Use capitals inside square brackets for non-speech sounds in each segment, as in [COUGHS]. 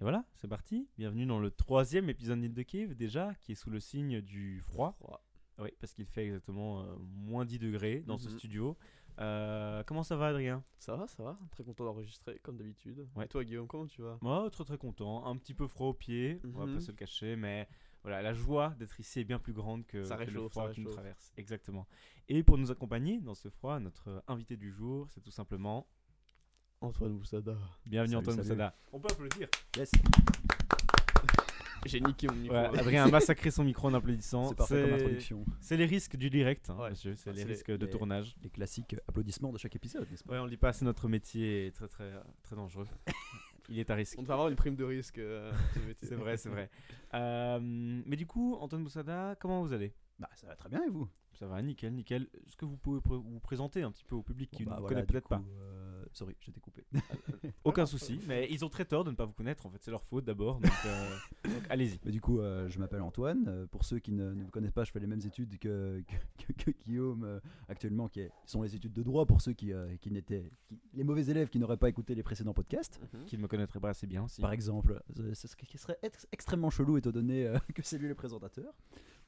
Et voilà, c'est parti. Bienvenue dans le troisième épisode d'Île de Kiev, déjà, qui est sous le signe du froid. Oui, parce qu'il fait exactement euh, moins 10 degrés dans ce Mhm. studio. Euh, comment ça va, Adrien? Ça va, ça va. Très content d'enregistrer, comme d'habitude. Ouais. Et toi, Guillaume, comment tu vas? Moi, très très content. Un petit peu froid aux pieds, on va Mhm. pas se le cacher, mais voilà, la joie d'être ici est bien plus grande que, Ça que le froid qui nous traverse. Exactement. Et pour nous accompagner dans ce froid, notre invité du jour, c'est tout simplement. Antoine Moussada. Bienvenue Salut, Antoine salut. Moussada. On peut applaudir. Yes, [LAUGHS] J'ai niqué mon micro. Ouais, Adrien a massacré son micro en applaudissant. c'est parfait comme C'est- introduction. C'est les risques du direct, hein, Ouais. monsieur. C'est Ouais, les c'est les- risques de les- tournage. Les classiques applaudissements de chaque épisode, n'est-ce pas? Ouais, on dit pas assez notre métier est très très très dangereux. [LAUGHS] Il est à risque. On devrait avoir une prime de risque. euh. C'est vrai, c'est vrai. Euh, mais du coup, Antoine Moussada, comment vous allez? Bah, ça va très bien et vous? Ça va, nickel, nickel. Est-ce que vous pouvez pr- vous présenter un petit peu au public qui Bon, ne bah, vous voilà, connaît peut-être pas euh, Sorry, j'ai découpé. [LAUGHS] Aucun souci, mais ils ont très tort de ne pas vous connaître. En fait, c'est leur faute d'abord. Donc, euh, [LAUGHS] donc allez-y. Mais du coup, euh, je m'appelle Antoine. Euh, pour ceux qui ne, ne me connaissent pas, je fais les mêmes études que, que, que- que Guillaume euh, actuellement, qui, est- sont les études de droit pour ceux qui, euh, qui n'étaient. les mauvais élèves qui n'auraient pas écouté les précédents podcasts. Mhm. Qui ne me connaîtraient pas assez bien aussi. Par exemple, ce qui serait ex- extrêmement chelou étant donné euh, [LAUGHS] que c'est lui le présentateur.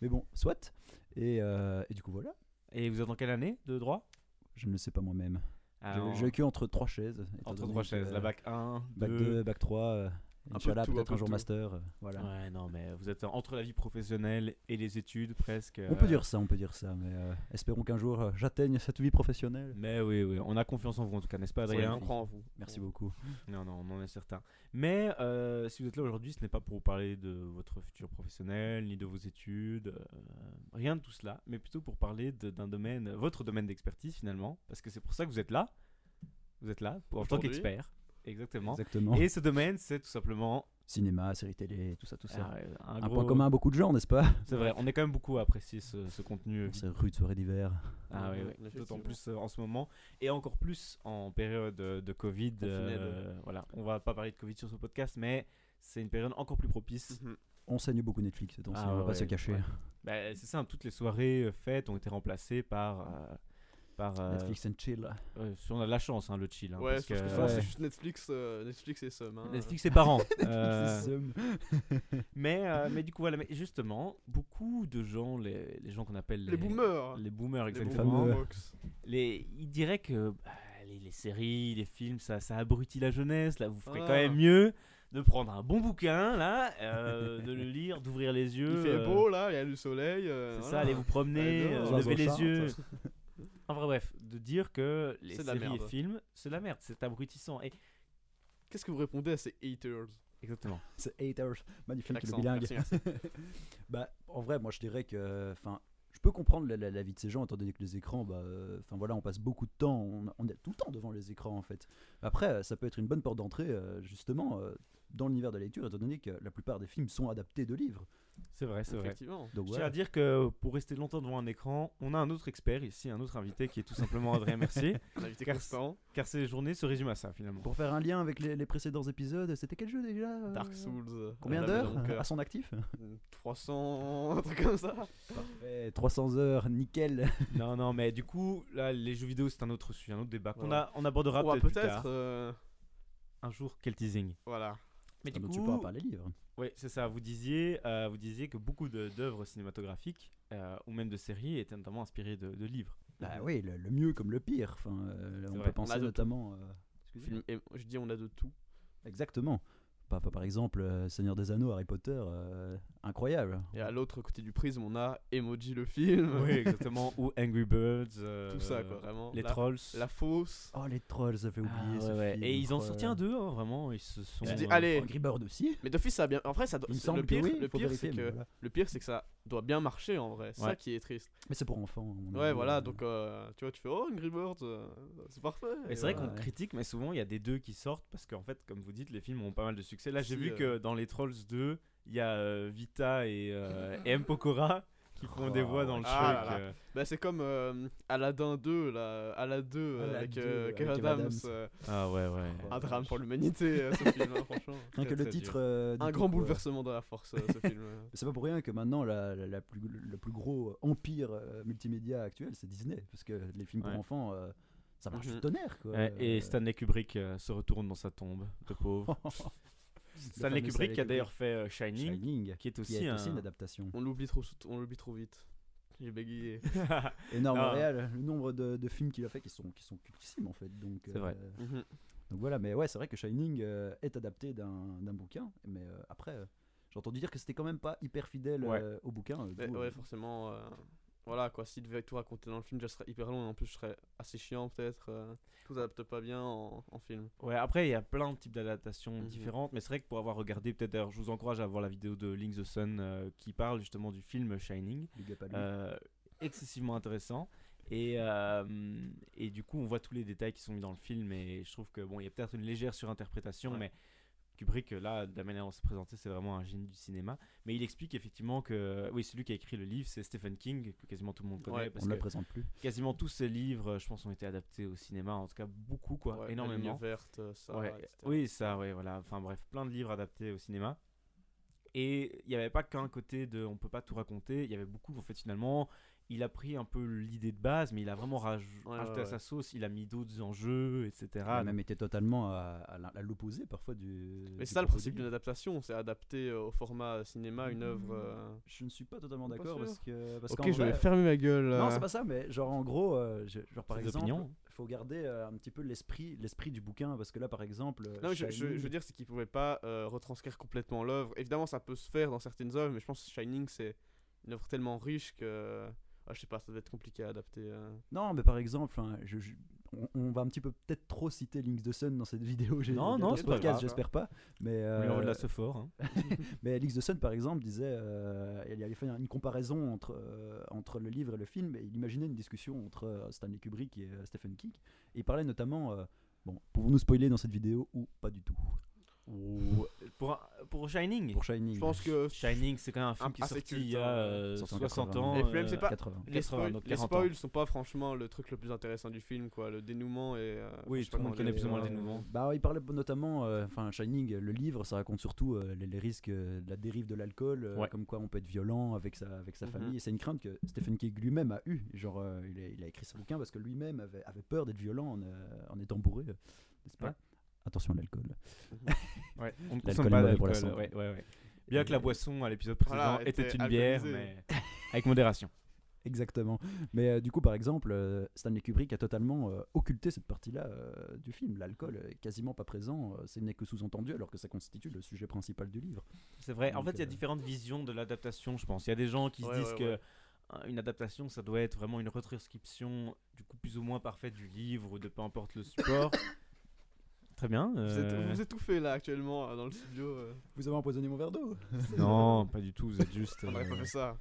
Mais bon, soit. Et, euh, et du coup, voilà. Et vous êtes en quelle année de droit? Je ne le sais pas moi-même. Ah, J'ai- que entre trois chaises. étant Entre donné trois que, chaises, la euh, bac 1, Bac 2. 2, bac 3. euh, peu de Inch'Allah, un peut-être peu un jour tout. master. euh, voilà. Ouais, non, mais vous êtes entre la vie professionnelle et les études presque. On peut euh, dire ça, on peut dire ça, mais euh, espérons qu'un jour euh, j'atteigne cette vie professionnelle. Mais oui, oui, on a confiance en vous en tout cas, n'est-ce pas, Adrien? On croit en vous. Merci beaucoup. Non, non, on en est certain. Mais euh, si vous êtes là aujourd'hui, ce n'est pas pour vous parler de votre futur professionnel, ni de vos études, euh, rien de tout cela, mais plutôt pour parler de- d'un domaine, votre domaine d'expertise finalement, parce que c'est pour ça que vous êtes là. Vous êtes là pour, en tant qu'expert. Exactement. Exactement. Et ce domaine, c'est tout simplement Cinéma, série télé, tout ça, tout ça. ah, un, un gros- point commun à beaucoup de gens, n'est-ce pas? C'est vrai, on est quand même beaucoup à apprécier ce, ce contenu. C'est rue de soirée d'hiver. Ah oui, oui, d'autant plus euh, en ce moment et encore plus en période euh, de Covid. Euh, voilà, on va pas parler de Covid sur ce podcast, mais c'est une période encore plus propice. Mhm. On saigne beaucoup Netflix, c'est Ah on va ouais, pas se cacher. ouais. Bah, c'est ça, toutes les soirées euh, fêtes ont été remplacées par. euh, par euh, Netflix and chill. ouais, si on a de la chance, hein, le chill. hein, Ouais, parce parce que que, souvent, ouais. c'est juste Netflix, euh, Netflix et Sum. hein. Netflix, c'est parents. [LAUGHS] Euh, [LAUGHS] mais, euh, mais du coup, voilà, mais justement, beaucoup de gens, les, les gens qu'on appelle les, Les boomers. les boomers, exactement, les, ils diraient que bah, les, les séries, les films, ça, ça abrutit la jeunesse. Là, vous ferez Ah. quand même mieux de prendre un bon bouquin, là, euh, de le [LAUGHS] lire, d'ouvrir les yeux. Il fait beau là, il y a du soleil. euh, C'est ça, allez vous promener, euh, lever les yeux. En vrai, bref, de dire que les séries et films, c'est de la merde, c'est abrutissant. Et... Qu'est-ce que vous répondez à ces haters? Exactement. [LAUGHS] C'est haters. Magnifique, le bilingue. merci, merci. [LAUGHS] bah, en vrai, moi je dirais que. Enfin, je peux comprendre la, la- la vie de ces gens, étant donné que les écrans, bah, euh, enfin voilà, on passe beaucoup de temps, on, on est tout le temps devant les écrans en fait. Après, euh, ça peut être une bonne porte d'entrée, euh, justement, euh, dans l'univers de la lecture, étant donné que la plupart des films sont adaptés de livres. C'est vrai, c'est vrai. Effectivement. Donc tiens à dire que pour rester longtemps devant un écran, on a un autre expert ici, un autre invité qui est tout simplement Adrien [LAUGHS] Mercier, Invité Car- constant. car ces journées se résument à ça finalement. Pour faire un lien avec les, les précédents épisodes, c'était quel jeu déjà euh, Dark Souls. euh, Combien la d'heures donc, à son actif euh, 300, un truc comme ça. Parfait, 300 heures, nickel. [LAUGHS] non, non, mais du coup, là, les jeux vidéo, c'est un autre sujet, un autre débat qu'on Voilà. a, on abordera peut-être plus peut-être. tard. euh, Un jour, quel teasing. Voilà. Mais du Ah, donc coup, tu pourras parler livres. Oui, c'est ça. Vous disiez, euh, vous disiez que beaucoup de- d'œuvres cinématographiques euh, ou même de séries étaient notamment inspirées de, de livres. Bah oui, le, le mieux comme le pire. Enfin, euh, on vrai, peut penser notamment. euh, excusez-moi. Film- et je dis, on a de tout. Exactement. Pas, par exemple euh, Seigneur des Anneaux, Harry Potter, euh, incroyable. Et à l'autre côté du prisme, on a Emoji le film. Oui, exactement. [LAUGHS] ou Angry Birds. euh, Tout ça, quoi, vraiment. Les La- trolls. La fausse. Oh les trolls, ça fait Ah, oublier. ce ouais, ouais. film, Et ils en sorti un deux, hein, vraiment. Ils se sont. Je dis, euh, allez. Angry Bird aussi. Mais d'office, ça a bien. En vrai, ça doit- Il me semble le pire, que oui, le faut pire, vérifier, c'est mais que voilà. le pire, c'est que ça doit bien marcher en vrai. C'est Ouais. ça qui est triste. Mais c'est pour enfants. Ouais, voilà. euh. Donc, euh, tu vois, tu fais oh Angry Birds, euh, c'est parfait. Mais Et c'est vrai qu'on critique, mais souvent il y a des deux qui sortent parce qu'en fait, comme vous dites, les films ont pas mal de succès. Là, j'ai Si, vu euh, que dans les Trolls 2, il y a euh, Vita et, euh, et M. Pokora qui font des voix dans le Ah truc. là là. euh. Bah, c'est comme euh, Aladdin 2, là. Aladdin 2 euh, Aladdin avec 2, euh, avec Kev Kev Adams. Adams. euh, Ah ouais, ouais. un drame pour l'humanité, ce film, hein, franchement. Rien que le titre. euh, Un grand bouleversement de la force, ce film. C'est pas pour rien que maintenant la, la- la plus, le plus gros empire euh, multimédia actuel c'est Disney parce que les films pour Ouais. enfants euh, ça marche Mhm. du tonnerre quoi. Et Stanley Kubrick euh, se retourne dans sa tombe, de pauvre. [LAUGHS] Stanley Kubrick qui a d'ailleurs fait euh, Shining, Shining, qui est qui aussi est un. aussi une adaptation. On l'oublie trop, on l'oublie trop vite. J'ai bégayé. [LAUGHS] Énorme Ah. réel, le nombre de, de films qu'il a fait qui sont, qui sont cultissimes en fait. Donc, C'est vrai. euh, Mhm. donc voilà, mais ouais, c'est vrai que Shining euh, est adapté d'un d'un bouquin, mais euh, après, euh, j'ai entendu dire que c'était quand même pas hyper fidèle Ouais. euh, au bouquin. euh, Mais ouais, euh, forcément. Voilà quoi, s'il devait tout raconter dans le film, déjà ce serait hyper long et en plus je serais assez chiant peut-être. euh, tout s'adapte pas bien en, en film. Ouais, après, il y a plein de types d'adaptations Mhm. différentes, mais c'est vrai que pour avoir regardé, peut-être d'ailleurs, je vous encourage à voir la vidéo de Link the Sun euh, qui parle justement du film Shining. Euh, excessivement intéressant. Et, euh, et du coup, on voit tous les détails qui sont mis dans le film. Et je trouve que bon, il y a peut-être une légère surinterprétation, Ouais. mais Kubrick, là, de la manière dont c'est présenté, c'est vraiment un génie du cinéma. Mais il explique effectivement que, oui, celui qui a écrit le livre, c'est Stephen King, que quasiment tout le monde connaît, Ouais, parce on ne le présente plus. quasiment tous ses livres, je pense, ont été adaptés au cinéma, en tout cas beaucoup, quoi, Ouais, La Ligne énormément. verte, ça. Ouais, etc. Oui, ça, ouais, voilà. Enfin bref, plein de livres adaptés au cinéma. Et il n'y avait pas qu'un côté de on peut pas tout raconter. Il y avait beaucoup, en fait, finalement. Il a pris un peu l'idée de base, mais il a vraiment raj- Ouais, rajouté ouais, à sa sauce. Il a mis d'autres enjeux, etc. Il a même été totalement à, l'opposé parfois du. Mais c'est ça le principe du d'une adaptation, c'est adapter euh, au format cinéma une œuvre. euh, Je ne suis pas totalement d'accord parce que. Parce Ok, je vais fermer ma gueule. Non, euh. c'est pas ça, mais genre en gros, euh, je- genre par exemple, opinions. il faut garder euh, un petit peu l'esprit, l'esprit du bouquin parce que là, par exemple, euh, Non, mais je, je- je Shining- veux dire, c'est qu'ils pouvaient pas euh, retranscrire complètement l'œuvre. Évidemment, ça peut se faire dans certaines œuvres, mais je pense que Shining, c'est une œuvre tellement riche que. Ah, je sais pas, ça doit être compliqué à adapter. euh. Non, mais par exemple, enfin, je- je- on, on va un petit peu peut-être trop citer Links de Sun dans cette vidéo. j'ai- Non, dans non, ce podcast, grave. j'espère pas. Mais On de euh, la Sephore. hein. [LAUGHS] Mais Links de Sun, par exemple, disait, euh, il avait fait une comparaison entre, euh, entre le livre et le film, et il imaginait une discussion entre euh, Stanley Kubrick et euh, Stephen King. Et il parlait notamment, euh, bon, pouvons-nous spoiler dans cette vidéo ou pas du tout? Ou- pour, pour Shining? Pour Shining. Je pense que. Shining, c'est quand même un film Un- qui est assez sorti il y a hein. euh, 180. 60 ans. Et puis même, c'est euh, pas- 80. Les, 80, spoils, donc les 40 ans. sont pas franchement le truc le plus intéressant du film, quoi. Le dénouement et. euh, Oui, tout pas le monde connaît plus ou moins le euh, dénouement. Bah, il parlait notamment, euh, enfin Shining, le livre, ça raconte surtout euh, les, les risques euh, de la dérive de l'alcool, euh, Ouais. comme quoi on peut être violent avec sa, avec sa Mhm. famille. Et c'est une crainte que Stephen King lui-même a eu. Genre, euh, il, a, il a écrit ce bouquin parce que lui-même avait, avait peur d'être violent en, euh, en étant bourré, euh, n'est-ce pas Ouais. Attention à l'alcool. [LAUGHS] Ouais, on ne L'alcool consomme est pas d'alcool. Ouais, ouais, ouais. Bien que la boisson à l'épisode précédent Voilà, était était une bière, mais avec modération. [LAUGHS] Exactement. Mais euh, du coup, par exemple, euh, Stanley Kubrick a totalement euh, occulté cette partie-là euh, du film. L'alcool est quasiment pas présent, euh, ce n'est que sous-entendu, alors que ça constitue le sujet principal du livre. C'est vrai. en fait, il y a différentes visions de l'adaptation, je pense. Il y a des gens qui se disent ouais, que ouais. euh, une adaptation, ça doit être vraiment une retranscription, du coup, plus ou moins parfaite du livre ou de peu importe le support. [COUGHS] Très bien. Vous, êtes, euh, vous étouffez là actuellement euh, dans le studio. euh. Vous avez empoisonné mon verre d'eau [LAUGHS] Non, pas du tout. Vous êtes juste. On n'aurait pas fait ça.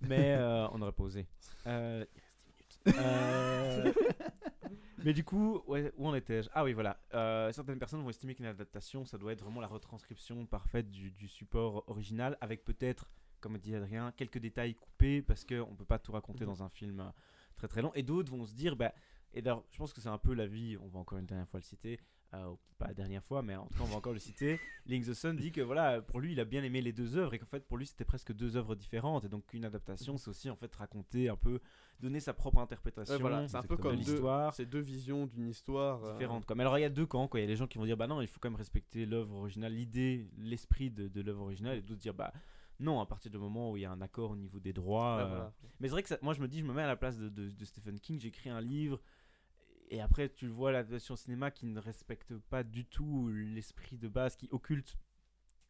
Mais euh, on aurait pas osé. Euh, il reste 10 minutes. Euh, [LAUGHS] Mais du coup, ouais, où en étais-je? Ah oui, voilà. Euh, certaines personnes vont estimer qu'une adaptation, ça doit être vraiment la retranscription parfaite du, du support original, avec peut-être, comme dit Adrien, quelques détails coupés, parce qu'on ne peut pas tout raconter Mhm. dans un film très très long. Et d'autres vont se dire, bah, et d'ailleurs, je pense que c'est un peu l'avis, on va encore une dernière fois le citer, euh, pas la dernière fois, mais en tout cas, on va encore le citer. Link the Sun dit que voilà, pour lui, il a bien aimé les deux œuvres et qu'en fait, pour lui, c'était presque deux œuvres différentes. Et donc, une adaptation, c'est aussi en fait raconter un peu, donner sa propre interprétation Ouais, voilà, c'est un peu comme l'histoire c'est deux visions d'une histoire. euh, différente. Comme alors, il y a deux camps. Quoi. Il y a les gens qui vont dire bah non, il faut quand même respecter l'œuvre originale, l'idée, l'esprit de, de l'œuvre originale, et d'autres dire bah non, à partir du moment où il y a un accord au niveau des droits. euh, voilà. mais c'est vrai que ça- moi je me dis, je me mets à la place de, de- de Stephen King, j'écris un livre, et après tu le vois l'adaptation au cinéma qui ne respecte pas du tout l'esprit de base, qui occulte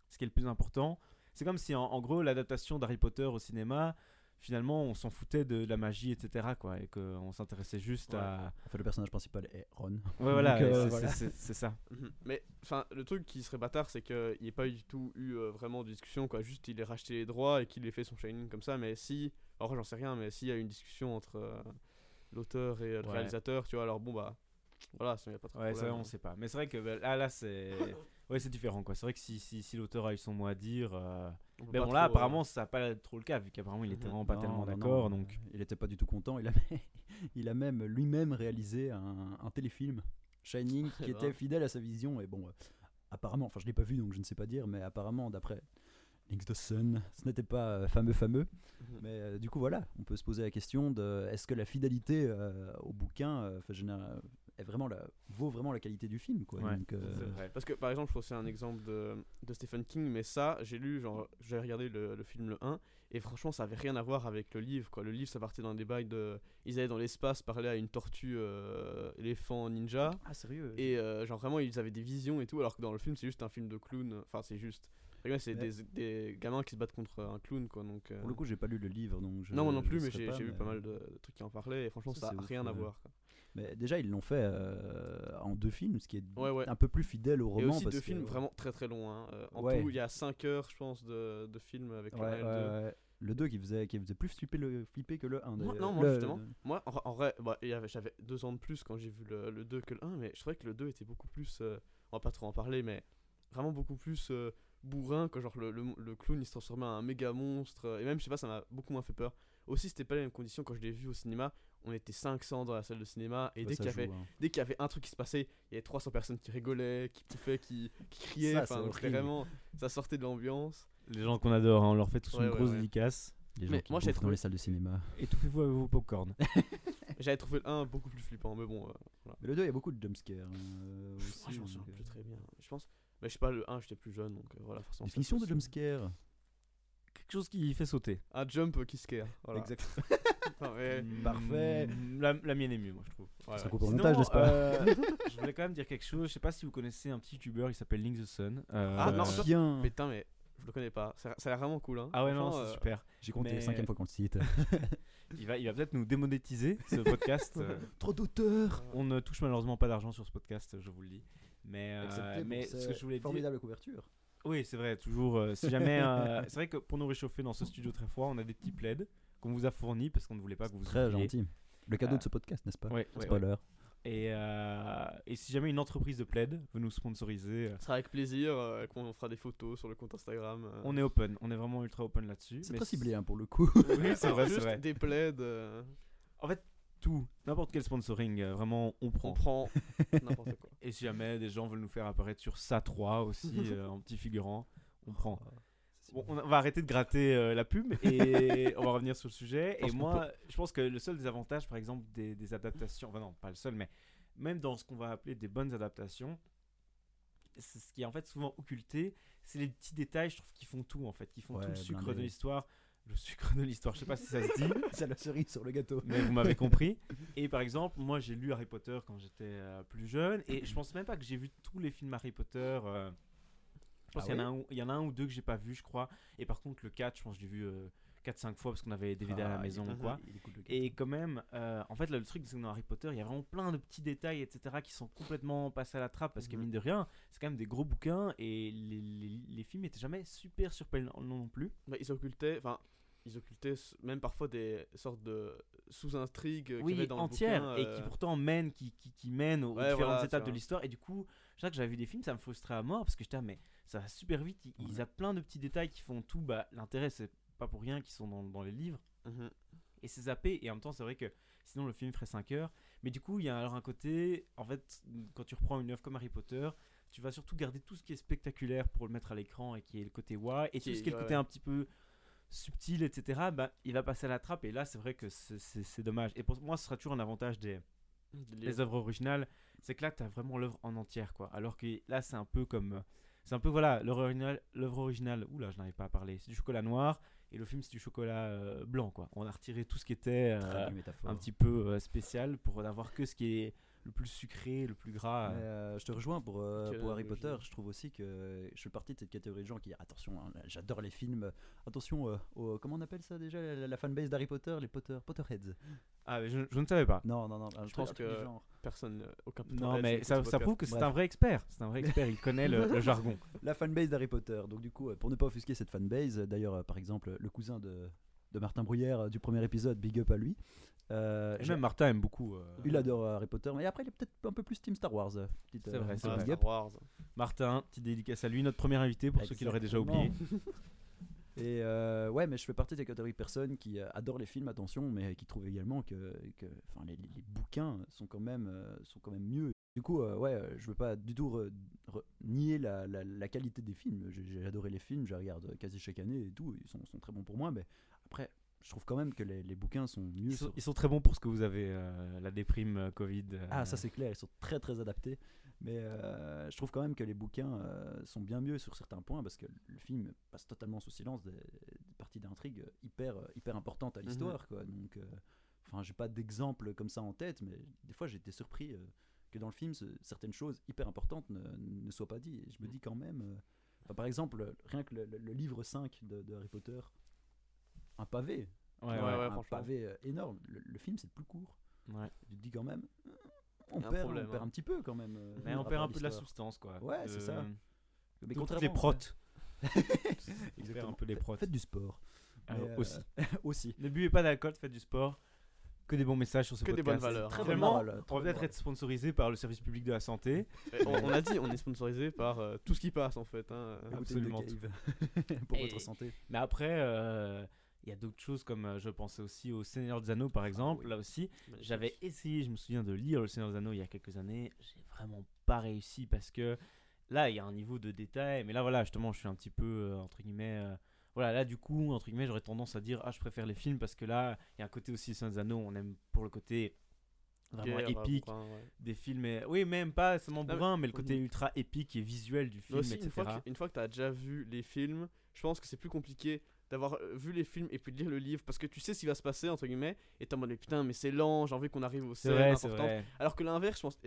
ce qui est le plus important. C'est comme si en, en gros l'adaptation d'Harry Potter au cinéma, finalement on s'en foutait de, la magie, etc. Quoi, et qu'on s'intéressait juste Ouais. à... Enfin, le personnage principal est Ron. Ouais voilà, euh, c'est- voilà. ça. Mhm. Mais enfin, le truc qui serait bâtard, c'est qu'il n'y ait pas du tout eu euh, vraiment de discussion, quoi. Juste, il ait racheté les droits et qu'il ait fait son Shining comme ça. Mais si, alors j'en sais rien, mais s'il y a eu une discussion entre euh, l'auteur et le Ouais. réalisateur, tu vois, alors bon bah, voilà, il n'y a pas trop de Ouais, ça problème. on sait pas. Mais c'est vrai que bah, là, là c'est... Ouais, c'est différent quoi. C'est vrai que si, si, si l'auteur a eu son mot à dire... euh, On Mais bon là trop, euh, apparemment ça n'a pas trop le cas vu qu'apparemment il était vraiment pas Non, tellement d'accord euh, donc... Il était pas du tout content. Il a, [LAUGHS] il a même lui-même réalisé un, un téléfilm, Shining, [LAUGHS] qui était fidèle à sa vision. Et bon, euh, apparemment, enfin je l'ai pas vu donc je ne sais pas dire, mais apparemment d'après Links the Sun, ce n'était pas euh, fameux fameux. Mhm. Mais euh, du coup voilà, on peut se poser la question de est-ce que la fidélité euh, au bouquin euh, fait généra- est vraiment la, vaut vraiment la qualité du film, quoi. Ouais, Donc, euh, C'est vrai. Parce que par exemple, je c'est un exemple de, de Stephen King, mais ça, j'ai lu, genre, j'ai regardé le, le film le 1, et franchement, ça avait rien à voir avec le livre, quoi. Le livre, ça partait d'un débat de. Ils allaient dans l'espace parler à une tortue euh, éléphant ninja, Ah, sérieux et euh, genre vraiment, ils avaient des visions et tout, alors que dans le film, c'est juste un film de clown. Enfin, c'est juste. C'est Ouais. des, des gamins qui se battent contre un clown, quoi. Donc, euh, Pour le coup, j'ai pas lu le livre, donc je. non, moi non plus, mais j'ai vu pas mal de, de trucs qui en parlaient, et franchement, Ça, ça, c'est a ouf, rien à voir. quoi. Mais déjà, ils l'ont fait euh, en deux films, ce qui est Ouais, ouais. un peu plus fidèle au Et roman. aussi parce deux que- films vraiment très très longs. hein. Euh, en tout, il y a 5 heures, je pense, de, de films avec le 1 et ouais, le 2. ouais. Le 2 qui faisait, qui faisait plus flipper, le, flipper que le 1. Moi- non, moi, justement. Moi, en, en vrai, bah, j'avais deux ans de plus quand j'ai vu le, le 2 que le 1, mais je trouvais que le 2 était beaucoup plus. euh, on va pas trop en parler, mais vraiment beaucoup plus euh, bourrin. Que genre le, le, le clown il se transformait en un méga monstre. euh, Et même, je sais pas, ça m'a beaucoup moins fait peur. Aussi, c'était pas les mêmes conditions quand je l'ai vu au cinéma. On était 500 dans la salle de cinéma, et dès qu'il y avait hein. dès qu'il y avait un truc qui se passait, il y avait 300 personnes qui rigolaient, qui pouffaient, qui, qui criaient. Ça, Enfin, vraiment. Ça sortait de l'ambiance. Les gens qu'on adore, hein, on leur fait tous Ouais, une ouais, grosse ouais. dédicace. Les gens Mais qui moi, j'ai bouffent dans trouvé- les salles de cinéma. Étouffez-vous avec vos popcorn. [LAUGHS] J'avais trouvé le 1 beaucoup plus flippant, mais bon. euh, voilà. Mais le 2, il y a beaucoup de jumpscares. euh, aussi, Moi, je m'en souviens euh, plus très bien. Je pense. Mais je sais pas, le 1, j'étais plus jeune, donc euh, voilà, forcément. Définition de jumpscare. Quelque chose qui fait sauter. Un jump qui scare. Voilà. Exact. [LAUGHS] Non, mais- [LAUGHS] Parfait. Mm, La, la mienne est mieux, moi, je trouve. ouais, Ça ouais. coupe au montage, n'est-ce pas euh, [LAUGHS] Je voulais quand même dire quelque chose. Je sais pas si vous connaissez un petit youtubeur, il s'appelle Link the Sun. Euh, Ah, non, Euh, Bien. Putain, mais je le connais pas. Ça, ça a l'air vraiment cool. Hein. Ah ouais, non, c'est euh, super. J'ai compté Mais- la cinquième fois qu'on le cite. Il va, il va peut-être nous démonétiser ce podcast. euh, Trop d'auteurs. on ne touche malheureusement pas d'argent sur ce podcast, je vous le dis. Mais, euh, mais ce que je voulais dire. Formidable couverture. Oui, c'est vrai, toujours. euh, si jamais. euh, [LAUGHS] c'est vrai que pour nous réchauffer dans ce studio très froid, on a des petits plaids qu'on vous a fournis parce qu'on ne voulait pas que vous Très oubliez. gentil. Le cadeau Euh, de ce podcast, n'est-ce pas Ouais, ouais, Spoiler. Et, euh, et si jamais une entreprise de plaid veut nous sponsoriser, euh, Ce sera avec plaisir euh, qu'on fera des photos sur le compte Instagram. euh. on est open. On est vraiment ultra open là-dessus. C'est très ciblé hein, pour le coup. Oui, c'est vrai, [LAUGHS] c'est Juste vrai. des plaids. euh, En fait, tout, n'importe quel sponsoring, euh, vraiment, on prend. on prend [LAUGHS] n'importe quoi. Et si jamais des gens veulent nous faire apparaître sur SA 3 aussi, [LAUGHS] euh, en petit figurant, on prend. Bon, on va arrêter de gratter euh, la pub et [LAUGHS] on va revenir sur le sujet. Et moi, je pense que le seul des avantages, par exemple, des, des adaptations, enfin non, pas le seul, mais même dans ce qu'on va appeler des bonnes adaptations, c'est ce qui est en fait souvent occulté, c'est les petits détails, je trouve, qui font tout en fait, qui font Ouais, tout le sucre de l'histoire. Le sucre de l'histoire, je sais pas si ça se dit, [LAUGHS] C'est la cerise sur le gâteau. mais vous m'avez compris. Et par exemple, moi j'ai lu Harry Potter quand j'étais euh, plus jeune, et je pense même pas que j'ai vu tous les films Harry Potter. euh, je pense Ah qu'il y, en a un ou- il y en a un ou deux que j'ai pas vu, je crois. Et par contre, le 4, je pense que je l'ai vu 4-5 fois parce qu'on avait les DVD à la Ah, maison ou quoi. cool. Et quand même, euh, en fait, là, le truc, c'est que dans Harry Potter, il y a vraiment plein de petits détails, etc., qui sont complètement passés à la trappe parce que, Mhm. mine de rien, c'est quand même des gros bouquins et les, les, les films étaient jamais super surprenants non plus. Bah, ils occultaient, enfin, ils occultaient même parfois des sortes de sous-intrigues qu'il y oui, avait dans entière, le bouquin. et euh, qui pourtant mènent, qui, qui, qui mènent aux Ouais, différentes voilà, étapes de l'histoire. Et du coup, chaque fois que j'avais vu des films, ça me frustrait à mort parce que j'étais, ah, mais ça va super vite. Ils, ils Ouais. a plein de petits détails qui font tout. Bah, l'intérêt, c'est pas pour rien qu'ils sont dans, dans les livres. mhm. Et c'est zappé. Et en même temps, c'est vrai que sinon, le film ferait 5 heures. Mais du coup, il y a alors un côté, en fait, quand tu reprends une œuvre comme Harry Potter, tu vas surtout garder tout ce qui est spectaculaire pour le mettre à l'écran et qui est le côté wow. Et Qui tout ce qui est le ouais, côté un petit peu subtil, etc., bah, il va passer à la trappe. Et là, c'est vrai que c'est- dommage. Et pour moi, ce sera toujours un avantage des, les œuvres originales, c'est que là, tu as vraiment l'œuvre en entière, quoi. Alors que là, c'est un peu comme. C'est un peu, voilà, l'œuvre originale, l'œuvre originale, oula, je n'arrive pas à parler, c'est du chocolat noir, et le film, c'est du chocolat euh, blanc, quoi. On a retiré tout ce qui était euh, un petit peu euh, spécial pour n'avoir que ce qui est le plus sucré, le plus gras. Mais, euh, je te rejoins pour, euh, pour Harry. Potter. Je trouve aussi que je fais partie de cette catégorie de gens qui, attention, hein, j'adore les films. Attention, euh, au- comment on appelle ça déjà la, la fanbase d'Harry Potter, les Potter, Potterheads. Ah, mais je, je ne savais pas. Non, non, non. Je truc- pense que- genre. Personne, aucun Non, mais ça, prouve que c'est un vrai expert. C'est un vrai expert, il connaît le, le jargon. [LAUGHS] La fanbase d'Harry Potter. Donc du coup, pour ne pas offusquer cette fanbase, d'ailleurs, par exemple, le cousin de, de Martin Bruyère du premier épisode, big up à lui. Euh, Et même Martin aime beaucoup. euh, il adore euh, Harry Potter, mais après il est peut-être un peu plus Team Star Wars. petite, C'est vrai, c'est vrai. Star Wars. Martin, petite dédicace à lui, notre premier invité pour ceux qui l'auraient déjà oublié. [LAUGHS] Et euh, ouais, mais je fais partie des catégories de personnes qui adorent les films, attention, mais qui trouvent également que, que enfin, les, les- les bouquins sont quand même, sont quand même mieux. Du coup, euh, ouais, je veux pas du tout re- re- nier la, la- la qualité des films. J'ai j'ai adoré les films, je les regarde quasi chaque année et tout, ils sont, sont très bons pour moi, mais après, je trouve quand même que les, les bouquins sont mieux. Ils sont, sur- ils sont très bons pour ce que vous avez, euh, la déprime euh, Covid. euh, Ah, ça c'est clair, ils sont très très adaptés. Mais je trouve quand même que les bouquins sont bien mieux sur certains points parce que le film passe totalement sous silence des, des parties d'intrigue hyper, hyper importantes à l'histoire. quoi. Donc, enfin, j'ai pas d'exemple comme ça en tête, mais des fois j'ai été surpris que dans le film, ce- certaines choses hyper importantes ne, ne soient pas dites. Et je me dis quand même, par exemple, rien que le, le- le livre 5 de, de Harry Potter, un pavé, Ouais, Ouais, ouais, ouais. un franchement. pavé euh, énorme. Le, le film c'est le plus court. ouais. Tu te dis quand même, euh, on perd, problème, on perd hein. un petit peu quand même. euh, Mais on perd un peu de la substance, quoi. Ouais, c'est De- ça. Mais Toutes contrairement- les protes. [LAUGHS] Exactement. un peu les Faites- protes. Faites du sport. Ah, euh, aussi. [LAUGHS] aussi. Ne buvez pas d'alcool, faites du sport. Que des bons messages sur ce Que des podcast. bonnes valeurs, Très bonne très on va peut-être être sponsorisé par le service public de la santé. On, on a dit, on est sponsorisé par euh, tout ce qui passe en fait. hein. Absolument [LAUGHS] pour Et- votre santé. Mais après, euh, il y a d'autres choses comme euh, je pensais aussi au Seigneur des Anneaux par exemple. oui. Là aussi, j'avais essayé, je me souviens de lire le Seigneur des Anneaux il y a quelques années. J'ai vraiment pas réussi parce que là, il y a un niveau de détail. Mais là, voilà, justement, je suis un petit peu euh, entre guillemets. euh, voilà, là, du coup, entre guillemets, j'aurais tendance à dire Ah, je préfère les films parce que là, il y a un côté aussi Seigneur des Anneaux, on aime pour le côté vraiment Guerre, épique ouais. des films. et- Oui, même pas seulement bourrin, mais le côté ultra épique et visuel du film, aussi, etc. une fois, que, une fois que tu as déjà vu les films, je pense que c'est plus compliqué d'avoir euh, vu les films et puis de lire le livre parce que tu sais ce qui va se passer, entre guillemets, et t'es en mode mais putain, mais c'est lent, j'ai envie qu'on arrive au C'est scènes vrai, importantes. Alors que l'inverse, je pense,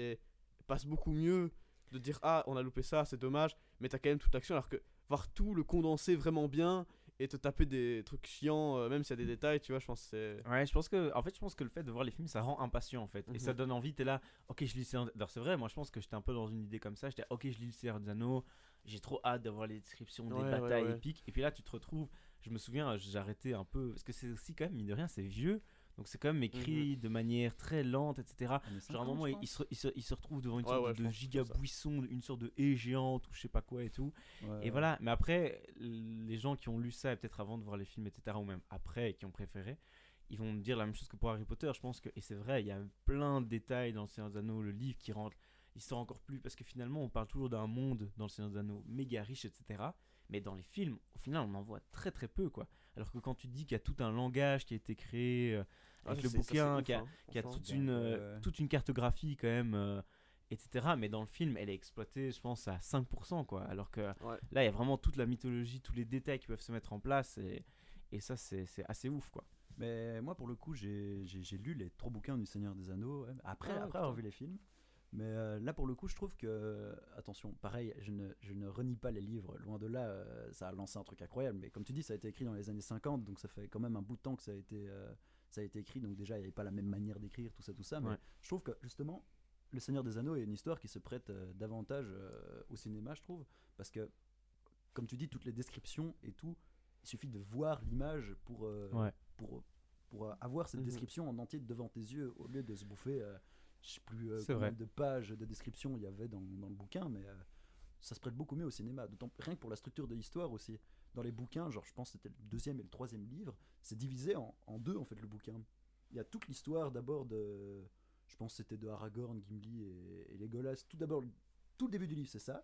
passe beaucoup mieux de dire ah, on a loupé ça, c'est dommage, mais t'as quand même toute l'action alors que voir tout le condenser vraiment bien et te taper des trucs chiants, euh, même s'il y a des détails, tu vois, je pense que c'est. Ouais, je pense que, en fait, je pense que le fait de voir les films, ça rend impatient, en fait, et Mhm. ça donne envie. T'es là, ok, je lis. Alors c'est vrai, moi, je pense que j'étais un peu dans une idée comme ça. J'étais, ok, je lis le Seigneur des Anneaux. J'ai trop hâte d'avoir les descriptions des Ouais, ouais, batailles ouais. épiques. Et puis là, tu te retrouves. Je me souviens, j'ai arrêté un peu parce que c'est aussi quand même mine de rien, c'est vieux. Donc c'est quand même écrit de manière très lente, etc. Genre à un 50, moment, il, il se, il, se, il se retrouve devant une Ouais, sorte ouais, de, je de pense que c'est giga ça. buisson, une sorte de haie géante ou je sais pas quoi et tout. Ouais, Et voilà, mais après, les gens qui ont lu ça, et peut-être avant de voir les films, etc., ou même après, et qui ont préféré, ils vont me dire la même chose que pour Harry Potter. Je pense que, et c'est vrai, il y a plein de détails dans Le Seigneur des Anneaux, le livre qui rend l'histoire encore plus, parce que finalement, on parle toujours d'un monde dans Le Seigneur des Anneaux méga riche, etc. Mais dans les films, au final, on en voit très très peu, quoi. Alors que quand tu te dis qu'il y a tout un langage qui a été créé, euh, Ah, avec le bouquin, ouf, qui a, hein, a toute une, euh, Ouais. toute une cartographie quand même, euh, etc. Mais dans le film, elle est exploitée, je pense, à 5%, quoi. Alors que Ouais. là, il y a vraiment toute la mythologie, tous les détails qui peuvent se mettre en place, et, et ça, c'est c'est assez ouf, quoi. Mais moi, pour le coup, j'ai lu les trois bouquins du Seigneur des Anneaux ouais, après, Ah, après avoir vu les films. Mais euh, là, pour le coup, je trouve que. Attention, pareil, je ne, je ne renie pas les livres. Loin de là, euh, ça a lancé un truc incroyable. Mais comme tu dis, ça a été écrit dans les années 50, donc ça fait quand même un bout de temps que ça a été, euh, ça a été écrit. Donc déjà, il n'y avait pas la même manière d'écrire, tout ça, tout ça. Mais Ouais. je trouve que justement, Le Seigneur des Anneaux est une histoire qui se prête euh, davantage euh, au cinéma, je trouve. Parce que, comme tu dis, toutes les descriptions et tout, il suffit de voir l'image pour, euh, Ouais. pour, pour euh, avoir cette Mhm. description en entier devant tes yeux au lieu de se bouffer, euh, je sais plus euh, combien vrai. de pages de description il y avait dans, dans le bouquin, mais euh, ça se prête beaucoup mieux au cinéma. D'autant rien que pour la structure de l'histoire aussi. Dans les bouquins, genre je pense que c'était le deuxième et le troisième livre, c'est divisé en, en deux en fait le bouquin. Il y a toute l'histoire d'abord de, je pense c'était de Aragorn, Gimli et, et Legolas. Tout d'abord, tout le début du livre c'est ça,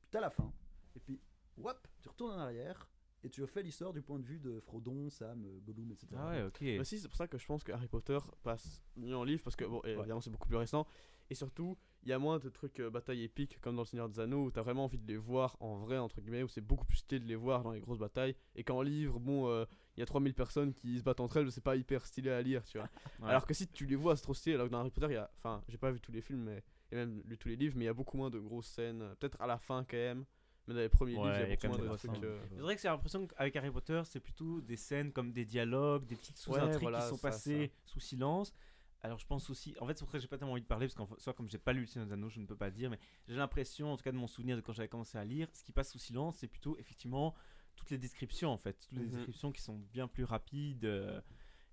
puis t'as la fin, et puis whop, tu retournes en arrière et tu refais l'histoire du point de vue de Frodon, Sam, euh, Gollum, etc. Ah ouais, ok. Mais si, c'est pour ça que je pense que Harry Potter passe mieux en livre parce que, bon, évidemment, c'est beaucoup plus récent. Et surtout, il y a moins de trucs euh, batailles épiques comme dans Le Seigneur des Anneaux où t'as vraiment envie de les voir en vrai, entre guillemets, où c'est beaucoup plus stylé de les voir dans les grosses batailles. Et qu'en livre, bon, euh, il y a 3000 personnes qui se battent entre elles, c'est pas hyper stylé à lire, tu vois. [LAUGHS] Ouais. Alors que si tu les vois, c'est trop stylé. Alors que dans Harry Potter, il y a. Enfin, j'ai pas vu tous les films, mais. Et même lu tous les livres, mais il y a beaucoup moins de grosses scènes. euh, Peut-être à la fin quand même. Mais dans les premiers Ouais, livres, il y a beaucoup moins de trucs. euh, C'est vrai que j'ai l'impression qu'avec Harry Potter, c'est plutôt des scènes comme des dialogues, des petites Ouais, sous-intrigues voilà, qui sont ça, passées sous silence. Alors je pense aussi, en fait c'est pour ça que j'ai pas tellement envie de parler, parce qu'en soit comme j'ai pas lu le Seigneur des Anneaux, je ne peux pas dire, mais j'ai l'impression, en tout cas de mon souvenir de quand j'avais commencé à lire, ce qui passe sous silence, c'est plutôt effectivement toutes les descriptions en fait, toutes les Mhm. descriptions qui sont bien plus rapides, euh,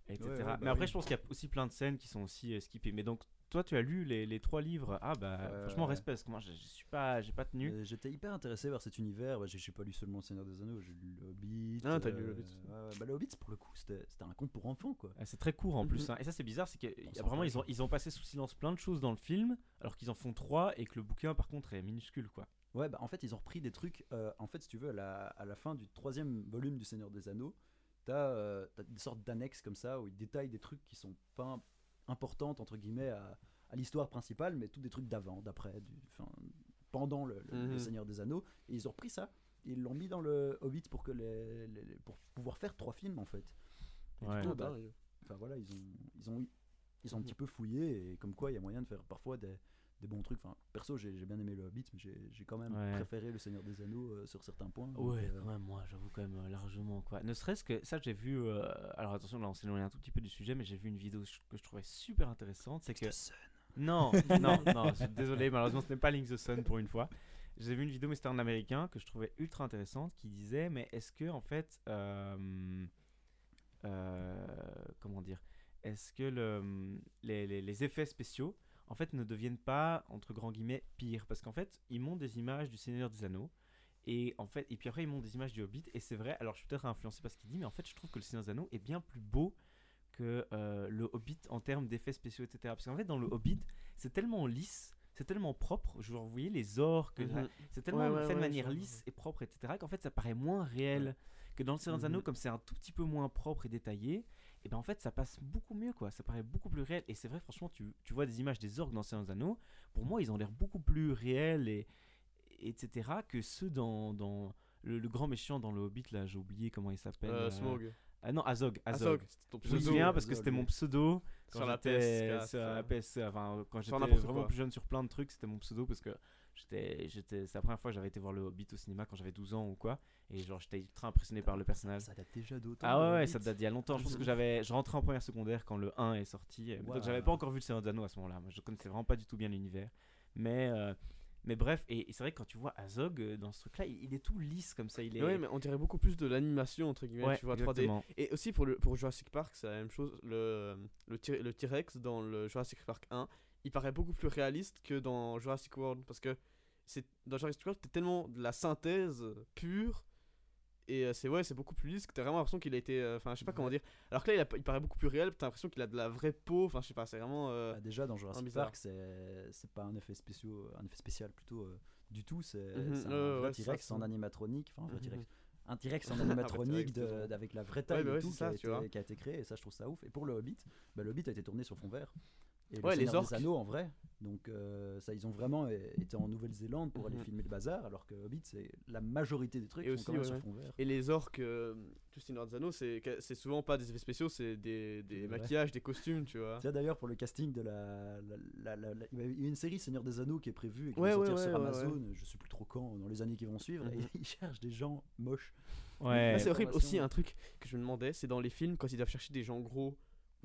etc. Ouais, ouais, bah mais après oui. je pense qu'il y a aussi plein de scènes qui sont aussi euh, skippées. Mais donc toi tu as lu les, les trois livres, ah bah franchement respect, parce que moi je, suis pas, j'ai pas tenu. Euh, J'étais hyper intéressé par cet univers. Bah, j'ai pas lu seulement Le Seigneur des Anneaux, j'ai lu Le Hobbit. Ah, t'as lu Le Hobbit. ouais, ouais. Bah, le Hobbit, pour le coup, c'était un conte pour enfants, quoi. Ah, C'est très court en plus. Mhm. hein. Et ça, c'est bizarre, c'est que s'en vraiment, ils ont, ils ont passé sous silence plein de choses dans le film, alors qu'ils en font trois, et que le bouquin, par contre, est minuscule, quoi. Ouais, bah en fait, ils ont repris des trucs. euh, en fait, si tu veux, à la, à la fin du troisième volume du Seigneur des Anneaux, t'as euh, t'as des sortes d'annexes comme ça où ils détaillent des trucs qui sont pas importantes entre guillemets à, à l'histoire principale, mais tous des trucs d'avant, d'après, pendant le, le- le Mhm. Seigneur des Anneaux. Et ils ont repris ça, et ils l'ont mis dans le Hobbit pour que les, les- les- pour pouvoir faire trois films en fait. Et du Ouais. coup, Ah, bah, enfin voilà, ils ont, ils ont, ils ont un Mhm. petit peu fouillé et comme quoi il y a moyen de faire parfois des, des bons trucs. Enfin, perso, j'ai bien aimé le Hobbit, mais j'ai quand même Ouais. préféré le Seigneur des Anneaux euh, sur certains points. Ouais, euh, quand même, moi, j'avoue quand même euh, largement quoi. Ne serait-ce que ça, j'ai vu. alors attention, là, on s'éloigne un tout petit peu du sujet, mais j'ai vu une vidéo que je trouvais super intéressante. C'est que non, non, non, je suis désolé, malheureusement, ce n'est pas Link the Sun pour une fois. J'ai vu une vidéo, mais c'était en américain que je trouvais ultra intéressante, qui disait, mais est-ce que en fait, euh, euh, comment dire, est-ce que le, les, les- les effets spéciaux, en fait, ne deviennent pas entre grands guillemets pires, parce qu'en fait, ils montent des images du Seigneur des Anneaux. Et en fait, et puis après ils montent des images du Hobbit et c'est vrai. Alors je suis peut-être influencé par ce qu'il dit, mais en fait je trouve que le Seigneur des Anneaux est bien plus beau que euh, le Hobbit en termes d'effets spéciaux, etc. Parce qu'en fait dans le Hobbit c'est tellement lisse, c'est tellement propre. Je vous voyez les orques, Mhm. c'est tellement Ouais, ouais, fait de manière lisse et propre, etc. Qu'en fait ça paraît moins réel que dans le Seigneur des Anneaux, Mhm. comme c'est un tout petit peu moins propre et détaillé. Et ben en fait ça passe beaucoup mieux quoi. Ça paraît beaucoup plus réel. Et c'est vrai franchement tu, tu vois des images des orques dans Seigneur Anneaux. Pour moi ils ont l'air beaucoup plus réels et etc. que ceux dans, dans le, le grand méchant dans le Hobbit là. J'ai oublié comment il s'appelle. Euh, euh, Smog. Ah non Azog. Azog. Ton Je me Pseudo, souviens parce que c'était mon pseudo quand Sur la j'étais PS4, sur la PS, enfin quand j'étais vraiment quoi. plus jeune sur plein de trucs, c'était mon pseudo parce que j'étais j'étais c'est la première fois que j'avais été voir le Hobbit au cinéma quand j'avais 12 ans ou quoi et genre j'étais ultra impressionné par le personnage. Ça date déjà d'autant. Ah ouais, ouais, ça date d'il y a longtemps. Je pense que j'avais, je rentrais en première secondaire quand le 1 est sorti. Donc j'avais pas encore vu le Seigneur des Anneaux à ce moment-là. Moi, je connaissais vraiment pas du tout bien l'univers. Mais, euh, mais bref, et, et c'est vrai que quand tu vois Azog euh, dans ce truc-là, il, il est tout lisse comme ça. Il est. Ouais, mais on dirait beaucoup plus de l'animation entre guillemets, Ouais, tu vois 3D. exactement. Et aussi pour, le, pour Jurassic Park, c'est la même chose. Le, le, le T-Rex dans le Jurassic Park 1, il paraît beaucoup plus réaliste que dans Jurassic World. Parce que c'est dans Jurassic World, c'était tellement de la synthèse euh, pure. Et euh, c'est ouais, c'est beaucoup plus lisse que t'as vraiment l'impression qu'il a été. euh, Enfin, je sais pas comment dire. Alors que là, il, a- il paraît beaucoup plus réel. T'as l'impression qu'il a de la vraie peau. Enfin, je sais pas, c'est vraiment. euh, Bah, déjà dans Jurassic. Park, c'est c'est pas un effet spécial, un effet spécial plutôt euh, du tout. C'est Mhm, c'est un ouais, vrai ouais, ça, T-Rex en ça. animatronique, enfin un vrai Mhm. T-Rex, un T-Rex en [LAUGHS] animatronique de- avec la vraie taille bah et ouais, tout c'est qui, ça, a été, qui a été créé. Et ça, je trouve ça ouf. Et pour le Hobbit, bah, le Hobbit a été tourné sur fond vert. Et Ouais, le les orques. des Anneaux en vrai. Donc euh, ça, ils ont vraiment euh, été en Nouvelle-Zélande pour aller Mhm. filmer le bazar, alors que Hobbit, c'est la majorité des trucs Et sont aussi, quand même ouais, sur fond vert. Et les orques, euh, tout Seigneur des Anneaux, c'est souvent pas des effets spéciaux, c'est des, des Ouais. maquillages, des costumes, tu vois. Tiens d'ailleurs pour le casting de la, la- la- la- la- il y a une série Seigneur des Anneaux qui est prévue et qui Ouais, va ouais, sortir sur ouais, ouais, Amazon, je sais plus trop quand, dans les années qui vont suivre, et Mhm. [LAUGHS] ils cherchent des gens moches. Ouais. Ah, c'est horrible aussi un truc que je me demandais, c'est dans les films quand ils doivent chercher des gens gros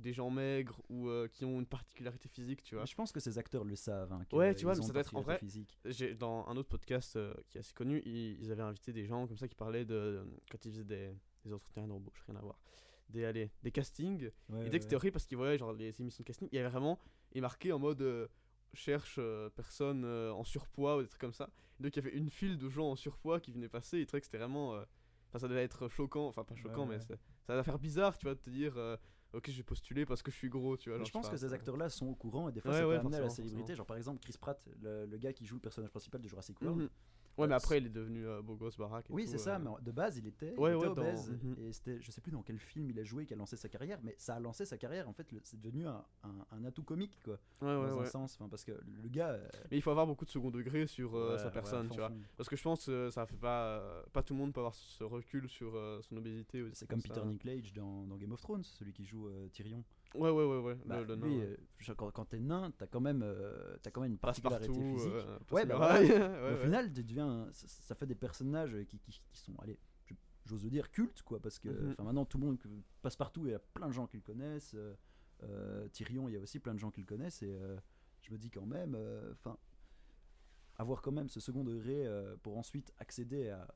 ou des gens maigres ou euh, qui ont une particularité physique, tu vois. Mais je pense que ces acteurs le savent. hein, Ouais, tu vois, mais ça doit être en vrai- physique. Dans un autre podcast euh, qui est assez connu, ils, ils avaient invité des gens comme ça qui parlaient de quand ils faisaient des, des entretiens d'embauche, rien à voir. Des allez, des castings. Ouais, et dès que c'était horrible parce qu'ils voyaient genre les émissions de casting, il y avait vraiment il marqué en mode euh, cherche euh, personne euh, en surpoids ou des trucs comme ça. Et donc il y avait une file de gens en surpoids qui venaient passer, et ils trouvaient que c'était vraiment euh, Enfin, ça devait être choquant, enfin pas choquant, Ouais, mais ouais. ça va faire bizarre, tu vois, de te dire, euh, ok, je vais postuler parce que je suis gros, tu vois. Genre, je pense que ces ça- acteurs-là sont au courant et des fois Ouais, ça ouais, peut amener à la célébrité. Genre par exemple Chris Pratt, le, le gars qui joue le personnage principal de Jurassic World. Mhm. Ouais, mais après, il est devenu euh, beau gosse, baraque. et Oui, c'est ça, euh. mais de base, il était, il Ouais, était ouais, obèse. Mhm. Et c'était, je sais plus dans quel film il a joué qui a lancé sa carrière, mais ça a lancé sa carrière. En fait, c'est devenu un, un- un atout comique, quoi. Ouais, ouais, dans un sens. Enfin, parce que le gars. euh, Mais il faut avoir beaucoup de second degré sur euh, sa personne, tu vois. Parce que je pense que ça fait pas. pas tout le monde peut avoir ce recul sur son obésité. C'est comme ça. Peter Dinklage dans, dans Game of Thrones, celui qui joue Tyrion. Ouais, ouais, ouais, ouais. Bah, le, le lui, nain, ouais. euh, quand, quand t'es nain, t'as quand même, euh, quand même une particularité partout. physique. euh, Ouais, bah muraille, [LAUGHS] ouais, Au ouais. final, tu deviens, ça, ça fait des personnages qui, qui, qui sont, allez, j'ose le dire, cultes, quoi, parce que enfin, maintenant tout le monde passe partout et il y a plein de gens qui le connaissent. euh, Tyrion, il y a aussi plein de gens qui le connaissent et euh, je me dis quand même, euh, enfin, avoir quand même ce second degré pour ensuite accéder à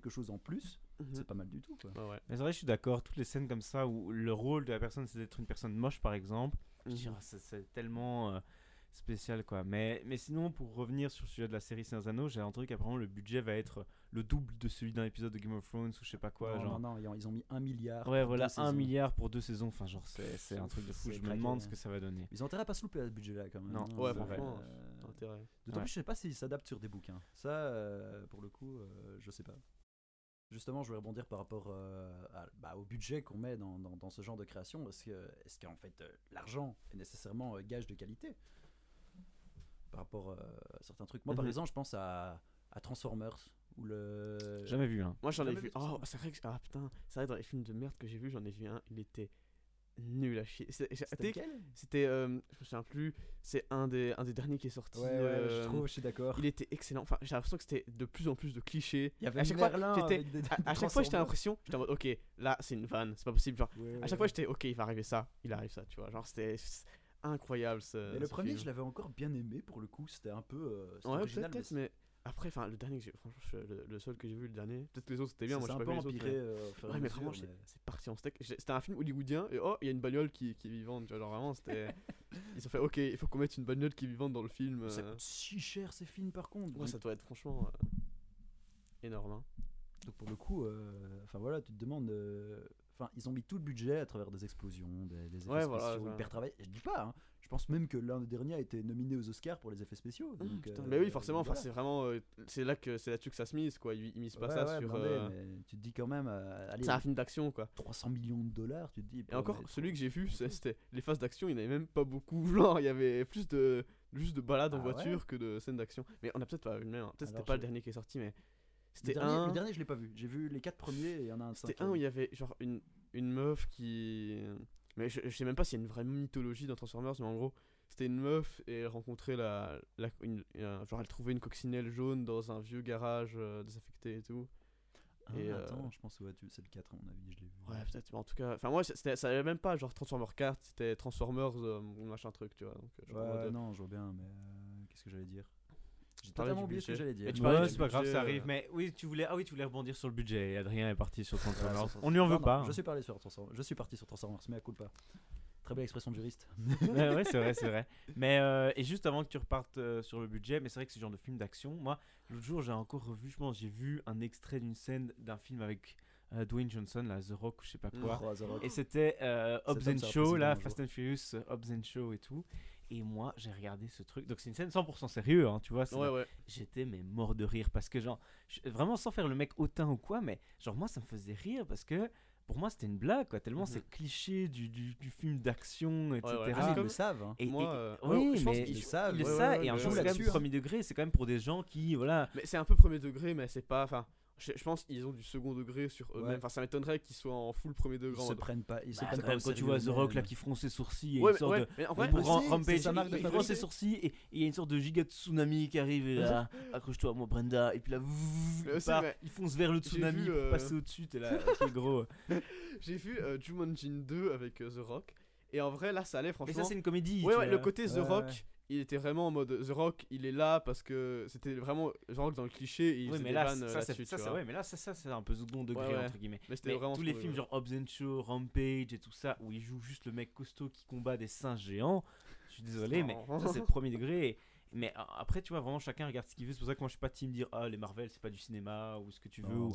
quelque chose en plus, Mhm. c'est pas mal du tout, quoi. Ouais, ouais. Mais c'est vrai, je suis d'accord. Toutes les scènes comme ça où le rôle de la personne c'est d'être une personne moche, par exemple, Mhm. ah, c'est- tellement euh, spécial quoi. Mais, mais sinon, pour revenir sur le sujet de la série Seigneur des Anneaux, j'ai entendu qu'apparemment le budget va être le double de celui d'un épisode de Game of Thrones ou je sais pas quoi. non, genre. non, non, ils ont- mis un milliard. Ouais, voilà, un milliard pour deux saisons. Enfin, genre, c'est c'est un truc de fou. Je me demande hein. ce que ça va donner. Ils ont intérêt à pas se louper à ce budget-là, quand même. Non. hein, Ouais, franchement, euh. D'autant Ouais. plus, je sais pas s'ils s'adaptent sur des bouquins. Ça, euh, pour le coup, euh, je sais pas. Justement, je voulais rebondir par rapport euh, à- bah, au budget qu'on met dans, dans- dans ce genre de création. Est-ce que- est-ce qu'en fait, euh, l'argent est nécessairement euh, gage de qualité par rapport euh, à certains trucs? Moi, par Mhm. exemple, je pense à, à Transformers ou le. Jamais vu, hein. Moi j'en ai Jamais vu. vu ça. Oh, c'est vrai que. Ah putain, c'est vrai, dans les films de merde que j'ai vu, j'en ai vu un, il était nul à chier. C'était euh, je me souviens plus, c'est un des, un des derniers qui est sorti. Ouais, ouais, euh, je trouve, je suis d'accord. Il était excellent. Enfin, j'ai l'impression que c'était de plus en plus de clichés. Il y avait à chaque fois, [LAUGHS] j'étais- À, chaque fois, j'étais l'impression, j'étais en mode, ok, là c'est une vanne, c'est pas possible. Genre, Ouais, à chaque fois, j'étais, ok, il va arriver ça, il arrive ça, tu vois. Genre, c'était incroyable ce. Mais le ce premier, film. je l'avais encore bien aimé pour le coup. C'était un peu. euh, original, mais mais après, enfin, le dernier que franchement, je- le, le seul que j'ai vu, le dernier, peut-être que les autres c'était bien, moi peu pas vu les autres. empiré euh, Ouais, mais vraiment, c'est mais- c'est parti en steak. C'était un film hollywoodien et oh, il y a une bagnole qui, qui est vivante, tu vois. Genre vraiment, c'était. [LAUGHS] Ils ont fait, ok, il faut qu'on mette une bagnole qui est vivante dans le film. Ça euh. coûte si cher ces films par contre. Ouais, Donc, ça doit être franchement euh, énorme. hein. donc pour le coup, enfin voilà, tu te demandes. Enfin, ils ont mis tout le budget à travers des explosions, des, des effets Ouais, spéciaux voilà, hyper travaillés. Je dis pas, hein, je pense même que l'un des derniers a été nominé aux Oscars pour les effets spéciaux. Mmh, donc, putain. euh, mais oui, forcément, enfin, voilà. c'est vraiment. euh, c'est là que c'est là-dessus que ça se mise, quoi. Ils, ils misent pas Ouais, ça ouais, sur. blindé, euh, mais tu te dis quand même, euh, C'est un film d'action, quoi. 300 millions de dollars, tu te dis. Et encore, celui que j'ai vu, [LAUGHS] c'était les phases d'action, il n'y avait même pas beaucoup. [LAUGHS] Genre, il y avait plus de juste de balades en Ah ouais voiture que de scènes d'action. Mais on a peut-être pas vu le même. hein. Peut-être c'était pas le dernier qui est sorti, mais c'était un. le dernier, je l'ai pas vu. J'ai vu les quatre premiers et il y en a un C'était un où il y avait genre une, une meuf qui. Mais je, je sais même pas s'il y a une vraie mythologie dans Transformers, mais en gros, c'était une meuf et elle rencontrait la. la une, un- genre, elle trouvait une coccinelle jaune dans un vieux garage euh, désaffecté et tout. Ah, et, euh, Attends, je pense que ouais, c'est le 4 à mon avis, je l'ai vu. Ouais, peut-être, mais en tout cas. Enfin, moi, ça avait même pas genre Transformers 4, c'était Transformers euh, ou machin truc, tu vois. Donc, euh, genre, en Ouais, mode, non, je vois bien, mais euh, qu'est-ce que j'allais dire? J'ai totalement oublié ce que j'allais dire. Mais tu Ouais, parlais Ouais, du c'est pas grave, budget, ça euh, arrive. Mais oui, tu voulais, ah oui, tu voulais rebondir sur le budget. Et Adrien est parti sur Ouais, Transformers. sur- On lui en veut Non, non, pas. hein. Je suis, parti sur Transformers. je suis parti sur Transformers, mais à coup pas. Très belle expression de juriste. [LAUGHS] ouais, ouais, c'est vrai, c'est vrai. Mais euh, et juste avant que tu repartes euh, sur le budget, mais c'est vrai que ce genre de film d'action, moi, l'autre jour, j'ai encore revu, je pense, j'ai vu un extrait d'une scène d'un film avec euh, Dwayne Johnson, là, The Rock, je sais pas quoi. Oh, The Rock. Et c'était euh, Hobbs Cet homme and sera Show, président là, un jour. Fast and Furious, euh, Hobbs and Show et tout. Et moi, j'ai regardé ce truc. Donc, c'est une scène 100% sérieux, hein, tu vois. Ouais, ouais. J'étais mais mort de rire parce que, genre, je- vraiment sans faire le mec hautain ou quoi, mais genre, moi, ça me faisait rire parce que pour moi, c'était une blague, quoi. Tellement Mhm. c'est cliché du, du, du film d'action, etc. ouais. Ah, c'est ils comme- le savent. hein. Et, Moi, et- euh, oui, ouais, je pense mais qu'ils ils savent, le ouais, savent, ouais, et un ouais, jour, ouais, c'est quand même premier degré, c'est quand même pour des gens qui, voilà. Mais c'est un peu premier degré, mais c'est pas. Enfin, je, je pense qu'ils ont du second degré sur eux-mêmes. Ouais. Enfin, ça m'étonnerait qu'ils soient en full premier degré. Ils se mode- prennent pas. Ils se Bah, prennent quand pas quand tu vois The Rock là qui fronce ses sourcils et Ouais, une mais, sorte ouais, de. mais en vrai, pour c'est Rampage, sa marque de il, il fronce ses sourcils et et il y a une sorte de giga tsunami qui arrive et là, [LAUGHS] accroche-toi à moi Brenda, et puis là, Mais il, aussi, part, mais il fonce vers le tsunami vu, pour euh, passer au-dessus, t'es là, ok [LAUGHS] gros. j'ai vu euh, Jumanji 2 avec euh, The Rock. Et en vrai, là, ça allait Mais franchement. ça, c'est une comédie. Ouais, ouais, le côté The Rock, ouais. Il était vraiment en mode The Rock, il est là parce que c'était vraiment The Rock dans le cliché et il Oui, mais là, ça, euh, c'est- ça, c'est vois. ouais, mais là, ça, ça, c'est un peu second degré, Ouais, ouais. entre guillemets. Mais c'était Mais vraiment tous les films genre Hobbs and Shaw, Rampage et tout ça, où il joue juste le mec costaud qui combat des singes géants, je suis désolé, mais ça c'est le premier degré. et- Mais après, tu vois, vraiment chacun regarde ce qu'il veut. C'est pour ça que moi je suis pas team dire ah les Marvel c'est pas du cinéma ou ce que tu veux. Ou-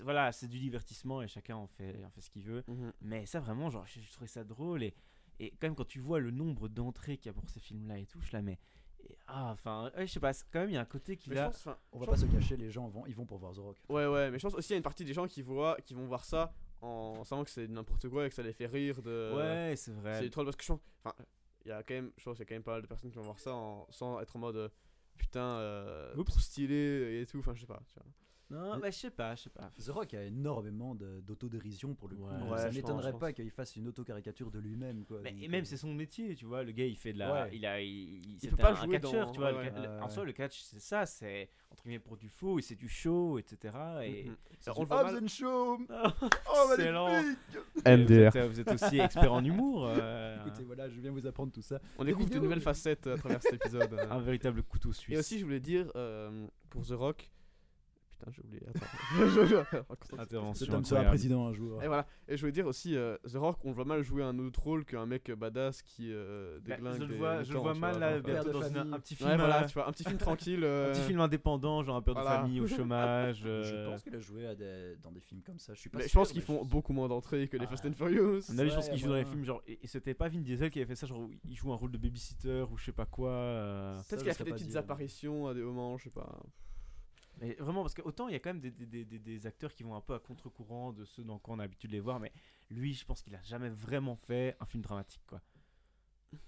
Voilà, c'est du divertissement et chacun en fait, en fait ce qu'il veut. Mhm. Mais ça vraiment, genre, j'ai trouvé ça drôle et, et quand même quand tu vois le nombre d'entrées qu'il y a pour ces films-là et tout, je mais et- ah enfin, ouais, je sais pas, quand même il y a un côté qui là. pense, On va pas pense- se cacher, les gens vont, ils vont pour voir The Rock. Ouais, ouais, mais je pense aussi qu'il y a une partie des gens qui, voient, qui vont voir ça en savant que c'est n'importe quoi et que ça les fait rire de. Ouais, c'est vrai. C'est trop parce que je pense. Enfin, il y a quand même, je pense qu'il y a quand même pas mal de personnes qui vont voir ça en- sans être en mode putain, euh, Oups. trop stylé et tout. Enfin, je sais pas. Tu vois. Non, bah, je sais pas, je sais pas. The Rock a énormément de- d'autodérision pour le coup. Ouais. ça pense, m'étonnerait je pas pense. qu'il fasse une autocaricature de lui-même. quoi. Mais, Donc, et même euh, c'est son métier, tu vois. Le gars il fait de la, Ouais. il a, il, il, peut c'était pas un, un jouer catcheur, dans- tu vois. ouais, le ca- ouais. le- en soi le catch c'est ça, c'est entre guillemets pour du faux et c'est du show, etc. Et Mhm. c'est Alors, on du- le voit Hobbs mal- and Show [LAUGHS] Oh, excellent. magnifique Et Vous êtes, vous êtes aussi expert en humour. euh, [LAUGHS] Écoutez, voilà, je viens vous apprendre tout ça. On découvre de vidéos, nouvelles mais- facettes à travers cet épisode. un véritable couteau suisse. Et aussi, je voulais dire euh, pour The Rock. Putain, j'ai oublié. Attends. [LAUGHS] [LAUGHS] intervention. Sera incroyable. président un jour. Et voilà. Et je voulais dire aussi, euh, The Rock, on le voit mal jouer un autre rôle qu'un mec badass qui euh, Bah, déglingue. je le des vois, je vois mal vois, là, bientôt de dans une- un petit film, Ouais, voilà, euh, tu vois, un petit film tranquille. [LAUGHS] un euh, petit film indépendant, genre un père de Voilà. famille au chômage. Je euh, pense qu'il a joué à des- dans des films comme ça. Je suis pas Mais je pense qu'ils font je- beaucoup moins d'entrées que les. Fast and Furious. Avis, je pense qu'il joue dans les films genre. Et c'était pas Vin Diesel qui avait fait ça, genre où il joue un rôle de babysitter ou je sais pas quoi. euh. Peut-être qu'il a fait des petites apparitions à des moments, je sais pas. Et vraiment, parce que autant il y a quand même des, des- des- acteurs qui vont un peu à contre-courant de ceux dans quoi on a l'habitude de les voir, mais lui, je pense qu'il a jamais vraiment fait un film dramatique, quoi.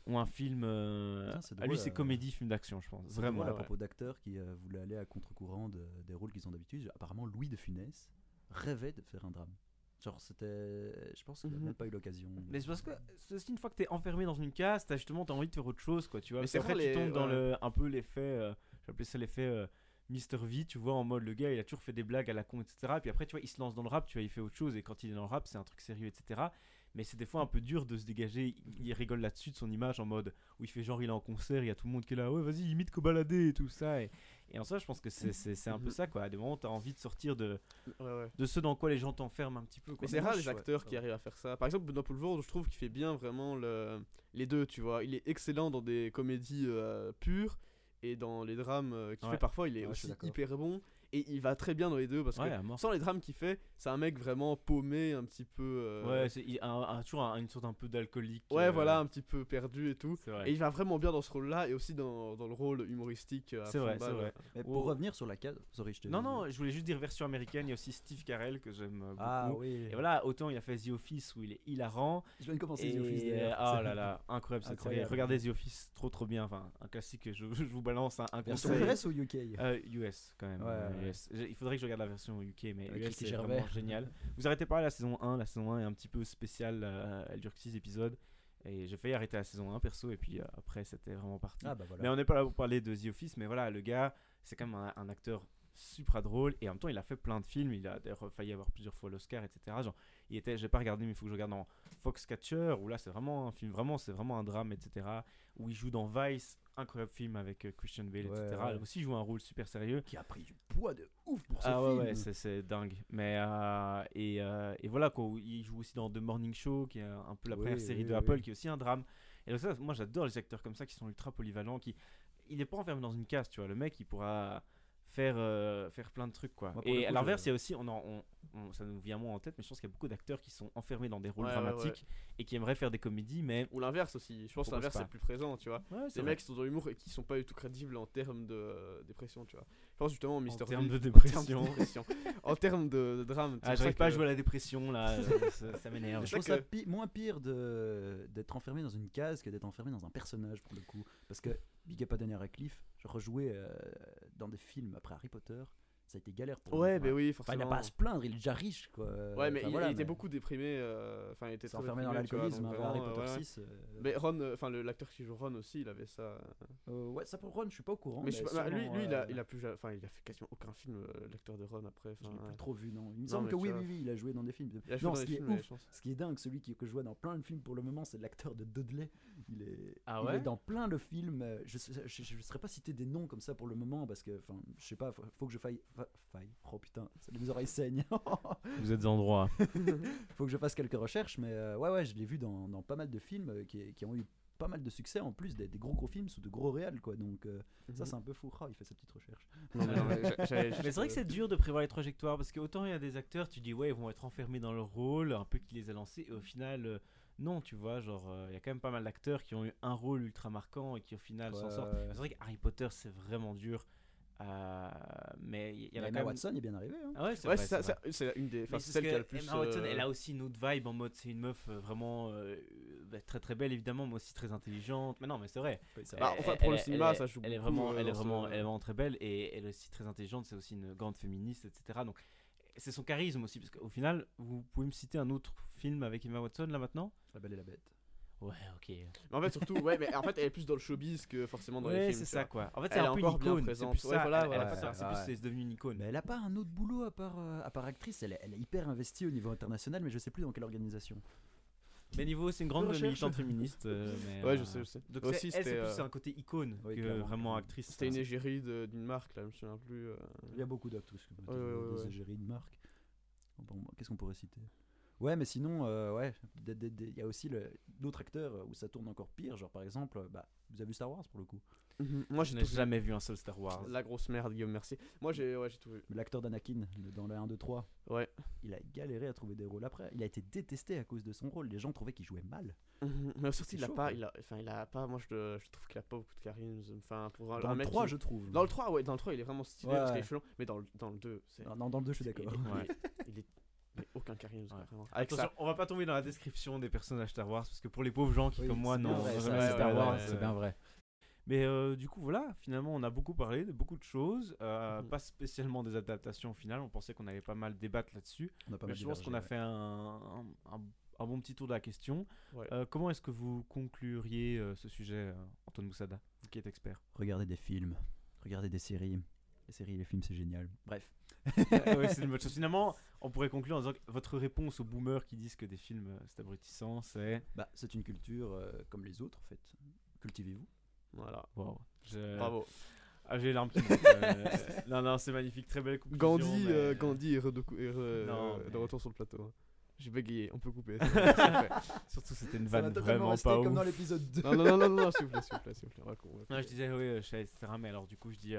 Ou un film. euh, Putain, c'est à drôle, lui, c'est euh, comédie, film d'action, je pense. Vraiment. à ouais. propos d'acteurs qui euh, voulaient aller à contre-courant de- des rôles qu'ils ont d'habitude. Apparemment, Louis de Funès rêvait de faire un drame. Genre, c'était. Je pense qu'il n'a Mhm. même pas eu l'occasion. Mais c'est parce que aussi une fois que t'es enfermé dans une case, t'as justement t'as envie de faire autre chose, quoi. Tu vois. Mais c'est qu'après, vrai, tu les- tombes dans le un peu l'effet. euh, J'appelais ça l'effet. euh, Mr V, tu vois, en mode le gars il a toujours fait des blagues à la con, etc. Puis après, tu vois, il se lance dans le rap, tu vois, il fait autre chose. Et quand il est dans le rap, c'est un truc sérieux, etc. Mais c'est des fois un peu dur de se dégager. Il, rigole là-dessus de son image en mode où il fait genre il est en concert, il y a tout le monde qui est là, ouais, vas-y, imite Kobalade et tout ça. Et, et en ça, je pense que c'est- un peu ça, quoi. À des moments, t'as envie de sortir de, Ouais, ouais. de ce dans quoi les gens t'enferment un petit peu, quoi. Mais c'est rare les acteurs ça qui arrivent à faire ça. Par exemple, Benoît Poulvord, je trouve qu'il fait bien vraiment le... les deux, tu vois. Il est excellent dans des comédies euh, pures et dans les drames euh, qu'il Ouais. fait parfois, il est Ouais, aussi hyper bon. Et il va très bien dans les deux parce que sans les drames qu'il fait, c'est un mec vraiment paumé, un petit peu. euh, Ouais, c'est il- un- toujours un- une sorte un peu d'alcoolique. ouais, euh, voilà, un petit peu perdu et tout. Et il va vraiment bien dans ce rôle-là et aussi dans, dans le rôle humoristique. euh, C'est vrai, c'est vrai. Mais Oh. pour revenir sur la case. Sorry, je t'ai. Non, non, je voulais juste dire version américaine. Il y a aussi Steve Carell que j'aime beaucoup. Ah oui. Et voilà, autant il a fait The Office où il est hilarant. Je viens de commencer Et The Office d'ailleurs. oh là là, incroyable cette série. Incroyable. Regardez The Office, trop trop bien. Enfin, un classique. Je, [LAUGHS] je vous balance un, un Version conseil. US ou UK Euh, US quand même. Ouais, ouais. US. Il faudrait que je regarde la version UK, mais Avec US c'est Gervais. vraiment génial. Vous arrêtez pas à la saison 1. La saison 1 est un petit peu spéciale. euh, elle dure que 6 épisodes. Et j'ai failli arrêter la saison 1 perso. Et puis euh, après, c'était vraiment parti. Ah bah voilà. Mais on n'est pas là pour parler de The Office, mais voilà, le gars, c'est quand même un, un acteur super drôle et en même temps il a fait plein de films, il a d'ailleurs failli avoir plusieurs fois l'Oscar, etc. Genre, il était, j'ai pas regardé, mais il faut que je regarde dans Foxcatcher, où là c'est vraiment un film, vraiment, c'est vraiment un drame, etc. Où il joue dans Vice, incroyable film avec euh, Christian Bale, Ouais, etc. Là aussi joue un rôle super sérieux. Qui a pris du poids de ouf pour ce Ah ouais, film. ouais, c'est- dingue. Mais euh, et, euh, et voilà quoi, il joue aussi dans The Morning Show, qui est un peu la première série de Apple, qui est aussi un drame. Et donc ça, moi j'adore les acteurs comme ça qui sont ultra polyvalents, qui il est pas enfermé dans une case, tu vois. Le mec il pourra faire euh, faire plein de trucs quoi. Moi, et à l'inverse, je- il y a aussi, on, en- on- on- ça nous vient moins en tête, mais je pense qu'il y a beaucoup d'acteurs qui sont enfermés dans des rôles Ouais, ouais, ouais. dramatiques et qui aimeraient faire des comédies, mais Ou l'inverse aussi. Je pense que l'inverse c'est plus présent, tu vois. ouais, c'est Des vrai. mecs qui sont dans l'humour et qui sont pas du tout crédibles en termes de euh, dépression, tu vois. Je pense justement en Mr. termes V- de [LAUGHS] en termes dépression. dépression. en termes de, de drame. Ah, j'arrive pas à ça jouer à la dépression là, [LAUGHS] euh, ça, ça m'énerve. Je trouve ça pi- moins pire de- d'être enfermé dans une case que d'être enfermé dans un personnage pour le coup. Parce que Big Up à Daniel Radcliffe, je rejouais euh, dans des films après Harry Potter, ça a été galère pour que- lui. Ouais, mais oui, Enfin, il forcément. n'a pas à se plaindre, il est déjà riche quoi. Ouais, mais Enfin, il, voilà, il était mais beaucoup déprimé. euh, Enfin, il était très enfermé dans l'alcoolisme avant Harry vraiment, Potter ouais, ouais. 6. euh, Mais Ron, euh, enfin le- l'acteur qui joue Ron aussi, il avait ça. euh, euh, ouais, ça pour Ron, je suis pas au courant. mais bah, lui, lui, il a, euh, il a plus, enfin, il a fait quasiment aucun film, euh, l'acteur de Ron après. Je l'ai plus trop vu, non. Il me semble que oui, oui, oui, il a joué dans des films. Non, ce qui est ouf. Ce qui est dingue, celui qui, que je vois dans plein de films pour le moment, c'est l'acteur de Dudley. Il est, Ah il ouais? est dans plein de films. euh, Je ne saurais pas citer des noms comme ça pour le moment parce que, enfin, je sais pas, faut, faut que je faille, fa- faille. Oh putain, ça- mes oreilles saignent. [LAUGHS] Vous êtes en droit. [LAUGHS] faut que je fasse quelques recherches, mais euh, ouais, ouais, je l'ai vu dans, dans pas mal de films euh, qui, qui ont eu pas mal de succès en plus des, des gros gros films sous de gros réals quoi donc euh, ça Mhm. c'est un peu fou Ah, il fait sa petite recherche Non, [LAUGHS] mais c'est vrai que c'est dur de prévoir les trajectoires parce qu'autant il y a des acteurs, tu dis ouais, ils vont être enfermés dans leur rôle, un peu qui les a lancés, et au final, euh, non, tu vois, genre, euh, il y a quand même pas mal d'acteurs qui ont eu un rôle ultra marquant et qui au final s'en Ouais, sortent. C'est vrai que Harry Potter, c'est vraiment dur, euh, mais il y, y en a Emma même. Watson est bien arrivé hein. Ah ouais, c'est Ouais, vrai, c'est ça, c'est vrai. c'est- c'est une des, enfin, celle qui a le plus. Emma Watson, euh, elle a aussi une autre vibe en mode c'est une meuf euh, vraiment euh, bah, très très belle évidemment, mais aussi très intelligente. Mais non, mais c'est vrai. Oui, c'est Bah, enfin, Elle- pour le elle- cinéma, elle- ça joue Elle est beaucoup, vraiment, euh, elle est vraiment, elle est vraiment très belle et elle est aussi très intelligente. C'est aussi une grande féministe, etc. Donc c'est son charisme aussi, parce qu'au final, vous pouvez me citer un autre film avec Emma Watson là maintenant? La belle et la bête Ouais, ok. Mais en fait, surtout, ouais, mais en fait, elle est plus dans le showbiz que forcément dans les Ouais, films. c'est tu ça quoi. En fait, Elle c'est est un peu une encore bien icône. C'est présente. plus Ouais, ça. voilà, elle- elle a voilà, ouais, c'est ouais. plus, c'est devenu une icône. Mais elle a pas un autre boulot à part, euh, à part actrice. Elle est, elle est hyper investie au niveau international, mais je sais plus dans quelle organisation. Mais niveau, c'est une grande militante féministe. euh, [LAUGHS] mais, Ouais, je euh, sais, je sais. Donc Aussi, c'est- elle, c'est c'était, plus euh, un côté icône que clairement. vraiment actrice. C'était une égérie d'une marque, là, je me souviens plus. euh. Il y a beaucoup d'actrices Ouais, ouais, ouais, des ouais. égéries de marque. Qu'est-ce qu'on pourrait citer? Ouais, mais sinon, euh, ouais, il y a aussi d'autres acteurs où ça tourne encore pire. Genre, par exemple, bah, vous avez vu Star Wars pour le coup Mhm. Moi, Je n'ai jamais vu un seul Star Wars. La grosse merde, Guillaume, merci. Moi, j'ai ouais, j'ai tout vu. L'acteur d'Anakin dans le 1, 2, 3, Ouais. il a galéré à trouver des rôles après. Il a été détesté à cause de son rôle. Les gens trouvaient qu'il jouait mal. Mhm. Mais surtout, il a chaud, pas, quoi. il a, enfin, il a pas. Moi, je, je trouve qu'il a pas beaucoup de charisme. Enfin, pour un, Dans un le mec 3, qui- je trouve. Dans le 3, ouais, dans le 3, il est vraiment stylé Ouais, parce qu'il est. Mais dans le, dans le 2, c'est. Non, non, dans le 2, je suis d'accord. Il, Ouais. est- il est. Mais aucun charisme, Ouais. vraiment. Attention, ça. on va pas tomber dans la description des personnages Star Wars parce que pour les pauvres gens qui Oui, comme moi bien vrai, Star ouais, Wars, ouais, euh, c'est bien vrai. Mais euh, du coup, voilà, finalement, on a beaucoup parlé de beaucoup de choses, euh, Mhm. pas spécialement des adaptations au final. On pensait qu'on allait pas mal débattre là-dessus. Mais mal je pense qu'on a ouais. fait un, un- un- un bon petit tour de la question. Ouais. Euh, comment est-ce que vous concluriez euh, ce sujet, euh, Antoine Moussada, vous qui êtes expert? Regardez des films, regardez des séries. Les séries et les films, c'est génial. Bref. Ouais, [LAUGHS] c'est une bonne chose. Finalement, on pourrait conclure en disant que votre réponse aux boomers qui disent que des films euh, c'est abrutissant, c'est. Bah, c'est une culture euh, comme les autres, en fait. Cultivez-vous. Voilà. Wow. Je- Bravo. Ah, j'ai les larmes qui. Euh, non, non, c'est magnifique, très belle conclusion. Gandhi, mais- euh, Gandhi est, redou- est re- Non, de mais- retour sur le plateau. J'ai bégayé, on peut couper. [LAUGHS] Surtout, c'était une vanne vraiment pas comme ouf. dans l'épisode 2. non, non, non, non, non, s'il vous plaît, s'il vous plaît, s'il vous plaît. je disais oui, je sais, etc. Mais alors, du coup, je dis.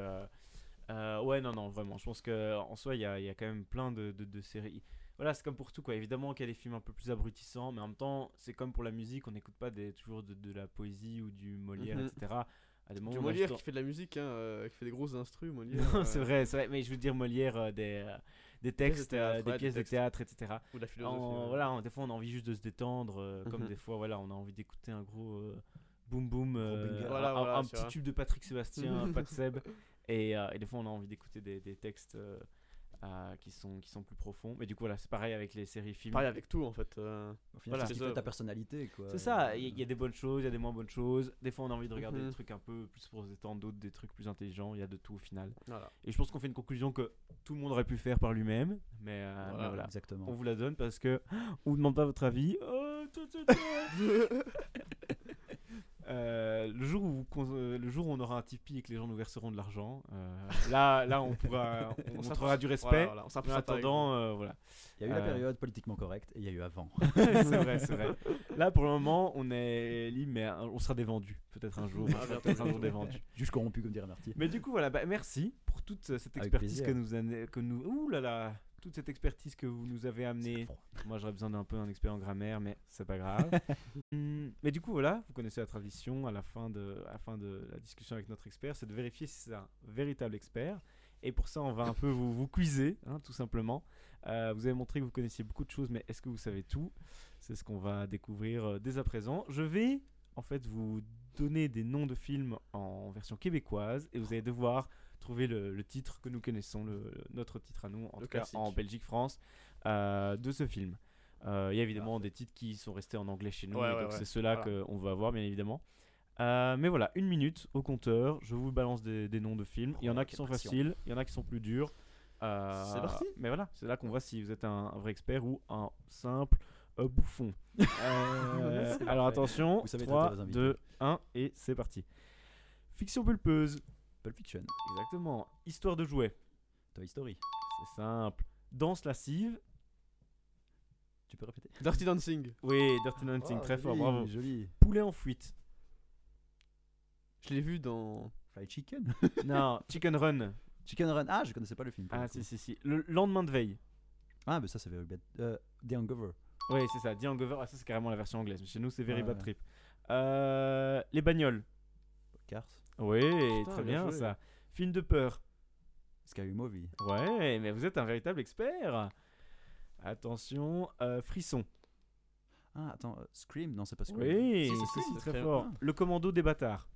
Euh, ouais, non, non, vraiment. Je pense qu'en soi, il y a, il y a quand même plein de, de, de séries. Voilà, c'est comme pour tout, quoi. Évidemment qu'il y a des films un peu plus abrutissants, mais en même temps, c'est comme pour la musique, on n'écoute pas des, toujours de, de la poésie ou du Molière, Mhm. etc. À des moments, Du Molière qui fait de la musique, hein, euh, qui fait des grosses instrus, Molière. [LAUGHS] Non, euh, c'est vrai, c'est vrai, mais je veux dire Molière, euh, des, euh, des textes, théâtre, euh, des ouais, pièces de théâtre, etc. Ou de la philosophie. En- ouais. voilà, des fois on a envie juste de se détendre, euh, comme Mhm. des fois voilà, on a envie d'écouter un gros euh, boom boom, euh, banger. un- Voilà, un, voilà, un tu petit vois. tube de Patrick Sébastien, [LAUGHS] pas de Seb, et, euh, et des fois on a envie d'écouter des, des textes euh, euh, qui, sont, qui sont plus profonds. Mais du coup voilà, c'est pareil avec les séries films. Pareil avec tout, en fait. euh, Au final, Voilà. c'est ce qui fait ta personnalité, quoi. C'est ça, il y, a- il y a des bonnes choses, il y a des moins bonnes choses. Des fois on a envie de regarder Mhm. des trucs un peu plus pour se détendre, d'autres des trucs plus intelligents, il y a de tout au final. Voilà. Et je pense qu'on fait une conclusion que tout le monde aurait pu faire par lui-même, mais, euh, mais Voilà. Exactement. On vous la donne parce que [GASPS] on vous demande pas votre avis. Oh. [LAUGHS] Euh, le jour où vous euh, le jour où on aura un Tipeee et que les gens nous verseront de l'argent, euh, là là on pourra [LAUGHS] on, On montrera du respect. voilà, on Mais en attendant, euh, voilà, Il y a eu la période politiquement correcte et il y a eu avant. [LAUGHS] c'est vrai, c'est vrai. Là pour le moment, on est libre, mais on sera des vendus. Peut-être un jour, Ah, peut-être un des vendus. Juge corrompu, comme dirait Marty. Mais du coup, voilà, bah, merci pour toute cette expertise que nous, que nous, ouh là là, toute cette expertise que vous nous avez amenée. Moi, j'aurais besoin d'un peu un expert en grammaire, mais c'est pas grave. [LAUGHS] Hum, mais du coup, voilà, vous connaissez la tradition à la fin de, à la fin de la discussion avec notre expert, c'est de vérifier si c'est un véritable expert. Et pour ça, on va un peu vous, vous quizer, hein, tout simplement. Euh, vous avez montré que vous connaissiez beaucoup de choses, mais est-ce que vous savez tout? C'est ce qu'on va découvrir euh, dès à présent. Je vais en fait vous donner des noms de films en version québécoise et vous allez devoir trouver le, le titre que nous connaissons, le, notre titre à nous, en Le tout cas en Belgique, France, euh, de ce film. Euh, Il y a évidemment des titres qui sont restés en anglais chez nous, Ouais, et ouais, donc ouais. c'est ceux-là Voilà. qu'on va avoir, bien évidemment. Euh, mais voilà, une minute au compteur, je vous balance des, des noms de films. Il y en a qui sont faciles, il y en a qui sont plus durs. C'est parti. Mais voilà, c'est là qu'on voit si vous êtes un, un vrai expert ou un simple bouffon. [LAUGHS] Alors attention, Vous savez 3, traiter vos invités. 2, 1 et c'est parti. Fiction pulpeuse, Pulp Fiction, exactement. Histoire de jouets, Toy Story. c'est simple. Danse lascive, Tu peux répéter? Dirty Dancing. oui, Dirty Dancing, Oh, très fort, bravo. Joli. Poulet en fuite, Je l'ai vu dans. Fried Chicken? [LAUGHS] non, Chicken Run, Chicken Run. Ah, je connaissais pas le film. ah si si si. Le lendemain de veille, Ah, mais ça, c'est Very Bad. Euh, The Hangover. oui c'est ça, The Hangover, ah ça c'est carrément la version anglaise, mais chez nous c'est Very Bad ouais. Trip. Euh, les bagnoles, Cars. Oui, Putain, très bien ça. Film de peur, Scary Movie. Ouais, mais vous êtes un véritable expert. Attention, euh, frisson. Ah, attends, euh, Scream Non, c'est pas Scream. Oui, c'est c'est très très fort. bien. Le commando des bâtards.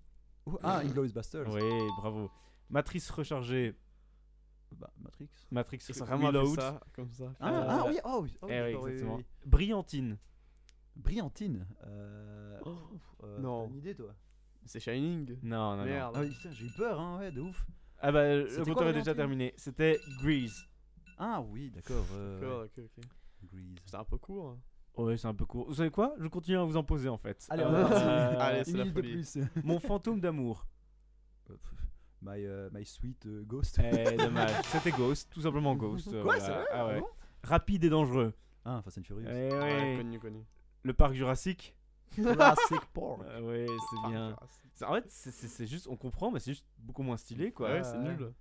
Oh, ah, Inglourious Basterds. Oui, bravo. Matrice rechargée. Bah, Matrix. Matrix ont vraiment ça, comme ça. Ah, Euh, ah oui, oh, oui, oh, Eh oui, d'accord, oui, exactement. oui, oui. Brillantine. Brillantine. Euh... Oh, euh, non. T'as une idée, toi C'est Shining. Non, non, non. Ah oui, putain, j'ai eu peur, hein, ouais, de ouf. Ah bah, le quoi, est déjà terminé. C'était Grease. Ah oui, d'accord. euh, D'accord, ouais. ok, ok. Grease. C'est un peu court. hein. Ouais, c'est un peu court. Vous savez quoi? Je continue à vous en poser en fait. Allez, on Euh, est parti. Allez, c'est Une la minute de folie. plus. [LAUGHS] Mon fantôme d'amour. Euh, my, euh, my Sweet euh, Ghost. Eh, dommage. C'était Ghost, tout simplement Ghost. [LAUGHS] Quoi, voilà. c'est vrai? Ah ouais. Ah Rapide et dangereux. Ah, Fast and Furious. Eh Ouais, ouais. connu, connu. Le parc Jurassique. Jurassic [LAUGHS] Park. Euh, ouais, c'est bien. C'est- En fait, c'est- c'est c'est juste, on comprend, mais c'est juste beaucoup moins stylé, quoi. Ouais, c'est nul.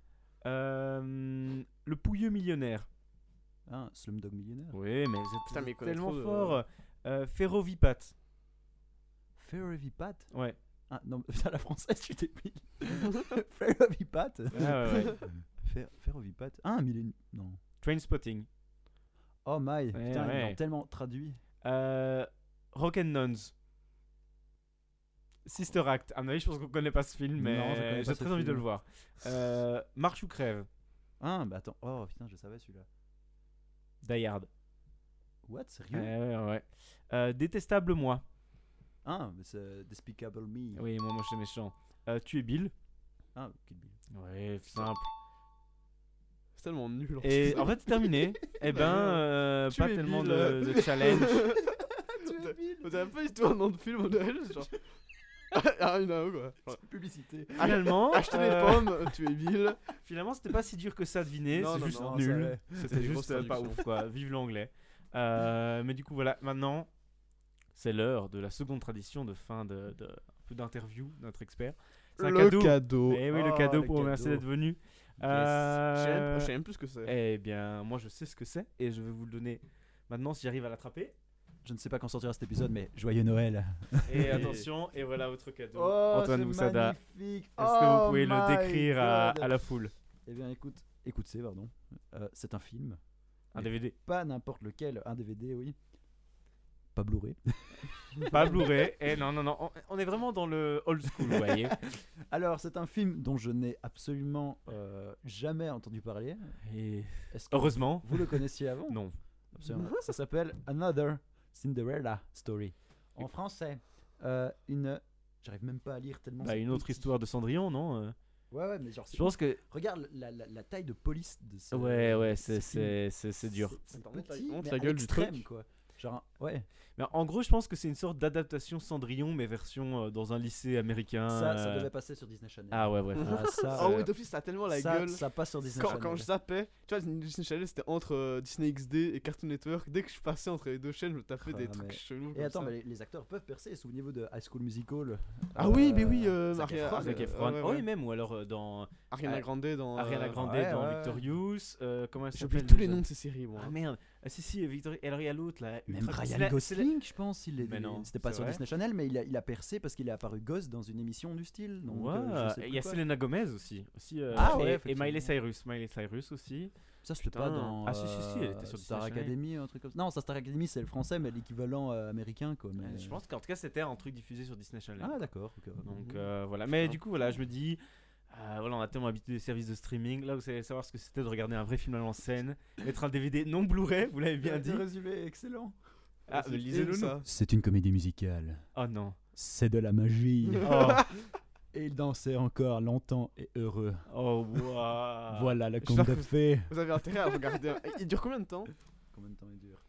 Euh, le pouilleux millionnaire. Ah, Slumdog Millionnaire. Oui, mais connaît tellement trop fort. Euh, Ferrovipat. Ferrovipat? Ouais. Ah non, [LAUGHS] putain, la française, tu t'es pris. [LAUGHS] Ferrovipat Ah, ouais, ouais. Fer- Ferrovipat Ah, millénium. Non. Trainspotting. Oh my. Ouais, Putain, ils l'ont tellement traduit. Euh, Rock and Nuns. Sister Act. À mon avis, je pense qu'on connaît pas ce film, mais j'ai très envie de le voir. Euh, Marche ou crève. Ah, bah attends. Oh putain, je savais celui-là. Die Hard. What Ouais, Sérieux ouais, ouais. Euh, Détestable moi. Ah, mais c'est Despicable Me. Oui, moi, moi, je suis méchant. Euh, tu es Bill. Ah, Kill Bill. Ouais, simple. C'est tellement nul. en Et en fait, c'est terminé. [LAUGHS] Eh ben, euh, Tu pas es tellement Bill. de, de challenge. [LAUGHS] [LAUGHS] On dirait pas du tout un nom de film, on dirait juste genre. [LAUGHS] ah, une quoi. Publicité. Finalement, [LAUGHS] Acheter des euh, pommes, tu es Bill. [LAUGHS] Finalement, c'était pas si dur que ça à deviner. Non, C'est non, juste non, nul. C'était juste euh, pas ouf, quoi. Vive l'anglais. Euh, mais du coup, voilà. Maintenant, c'est l'heure de la seconde tradition de fin de, de un peu d'interview de notre expert. C'est un Le cadeau. cadeau. Eh oui, le Oh, cadeau le pour remercier cadeau. d'être venu. Je sais même- Euh, je sais même plus ce que c'est. Eh bien, moi, je sais ce que c'est et je vais vous le donner maintenant si j'arrive à l'attraper. Je ne sais pas quand sortira cet épisode, mais joyeux Noël. Et [LAUGHS] attention, et voilà votre cadeau. Oh, Antoine c'est Moussada. magnifique. Est-ce que vous Oh pouvez le décrire à, la foule Eh bien, écoute, écoute, c'est pardon. Euh, c'est un film, Un DVD. pas n'importe lequel, un DVD, oui. Pas Blu-ray. [LAUGHS] Pas Blu-ray. Et non, non, non. On, on est vraiment dans le old school, vous voyez. [LAUGHS] Alors, c'est un film dont je n'ai absolument euh, jamais entendu parler. Et heureusement, vous le connaissiez avant? Non. Absolument. Ça s'appelle Another Cinderella Story. En français, euh, une. J'arrive même pas à lire tellement. Bah, une autre petit. histoire de Cendrillon, non euh Ouais, ouais, mais genre. Je pense que. Regarde la, la- la taille de police de ce. Ouais, ouais, c'est dur. C'est petit, montre mais la gueule du truc. quoi. Genre, ouais. Mais en gros, je pense que c'est une sorte d'adaptation Cendrillon, mais version euh, dans un lycée américain. Ça, ça euh, devait passer sur Disney Channel. Ah ouais, ouais. Ah, ça, Ah oui, d'office, ça a tellement la ça, gueule. ça passe sur Disney Quand, Channel. quand je zappais, tu vois, Disney Channel c'était entre euh, Disney XD et Cartoon Network. Dès que je passais entre les deux chaînes, je me tapais Ah, des mais- trucs chelous. Et attends, ça. mais les, les acteurs peuvent percer. Souvenez-vous de High School Musical. Ah oui, mais oui, euh, euh, Zac Efron. Ah, Zac euh, Oh, oui, même, ou alors euh, dans Ariana Ah, Grande dans. Ariana euh, Grande ouais, dans ouais. Victorious. euh, comment elle J'oublie tous les noms de ces séries, moi. Ah merde. Ah si, si, Victorious. Et alors il y a l'autre là. Même ultra- Ryan la- c'est la- Gosling, je pense, il est. Mais non, C'était pas sur vrai Disney Channel, mais il a, il a percé parce qu'il est apparu gosse dans une émission du style. Donc, euh, je il y a quoi. Selena Gomez aussi. aussi euh, Ah et, ouais, et. Miley Cyrus. Miley Cyrus aussi. Ça, Putain. pas dans. Ah, si, si, si, elle était euh, sur Star Disney Channel. Academy, un truc comme ça. Non, ça, Star Academy, c'est le français, mais l'équivalent américain, quoi. mais- Je pense qu'en tout cas c'était un truc diffusé sur Disney Channel. Ah, d'accord. Donc euh, voilà. Mais du coup voilà, je me dis. Euh, voilà, on a tellement habitué des services de streaming. Là, vous allez savoir ce que c'était de regarder un vrai film à l'ancienne, mettre un DVD non Blu-ray, vous l'avez bien dit. Résumé excellent. Ah, C'est mais lisez-le ça. C'est une comédie musicale. Oh non. C'est de la magie. Oh, [LAUGHS] Et il dansait encore longtemps et heureux. oh waouh. Voilà le conte de fées. Vous avez intérêt à regarder. Il dure combien de temps? Combien de temps il dure?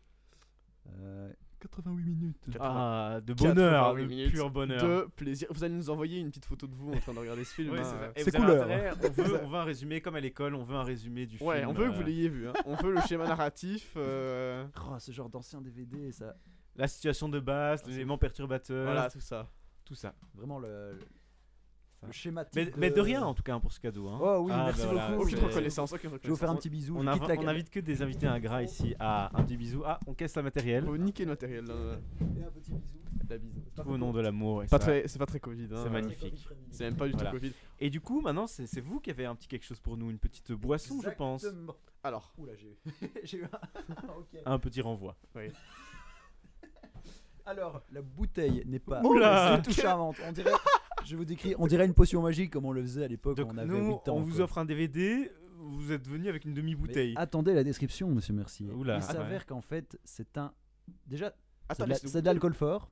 Euh, 88 minutes. Ah, de bonheur, 88 de minutes pur bonheur. De plaisir. Vous allez nous envoyer une petite photo de vous en train de regarder ce film. Oui, hein. c'est vous couleur. intérêt, on, veut, on veut un résumé comme à l'école, on veut un résumé du Ouais, film. on veut que vous euh, l'ayez vu. hein. On veut le schéma narratif. euh, [LAUGHS] Oh, ce genre d'ancien DVD, ça. La situation de base, Ah, l'élément perturbateur, Voilà, tout ça. tout ça. Vraiment le. Le schéma Mais, de rien en tout cas hein, pour ce cadeau. hein. Oh oui, Ah, merci bah voilà, beaucoup. Aucune reconnaissance, aucune Je vais vous faire un petit bisou. On, inv- on invite que des invités ingrats ici. Ah, un petit bisou. Ah, on casse la matériel. Faut niquer le matériel. là. Et un petit bisou. La bise. Tout au nom de l'amour. c'est pas très Covid. hein. C'est magnifique. C'est même pas du Voilà. tout Covid. Et du coup, maintenant, c'est vous qui avez un petit quelque chose pour nous, une petite boisson, je pense. Alors, Oula, j'ai eu. [LAUGHS] [LAUGHS] Un petit renvoi. Alors, la bouteille n'est pas Oula du tout charmante. On dirait, je vous décris, on dirait une potion magique comme on le faisait à l'époque on avait nous, 8 ans. on vous quoi. offre un DVD. Vous êtes venu avec une Mais demi-bouteille. Attendez la description, monsieur Mercier. Oula, Il s'avère ouais. qu'en fait, c'est un. Déjà, c'est de la- laisse-nous c'est de goûter. l'alcool fort.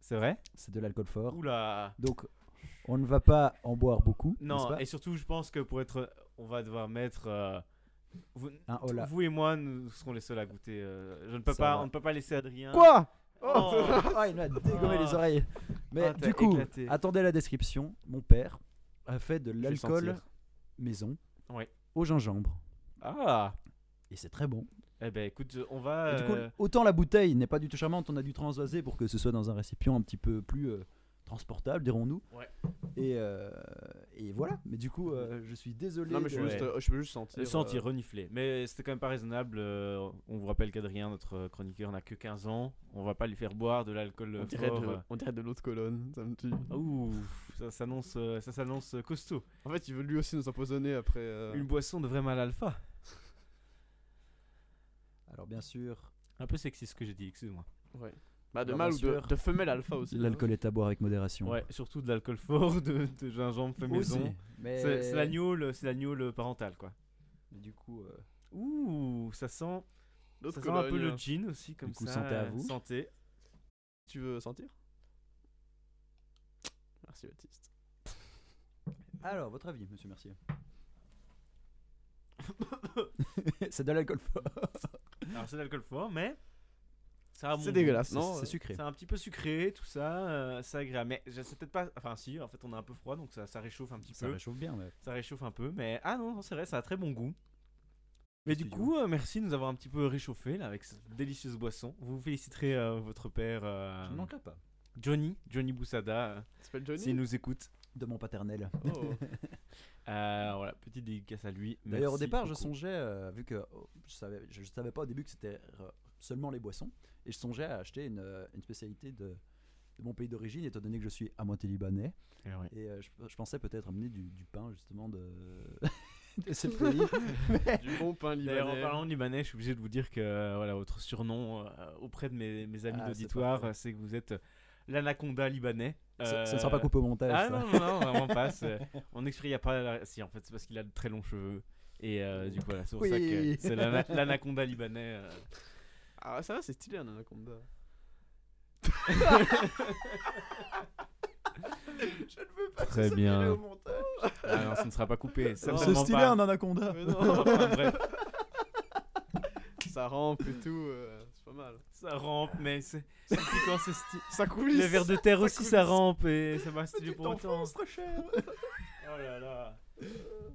C'est vrai? C'est de l'alcool fort. Oula. Donc, on ne va pas en boire beaucoup. Non, pas? et surtout, je pense que pour être. On va devoir mettre. euh, vous, Un hola. vous et moi, nous serons les seuls à goûter. euh, je ne peux Ça pas, va. on ne peut pas laisser Adrien. Quoi? Oh. [LAUGHS] Ah, il m'a dégommé Ah. les oreilles. Mais Ah, t'as du coup, éclaté. attendez la description. Mon père a fait de vais l'alcool sentir. maison Ouais. au gingembre. Ah Et c'est très bon. Eh ben écoute, on va. Et du coup, euh, autant la bouteille n'est pas du tout charmante, on a dû transvaser pour que ce soit dans un récipient un petit peu plus euh, transportable, dirons-nous. Ouais. Et, euh, et voilà. Mais du coup, euh, je suis désolé. Non, mais je, de- peux juste, euh, je peux juste sentir. Le sentir, euh, renifler. Mais c'était quand même pas raisonnable. euh, on vous rappelle qu'Adrien, notre chroniqueur, n'a que 15 ans. On va pas lui faire boire de l'alcool on, dirait de, on dirait de l'autre colonne, ça me tue. Ouh, ça s'annonce, ça s'annonce costaud. En fait, il veut lui aussi nous empoisonner après. euh, Une boisson de vrai mal alpha. Alors, bien sûr, Un peu sexiste ce que j'ai dit, excuse-moi. Ouais. Bah, de bien ou de, de femelle alpha aussi. l'alcool est à boire avec modération. Ouais, surtout de l'alcool fort, de, de gingembre fait Aussi, maison. Mais... C'est c'est l'agneau, c'est l'agneau parental quoi. mais Du coup, euh, Ouh, ça sent, L'autre ça sent un peu le gin aussi comme coup, ça. santé à euh, vous. Santé. Tu veux sentir? Merci Baptiste. alors, votre avis, monsieur Mercier? [LAUGHS] [LAUGHS] C'est de l'alcool fort. Alors c'est de l'alcool fort, mais ça a C'est dégueulasse, C'est- non C'est sucré. C'est un petit peu sucré, tout ça, euh, c'est agréable. Mais je sais peut-être pas. Enfin, si, en fait, on est un peu froid, donc ça, ça réchauffe un petit Ça peu. réchauffe bien. mais- Ça réchauffe un peu, mais ah non, non, c'est vrai, ça a très bon goût. Mais du coup, euh, merci de nous avoir un petit peu réchauffé là avec cette délicieuse boisson. Vous féliciterez euh, votre père euh, Je ne manquerai pas. Johnny, Johnny Boussada, euh, Johnny s'il nous écoute. De mon paternel. Oh. [LAUGHS] Euh, voilà, petite dédicace à lui. D'ailleurs, au départ, je songeais, euh, vu que oh, je savais, je, je savais pas au début que c'était seulement les boissons, et je songeais à acheter une, euh, une spécialité de, de mon pays d'origine, étant donné que je suis à moitié libanais, Eh ouais. et euh, je, je pensais peut-être amener du, du pain justement de, [LAUGHS] [LAUGHS] de ce pays. Mais- Du bon pain D'ailleurs, en libanais. parlant de libanais, je suis obligé de vous dire que euh, voilà, votre surnom euh, auprès de mes, mes amis Ah, d'auditoire, c'est que vous êtes l'anaconda libanais. ça, ça ne sera pas coupé au montage. Ah ça. non, non, non, [LAUGHS] vraiment pas. On exprime, il y a pas. la- Si, en fait, c'est parce qu'il a de très longs cheveux. Et euh, du coup, voilà, c'est pour ça que c'est l'ana- l'anaconda libanais. euh. Ah, ça va, c'est stylé un anaconda. [LAUGHS] Très bien. Ah non, ça ne sera pas coupé. C'est certainement stylé pas. un anaconda. Mais non. [LAUGHS] Enfin, bref, ça rampe et tout, euh, c'est pas mal. ça rampe, mais c'est. c'est piquant, c'est sti- Ça coulisse. Le ver de terre Ça aussi, ça coulisse. rampe et c'est pas stylé pour autant. trop cher. Oh là là.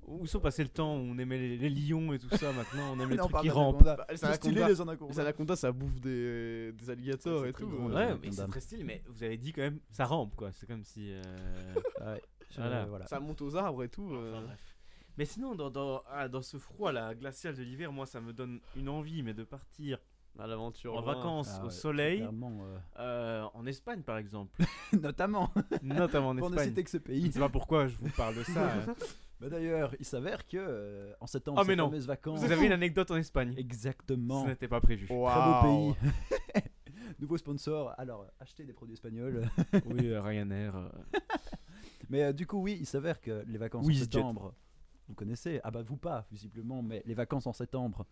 Où sont passés le temps où on aimait les, les lions et tout ça maintenant On aime les Non, trucs pas qui rampent. Bah, les C'est stylé anacondas- les Les anacondas. ça bouffe des, des alligators et tout. les Ouais, mais c'est très stylé, mais vous avez dit quand même, ça rampe quoi. C'est comme si. euh, [LAUGHS] Ouais, je- Voilà. voilà. Ça monte aux arbres et tout. Enfin, euh. bref. Mais sinon, dans, dans, ah, dans ce froid là, glacial de l'hiver, moi ça me donne une envie, mais de partir À l'aventure. en loin. vacances Ah au ouais, soleil, clairement, euh, euh, en Espagne par exemple, [LAUGHS] Notamment, notamment en pour ne Espagne. citer que ce Je pays. ne sais pas pourquoi je vous parle de ça. hein. [LAUGHS] Bah D'ailleurs, il s'avère que euh, en septembre, mais ces non. fameuses vacances. Vous avez une anecdote en Espagne Exactement. Ce n'était pas prévu. Très Waouh. beau pays. [LAUGHS] Nouveau sponsor. Alors, achetez des produits espagnols. [LAUGHS] oui, euh, Ryanair. euh, [LAUGHS] Mais euh, du coup, oui, il s'avère que les vacances Oui, en Jet. septembre, vous connaissez, ah bah vous pas, visiblement, mais les vacances en septembre,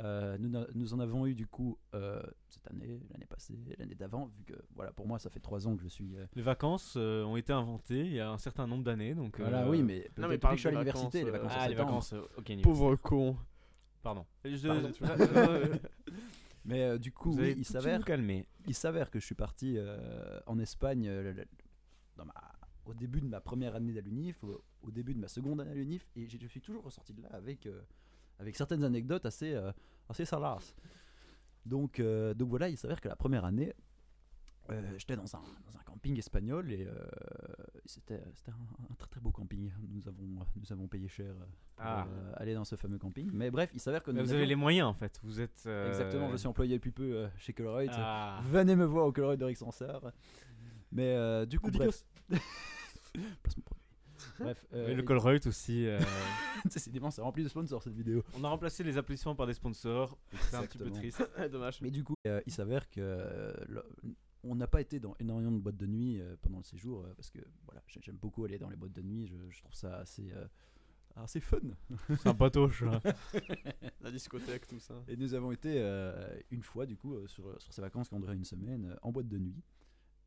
euh, nous, nous en avons eu du coup euh, cette année, l'année passée, l'année d'avant, vu que voilà, pour moi, ça fait trois ans que je suis. euh, Les vacances euh, ont été inventées il y a un certain nombre d'années, donc. Voilà, euh, oui, mais, non, mais depuis que je suis à l'université, les vacances, Ah, les vacances. euh, ok, Pauvre con. Pardon. Je- Pardon, tu [LAUGHS] Mais euh, du coup, oui, il s'avère il s'avère que je suis parti euh, en Espagne euh, le- le- dans ma- au début de ma première année à l'UNIF, au, début de ma seconde année à l'UNIF, et je suis toujours ressorti de là avec, euh, avec certaines anecdotes assez, euh, assez salaces. Donc, euh, donc voilà, il s'avère que la première année, euh, j'étais dans un, dans un camping espagnol et euh, c'était c'était un, un très très beau camping. Nous avons, nous avons payé cher euh, pour Ah. euh, aller dans ce fameux camping. Mais bref, il s'avère que Mais nous vous avez les moyens en fait. Vous êtes. euh, Exactement, je suis employé depuis peu euh, chez Colruyt. Ah. Venez me voir au Colruyt de Rixensart. Mais euh, du coup, bref. Place [LAUGHS] mon. Bref, euh, Et le Colruyt aussi. euh, [LAUGHS] décidément, c'est rempli de sponsors cette vidéo. On a remplacé les applaudissements par des sponsors. C'est un petit peu triste. [LAUGHS] Dommage. Mais du coup, euh, il s'avère que euh, le- on n'a pas été dans énormément de boîtes de nuit euh, pendant le séjour euh, parce que voilà, j'ai- j'aime beaucoup aller dans les boîtes de nuit. Je, je trouve ça assez, euh, assez fun. [LAUGHS] Sympatoche. hein. La discothèque, tout ça. Et nous avons été euh, une fois, du coup, euh, sur, sur ces vacances qui ont duré une semaine, euh, en boîte de nuit.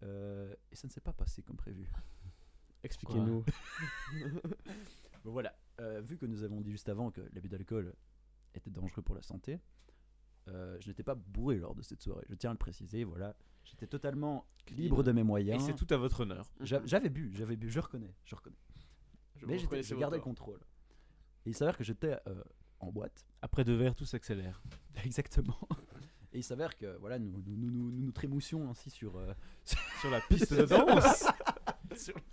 Euh, et ça ne s'est pas passé comme prévu. Expliquez-nous. [LAUGHS] Bon, voilà, Euh, vu que nous avons dit juste avant que l'abus d'alcool était dangereux pour la santé, euh, je n'étais pas bourré lors de cette soirée. Je tiens à le préciser, voilà. J'étais totalement libre de mes Et moyens. c'est tout à votre honneur. J'a- J'avais bu, j'avais bu, je reconnais, je reconnais. Je Mais vous j'étais- gardais le votre- contrôle. Et il s'avère que j'étais euh, en boîte. Après deux verres, tout s'accélère. [LAUGHS] Exactement. Et il s'avère que voilà, nous nous, nous, nous, nous, nous trémoussions ainsi sur, euh, Sur la piste de danse [LAUGHS]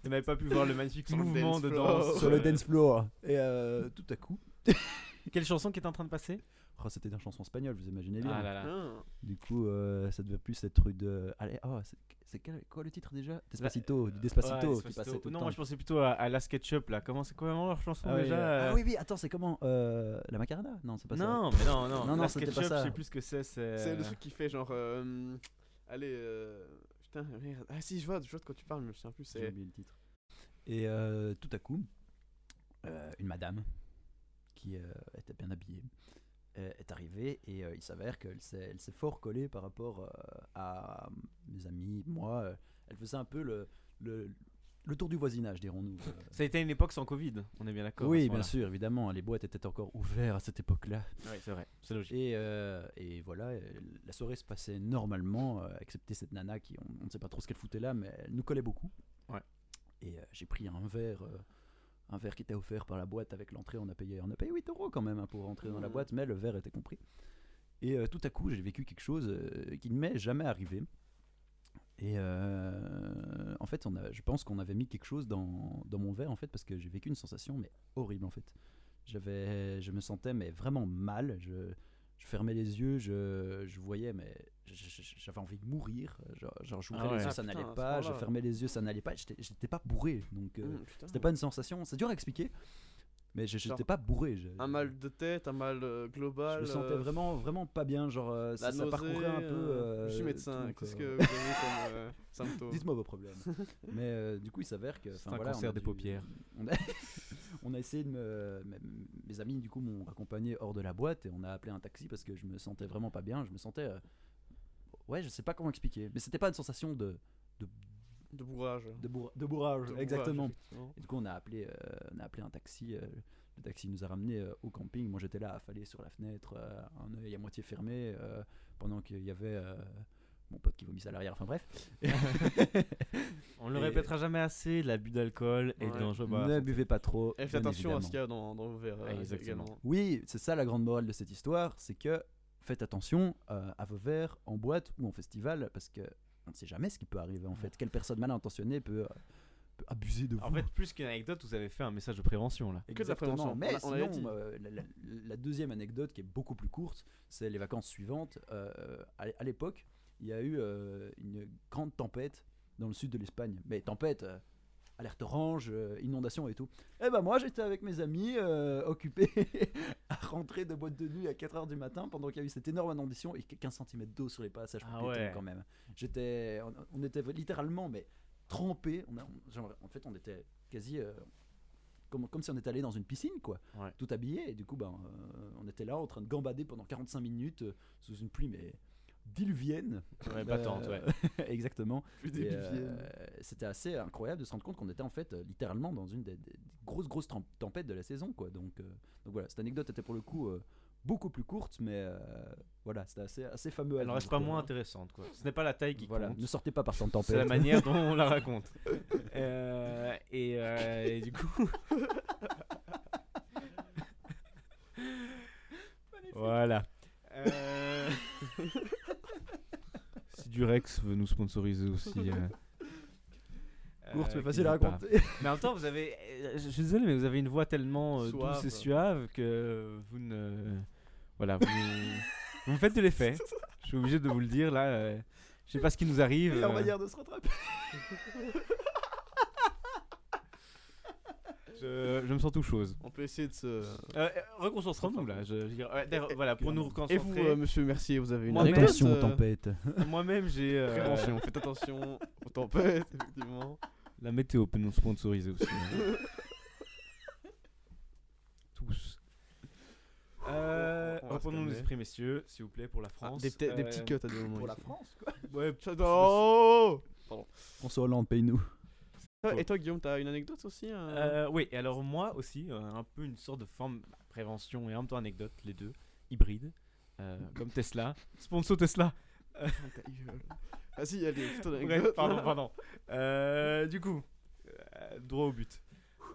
Vous n'avez pas pu voir le magnifique Sur le mouvement dance de floor. danse. sur le euh, dance floor. Et euh, tout à coup, [LAUGHS] Quelle chanson qui est en train de passer? Oh, c'était une chanson espagnole, vous imaginez bien. Ah là là. Ah. Du coup, euh, ça devait plus être de. Allez, oh, c'est c'est quel- quoi le titre déjà? Despacito, du Despacito, Ouais, qui Despacito. passait tout le Non, temps. moi je pensais plutôt à, à la SketchUp là. Comment c'est quoi leur chanson Ah, oui, déjà euh, euh, ah oui, oui, attends, c'est comment euh, La Macarena? Non, c'est pas ça. Non, mais non, non. Non, non, la c'était pas SketchUp, ça. je sais plus ce que c'est. C'est C'est le truc qui fait genre. euh, allez, euh, putain, merde. Ah si, je vois, je vois de quoi tu parles, mais je me souviens plus. J'ai C'est. oublié le titre. Et euh, tout à coup, euh, une madame qui euh, était bien habillée euh, est arrivée et euh, il s'avère qu'elle s'est, elle s'est fort collée par rapport euh, à mes amis, moi. euh, elle faisait un peu le, le, le tour du voisinage, dirons-nous. Ça a été une époque sans Covid, on est bien d'accord. Oui, bien sûr, évidemment, les boîtes étaient encore ouvertes à cette époque-là. Oui, c'est vrai, c'est logique. Et, euh, et voilà, euh, la soirée se passait normalement, euh, excepté cette nana qui, on, on ne sait pas trop ce qu'elle foutait là, mais elle nous collait beaucoup. Ouais. Et euh, j'ai pris un verre, un verre qui était offert par la boîte avec l'entrée. On a payé, on a payé 8 euros quand même hein, pour rentrer dans la boîte, mais le verre était compris. Et tout à coup, j'ai vécu quelque chose qui ne m'est jamais arrivé. Et euh, en fait, on a, je pense qu'on avait mis quelque chose dans, dans mon verre en fait parce que j'ai vécu une sensation mais horrible en fait. J'avais, je me sentais mais vraiment mal. Je, je fermais les yeux, je, je voyais mais j'avais envie de mourir. Genre, j'ouvrais Ah ouais. les yeux, Ah ça n'allait pas. Je fermais les yeux, ça n'allait pas. J'étais, j'étais pas bourré, donc euh, putain. c'était pas une sensation. C'est dur à expliquer, mais je- j'étais pas bourré. je- Un mal de tête, un mal euh, global. je me sentais euh, vraiment, vraiment pas bien. Genre, euh, ça, parcourait un peu. euh, je suis médecin, qu'est-ce que vous avez comme euh, [LAUGHS] symptômes? Dites-moi vos problèmes. [LAUGHS] Mais euh, du coup, il s'avère que. C'est un voilà, cancer des paupières. On a, essayé de me. mes- amis, du coup, m'ont raccompagné hors de la boîte et on a appelé un taxi parce que je me sentais vraiment pas bien. Je me sentais. euh, Ouais, je sais pas comment expliquer. Mais c'était pas une sensation de, De bourrage. de, bourra- de bourrage. De exactement. Et du coup, on a appelé, euh, on a appelé un taxi. euh, le taxi nous a ramenés euh, au camping. Moi, j'étais là, affalé sur la fenêtre, un œil à moitié fermé, pendant qu'il y avait mon pote qui vomissait à l'arrière. Enfin bref. [LAUGHS] On le Et- répétera jamais assez, l'abus d'alcool est Ouais. dangereux. ne santé. buvez pas trop. Et faites attention à ce qu'il y a dans, dans vos verres. euh, Ouais, exactement. également. Oui, c'est ça la grande morale de cette histoire, c'est que faites attention euh, à vos verres en boîte ou en festival, parce que on ne sait jamais ce qui peut arriver en fait. Quelle personne mal intentionnée peut, euh, abuser de vous En fait, plus qu'une anecdote, vous avez fait un message de prévention là. que de la Exactement. prévention. Mais On a- on avait sinon, dit. euh, la, la- la deuxième anecdote qui est beaucoup plus courte, c'est les vacances suivantes. Euh, à l'époque, il y a eu euh, une grande tempête dans le sud de l'Espagne. Mais tempête, euh, alerte orange, euh, inondation et tout. Et ben moi, j'étais avec mes amis, euh, occupés [LAUGHS] à rentrer de boîte de nuit à 4h du matin pendant qu'il y a eu cette énorme inondation et 15 cm d'eau sur les passages Ah ouais. quand même. J'étais, on, on était littéralement mais trempés. On a, on- genre, en fait, on était quasi comme, comme si on était allé dans une piscine, quoi. Ouais. Tout habillé. Et du coup, ben, euh, on était là en train de gambader pendant 45 minutes euh, sous une pluie, mais diluvienne. Ouais, battante, Euh, ouais. [LAUGHS] Exactement. Euh, C'était assez incroyable de se rendre compte qu'on était en fait euh, littéralement dans une des, des grosses, grosses tem- tempêtes de la saison, quoi. Donc, euh, donc voilà, cette anecdote était pour le coup euh, beaucoup plus courte, mais euh, voilà, c'était assez, assez fameux. à Elle n'en reste pas moins intéressante quoi. Ce n'est pas la taille qui Voilà, compte. ne sortez pas par temps de tempête. C'est la manière dont on la [LAUGHS] raconte. Euh, et, euh, et du coup. [LAUGHS] voilà. Euh, Durex veut nous sponsoriser aussi. [LAUGHS] euh, [LAUGHS] Courte, euh, mais facile à raconter. [LAUGHS] Mais en même temps, vous avez. euh, Je suis désolé, mais vous avez une voix tellement euh, douce Suave. et suave que vous ne. Voilà, vous, vous me faites de l'effet. Je suis obligé de vous le dire là. euh, Je sais pas ce qui nous arrive. Meilleure euh, manière de se rattraper. Je, je me sens tout chose. On peut essayer de se. Euh, euh, Reconcentrons-nous là. Je, je veux dire, euh, d'ailleurs, voilà, pour nous Et reconcentrer. vous, euh, monsieur Mercier, vous avez une anecdote Attention aux euh, tempêtes. [LAUGHS] Moi-même, j'ai. euh, Prévention, faites attention aux tempêtes, effectivement. La météo peut nous sponsoriser aussi. hein. [LAUGHS] Tous. Euh, Reprenons nos esprits, messieurs, s'il vous plaît, pour la Ah, France. des, petits- des Euh, petits cuts à des moments. Pour la. France, quoi. Ouais, [LAUGHS] J'adore François Hollande, paye-nous. Et toi, Guillaume, t'as une anecdote aussi hein Euh, oui, et alors moi aussi, euh, un peu une sorte de forme bah, prévention et en même temps anecdote, les deux, hybride, euh, [LAUGHS] comme Tesla. Sponsor Tesla. Vas-y, allez, Bref, l'anecdote. pardon, pardon. Euh, du coup, euh, droit au but.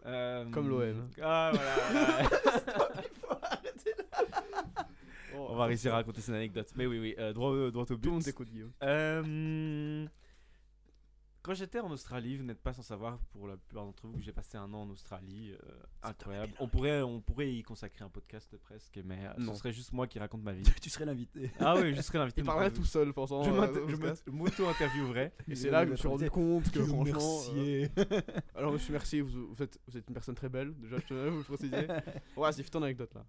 Euh, Comme l'OM. Ah, voilà. [LAUGHS] On va réussir à raconter cette anecdote. Mais oui, oui, euh, droit, au- droit au Tout but. le monde t'écoute, Guillaume. Quand j'étais en Australie, vous n'êtes pas sans savoir, pour la plupart d'entre vous, que j'ai passé un an en Australie. euh, incroyable. On pourrait, on pourrait y consacrer un podcast presque, mais euh, Non. ce serait juste moi qui raconte ma [LAUGHS] vie. tu serais l'invité. ah oui, je serais l'invité. Parlerait mon- tout seul pendant. Je m'auto-interviewerais. [LAUGHS] Et c'est là que je me suis rendu compte que [LAUGHS] franchement. euh. Alors, monsieur Mercier, vous, vous êtes, vous êtes une personne très belle, déjà, je à vous le préciser. Ouais, c'est ton anecdote là.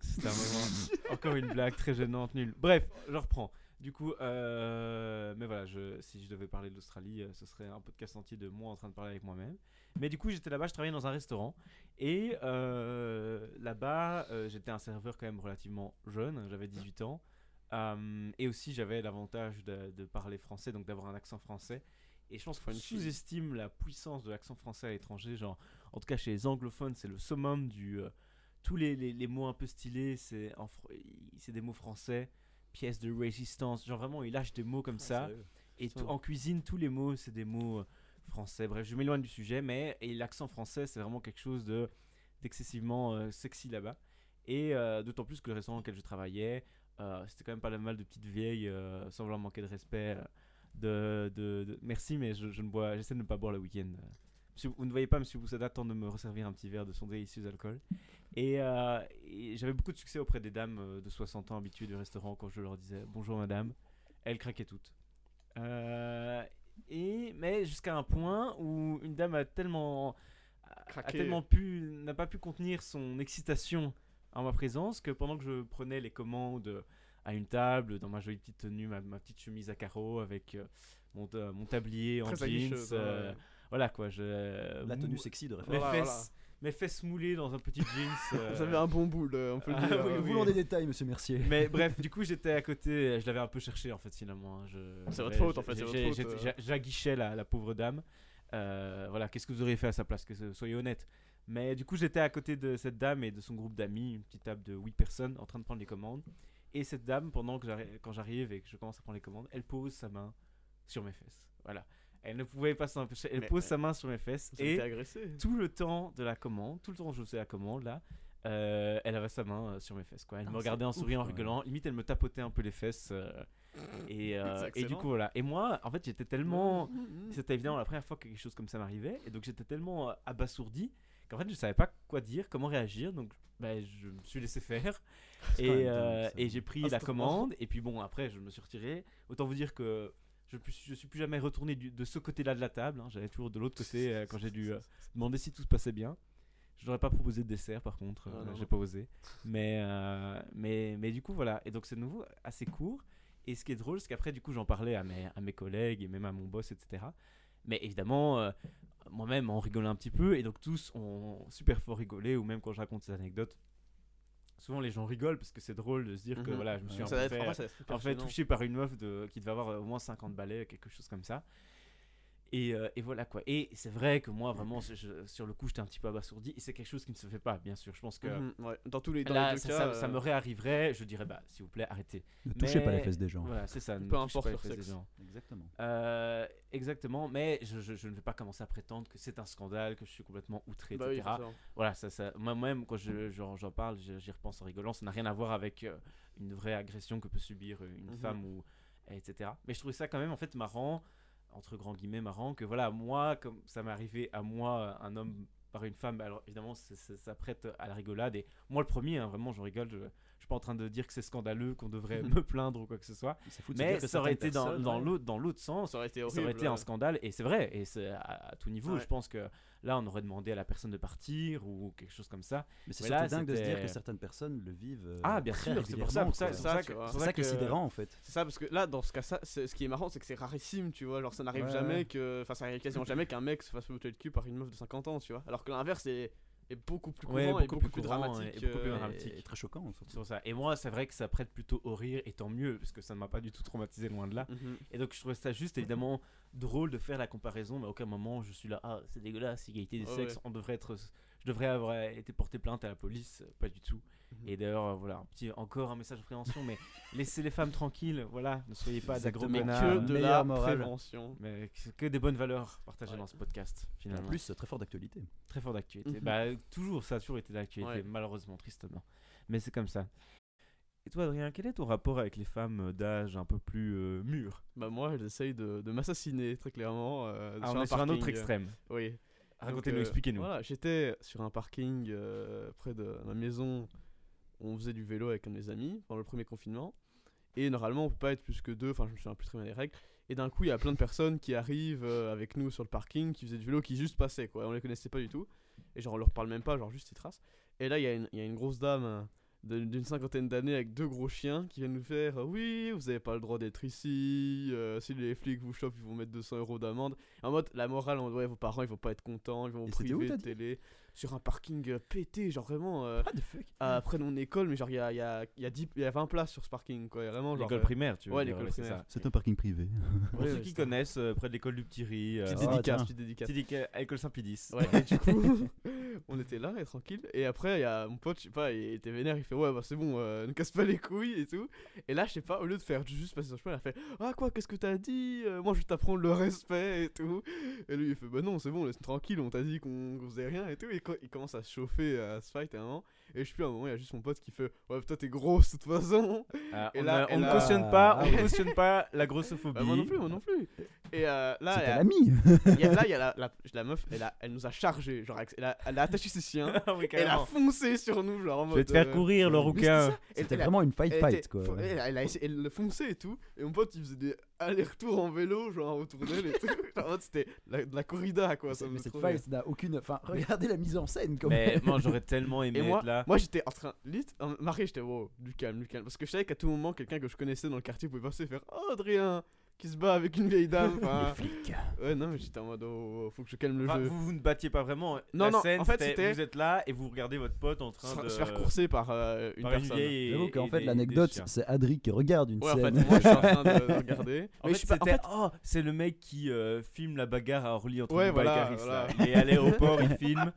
C'était un moment. Encore une blague très gênante, nulle. Bref, je reprends. Du coup, euh, mais voilà, je, si je devais parler de l'Australie, euh, ce serait un podcast entier de moi en train de parler avec moi-même. Mais du coup, j'étais là-bas, je travaillais dans un restaurant. Et euh, là-bas, j'étais un serveur quand même relativement jeune, j'avais 18 ans. Et aussi, j'avais l'avantage de, de parler français, donc d'avoir un accent français. Et je pense qu'on sous-estime la puissance de l'accent français à l'étranger. Genre, en tout cas, chez les anglophones, c'est le summum du. tous les, les- les mots un peu stylés, c'est des mots français. Pièce de résistance. Genre, vraiment, ils lâchent des mots comme ça. Et tout- en cuisine, tous les mots, c'est des mots euh, français. Bref, je m'éloigne du sujet, mais et l'accent français, c'est vraiment quelque chose de d'excessivement euh, sexy là-bas. Et euh, d'autant plus que le restaurant dans lequel je travaillais, euh, c'était quand même pas mal de petites vieilles, sans vouloir manquer de respect. de, de- de- Merci, mais je, je ne bois, j'essaie de ne pas boire le week-end. Monsieur- vous ne voyez pas, Monsieur Boussada, temps de me resservir un petit verre de son délicieux alcool. Et, euh, et j'avais beaucoup de succès auprès des dames euh, de 60 ans habituées du restaurant quand je leur disais bonjour madame. Elles craquaient toutes. Euh, et, mais jusqu'à un point où une dame a tellement, a tellement pu, n'a pas pu contenir son excitation en ma présence que pendant que je prenais les commandes à une table, dans ma jolie petite tenue, ma, ma petite chemise à carreaux avec euh, mon, mon tablier en Très jeans, voilà quoi, je La tenue sexy de mes référence. Voilà, fesses, mes fesses moulées dans un petit jeans. [LAUGHS] euh, Vous avez un bon boule, euh, on peut le Ah, dire. oui, euh, oui. Voulons des détails, monsieur Mercier. mais [LAUGHS] bref, du coup, j'étais à côté, je l'avais un peu cherché en fait, finalement. hein, je- C'est votre faute, en fait, euh. j'a- J'aguichais la, la pauvre dame. Euh, voilà, qu'est-ce que vous auriez fait à sa place que ce- Soyez honnête. Mais du coup, j'étais à côté de cette dame et de son groupe d'amis, une petite table de 8 personnes en train de prendre les commandes. Et cette dame, pendant que quand j'arrive et que je commence à prendre les commandes, elle pose sa main sur mes fesses. Voilà. Elle ne pouvait pas s'en empêcher. Elle Mais- pose sa main sur mes fesses. Et tout le temps de la commande, tout le temps que je faisais la commande là, euh, elle avait sa main euh, sur mes fesses quoi. Elle Ah, me regardait en souriant, en rigolant. Limite, elle me tapotait un peu les fesses. euh, et, euh, [LAUGHS] du coup voilà. Et moi, en fait, j'étais tellement, c'était évidemment la première fois que quelque chose comme ça m'arrivait, et donc j'étais tellement euh, abasourdi qu'en fait je savais pas quoi dire, comment réagir. Donc ben, je me suis laissé faire et, euh, j'ai pris Ah, la commande. Et puis bon, après je me suis retiré. Autant vous dire que je, je suis plus jamais retourné du- de ce côté-là de la table. hein. J'allais toujours de l'autre côté euh, quand j'ai dû euh, demander si tout se passait bien. Je n'aurais pas proposé de dessert par contre, Ah, euh, j'ai pas osé. Mais, euh, mais, mais du coup voilà. Et donc c'est de nouveau assez court. Et ce qui est drôle, c'est qu'après du coup j'en parlais à mes, à mes collègues et même à mon boss, etc. Mais évidemment, moi-même on rigolait un petit peu et donc tous ont super fort rigolé ou même quand je raconte ces anecdotes. Souvent les gens rigolent parce que c'est drôle de se dire que Mhm. voilà, je me suis Ouais. un Ça peu va être, fait- en fait touché par une meuf de, qui devait avoir au moins 50 balais, quelque chose comme ça. Et, euh, et voilà quoi. Et c'est vrai que moi vraiment je- je- sur le coup j'étais un petit peu abasourdi et c'est quelque chose qui ne se fait pas bien sûr. Je pense que Mhm, ouais. Dans tous les, dans là les deux ça, cas, ça- ça euh, me réarriverait, je dirais bah s'il vous plaît arrêtez. Ne touchez pas les fesses des gens. Voilà c'est ça. [LAUGHS] ne Peu importe leur fesses des sexe. gens. Exactement. Euh, exactement, mais je, je- je ne vais pas commencer à prétendre que c'est un scandale, que je suis complètement outré, bah etc. Voilà, ça, ça, moi-même, quand je- j'en j'en parle, je- j'y repense en rigolant. Ça n'a rien à voir avec une vraie agression que peut subir une Mhm. femme, ou, etc. Mais je trouvais ça quand même, en fait, marrant, entre grands guillemets, marrant, que voilà, moi, comme ça m'est arrivé à moi, un homme par une femme, alors évidemment, ça prête à la rigolade. Et moi, le premier, hein, vraiment, j'en rigole. Je, je suis pas en train de dire que c'est scandaleux, qu'on devrait me plaindre ou quoi que ce soit. Mais ça aurait été dans, ouais, l'autre dans l'autre sens Ça aurait été ça horrible. aurait été un euh. scandale et c'est vrai et c'est à, à tout niveau Ouais. je pense que là on aurait demandé à la personne de partir ou quelque chose comme ça Mais c'est dingue de se dire que certaines personnes le vivent. euh, ah bien très sûr c'est pour ça pour ça Ça, ça que- ça que- sidérant en fait. C'est ça, parce que là, dans ce cas, ça, c'est- ce qui est marrant, c'est que c'est rarissime, tu vois. Genre, ça n'arrive Ouais, jamais ouais. que. Enfin, ça arrive quasiment [CLEARS THROAT] jamais qu'un mec se fasse peloter le cul par une meuf de 50 ans, tu vois. Alors que l'inverse est, est beaucoup plus courant Ouais, et beaucoup plus plus courant dramatique. et beaucoup plus euh, dramatique. Et très choquant pour ça et moi c'est vrai que ça prête plutôt au rire et tant mieux parce que ça ne m'a pas du tout traumatisé loin de là mhm. et donc je trouvais ça juste évidemment drôle de faire la comparaison mais à aucun moment je suis là ah c'est dégueulasse égalité des Ouais, sexes ouais. on devrait être je devrais avoir été porté plainte à la police pas du tout Et d'ailleurs, euh, voilà, un petit, encore un message de prévention, mais [LAUGHS] laissez les femmes tranquilles, voilà, ne soyez pas des gros Exactement. Mais connards. que de la morale. prévention. Mais que- que des bonnes valeurs partagées Ouais. dans ce podcast, En finalement. plus, très fort d'actualité. Très fort d'actualité. Mhm. Bah, toujours, ça a toujours été d'actualité, Ouais. malheureusement, tristement. Mais c'est comme ça. Et toi, Adrien, quel est ton rapport avec les femmes d'âge un peu plus euh, mûr Bah moi, elles essayent de, de m'assassiner, très clairement. euh, Ah, On est sur un autre parking. extrême. Oui. Racontez-nous, euh, expliquez-nous. Voilà, j'étais sur un parking euh, près de ma maison. On faisait du vélo avec un de mes amis pendant le premier confinement. Et normalement, on peut pas être plus que deux. Enfin, je me souviens plus très bien des règles. Et d'un coup, il y a plein de personnes qui arrivent euh, avec nous sur le parking, qui faisaient du vélo, qui juste passaient, quoi. On les connaissait pas du tout. Et genre, on leur parle même pas, genre juste ils tracent. Et là, il y, a une- il y a une grosse dame euh, d'une cinquantaine d'années avec deux gros chiens qui viennent nous faire euh, Oui, vous avez pas le droit d'être ici. si les flics vous chopent, ils vont mettre 200 euros d'amende. En mode, la morale, en mode, ouais, vos parents, ils vont pas être contents, ils vont vous priver de télé. Sur un parking euh, pété, genre vraiment euh, What the fuck? à- près de mon école, mais genre il y a, y, a, y, a 10 il y a 20 places sur ce parking, quoi. Vraiment, genre. L'école euh, primaire, tu veux ouais, l'école c'est primaire. ça. C'est un parking privé. [LAUGHS] Pour Ouais, ceux qui c'est- connaissent, euh, près de l'école du Petit-Ri, euh, Petite Ah, dédicace, petite dédicace. petite éca- à l'école Saint-Pédis. Ouais, et du coup, [LAUGHS] [LAUGHS] on était là, et tranquille. Et après, il y a mon pote, je sais pas, il était vénère, il fait Ouais, bah c'est bon, euh, ne casse pas les couilles et tout. Et là, je sais pas, au lieu de faire juste passer le chemin, il a fait Ah, quoi, qu'est-ce que t'as dit Moi, je vais t'apprendre le respect et tout. Et lui, il fait Bah non, c'est bon, laisse tranquille, on t'a dit qu'on qu'on faisait rien et tout. Et il commence à chauffer, à se fight à un moment. Et je suis à un moment, il y a juste mon pote qui fait Ouais, toi, t'es grosse de toute façon. Ah, Et on là- a- et on ne là- cautionne pas, Ah on cautionne pas la [LAUGHS] grossophobie. Bah, moi non plus, moi non plus. Et euh, là, il y C'était a- l'ami il y a- là, il y a la, la, la meuf, elle, a, elle nous a chargé. Genre, elle a, elle a attaché ses chiens. [LAUGHS] Ah oui, Elle a foncé sur nous, genre en Je vais te faire euh, courir, le rouquin. C'était vraiment une fight elle fight était- quoi. Elle, elle a essayé- elle le fonçait et tout. Et mon pote, il faisait des allers-retours en vélo, genre autour d'elle et tout. [LAUGHS] Genre, en mode, c'était la- de la corrida, quoi. Ça Mais me cette fight n'a aucune. Enfin, regardez la mise en scène quand Mais même. moi, j'aurais tellement aimé Et moi, être moi j'étais en train. Lit, Marie, j'étais wow, du calme, du calme. Parce que je savais qu'à tout moment, quelqu'un que je connaissais dans le quartier pouvait passer et faire Oh, Adrien qui se bat avec une vieille dame. [LAUGHS] Enfin, flics. ouais, non, mais j'étais en mode oh, faut que je calme le Enfin, jeu. vous, vous ne battiez pas vraiment. Non, la non, scène, en fait, c'était- c'était- Vous êtes là et vous regardez votre pote en train se, de se faire courser par euh, une par personne. J'avoue qu'en fait, l'anecdote, c'est Adri qui regarde une Ouais, en fait, scène. moi je suis en train de, de [LAUGHS] regarder. En Mais fait, je suis pas- en c'était fait, oh, c'est le mec qui euh, filme la bagarre à Orly entre Ouais, voilà, voilà. Il est à l'aéroport, [LAUGHS] il filme.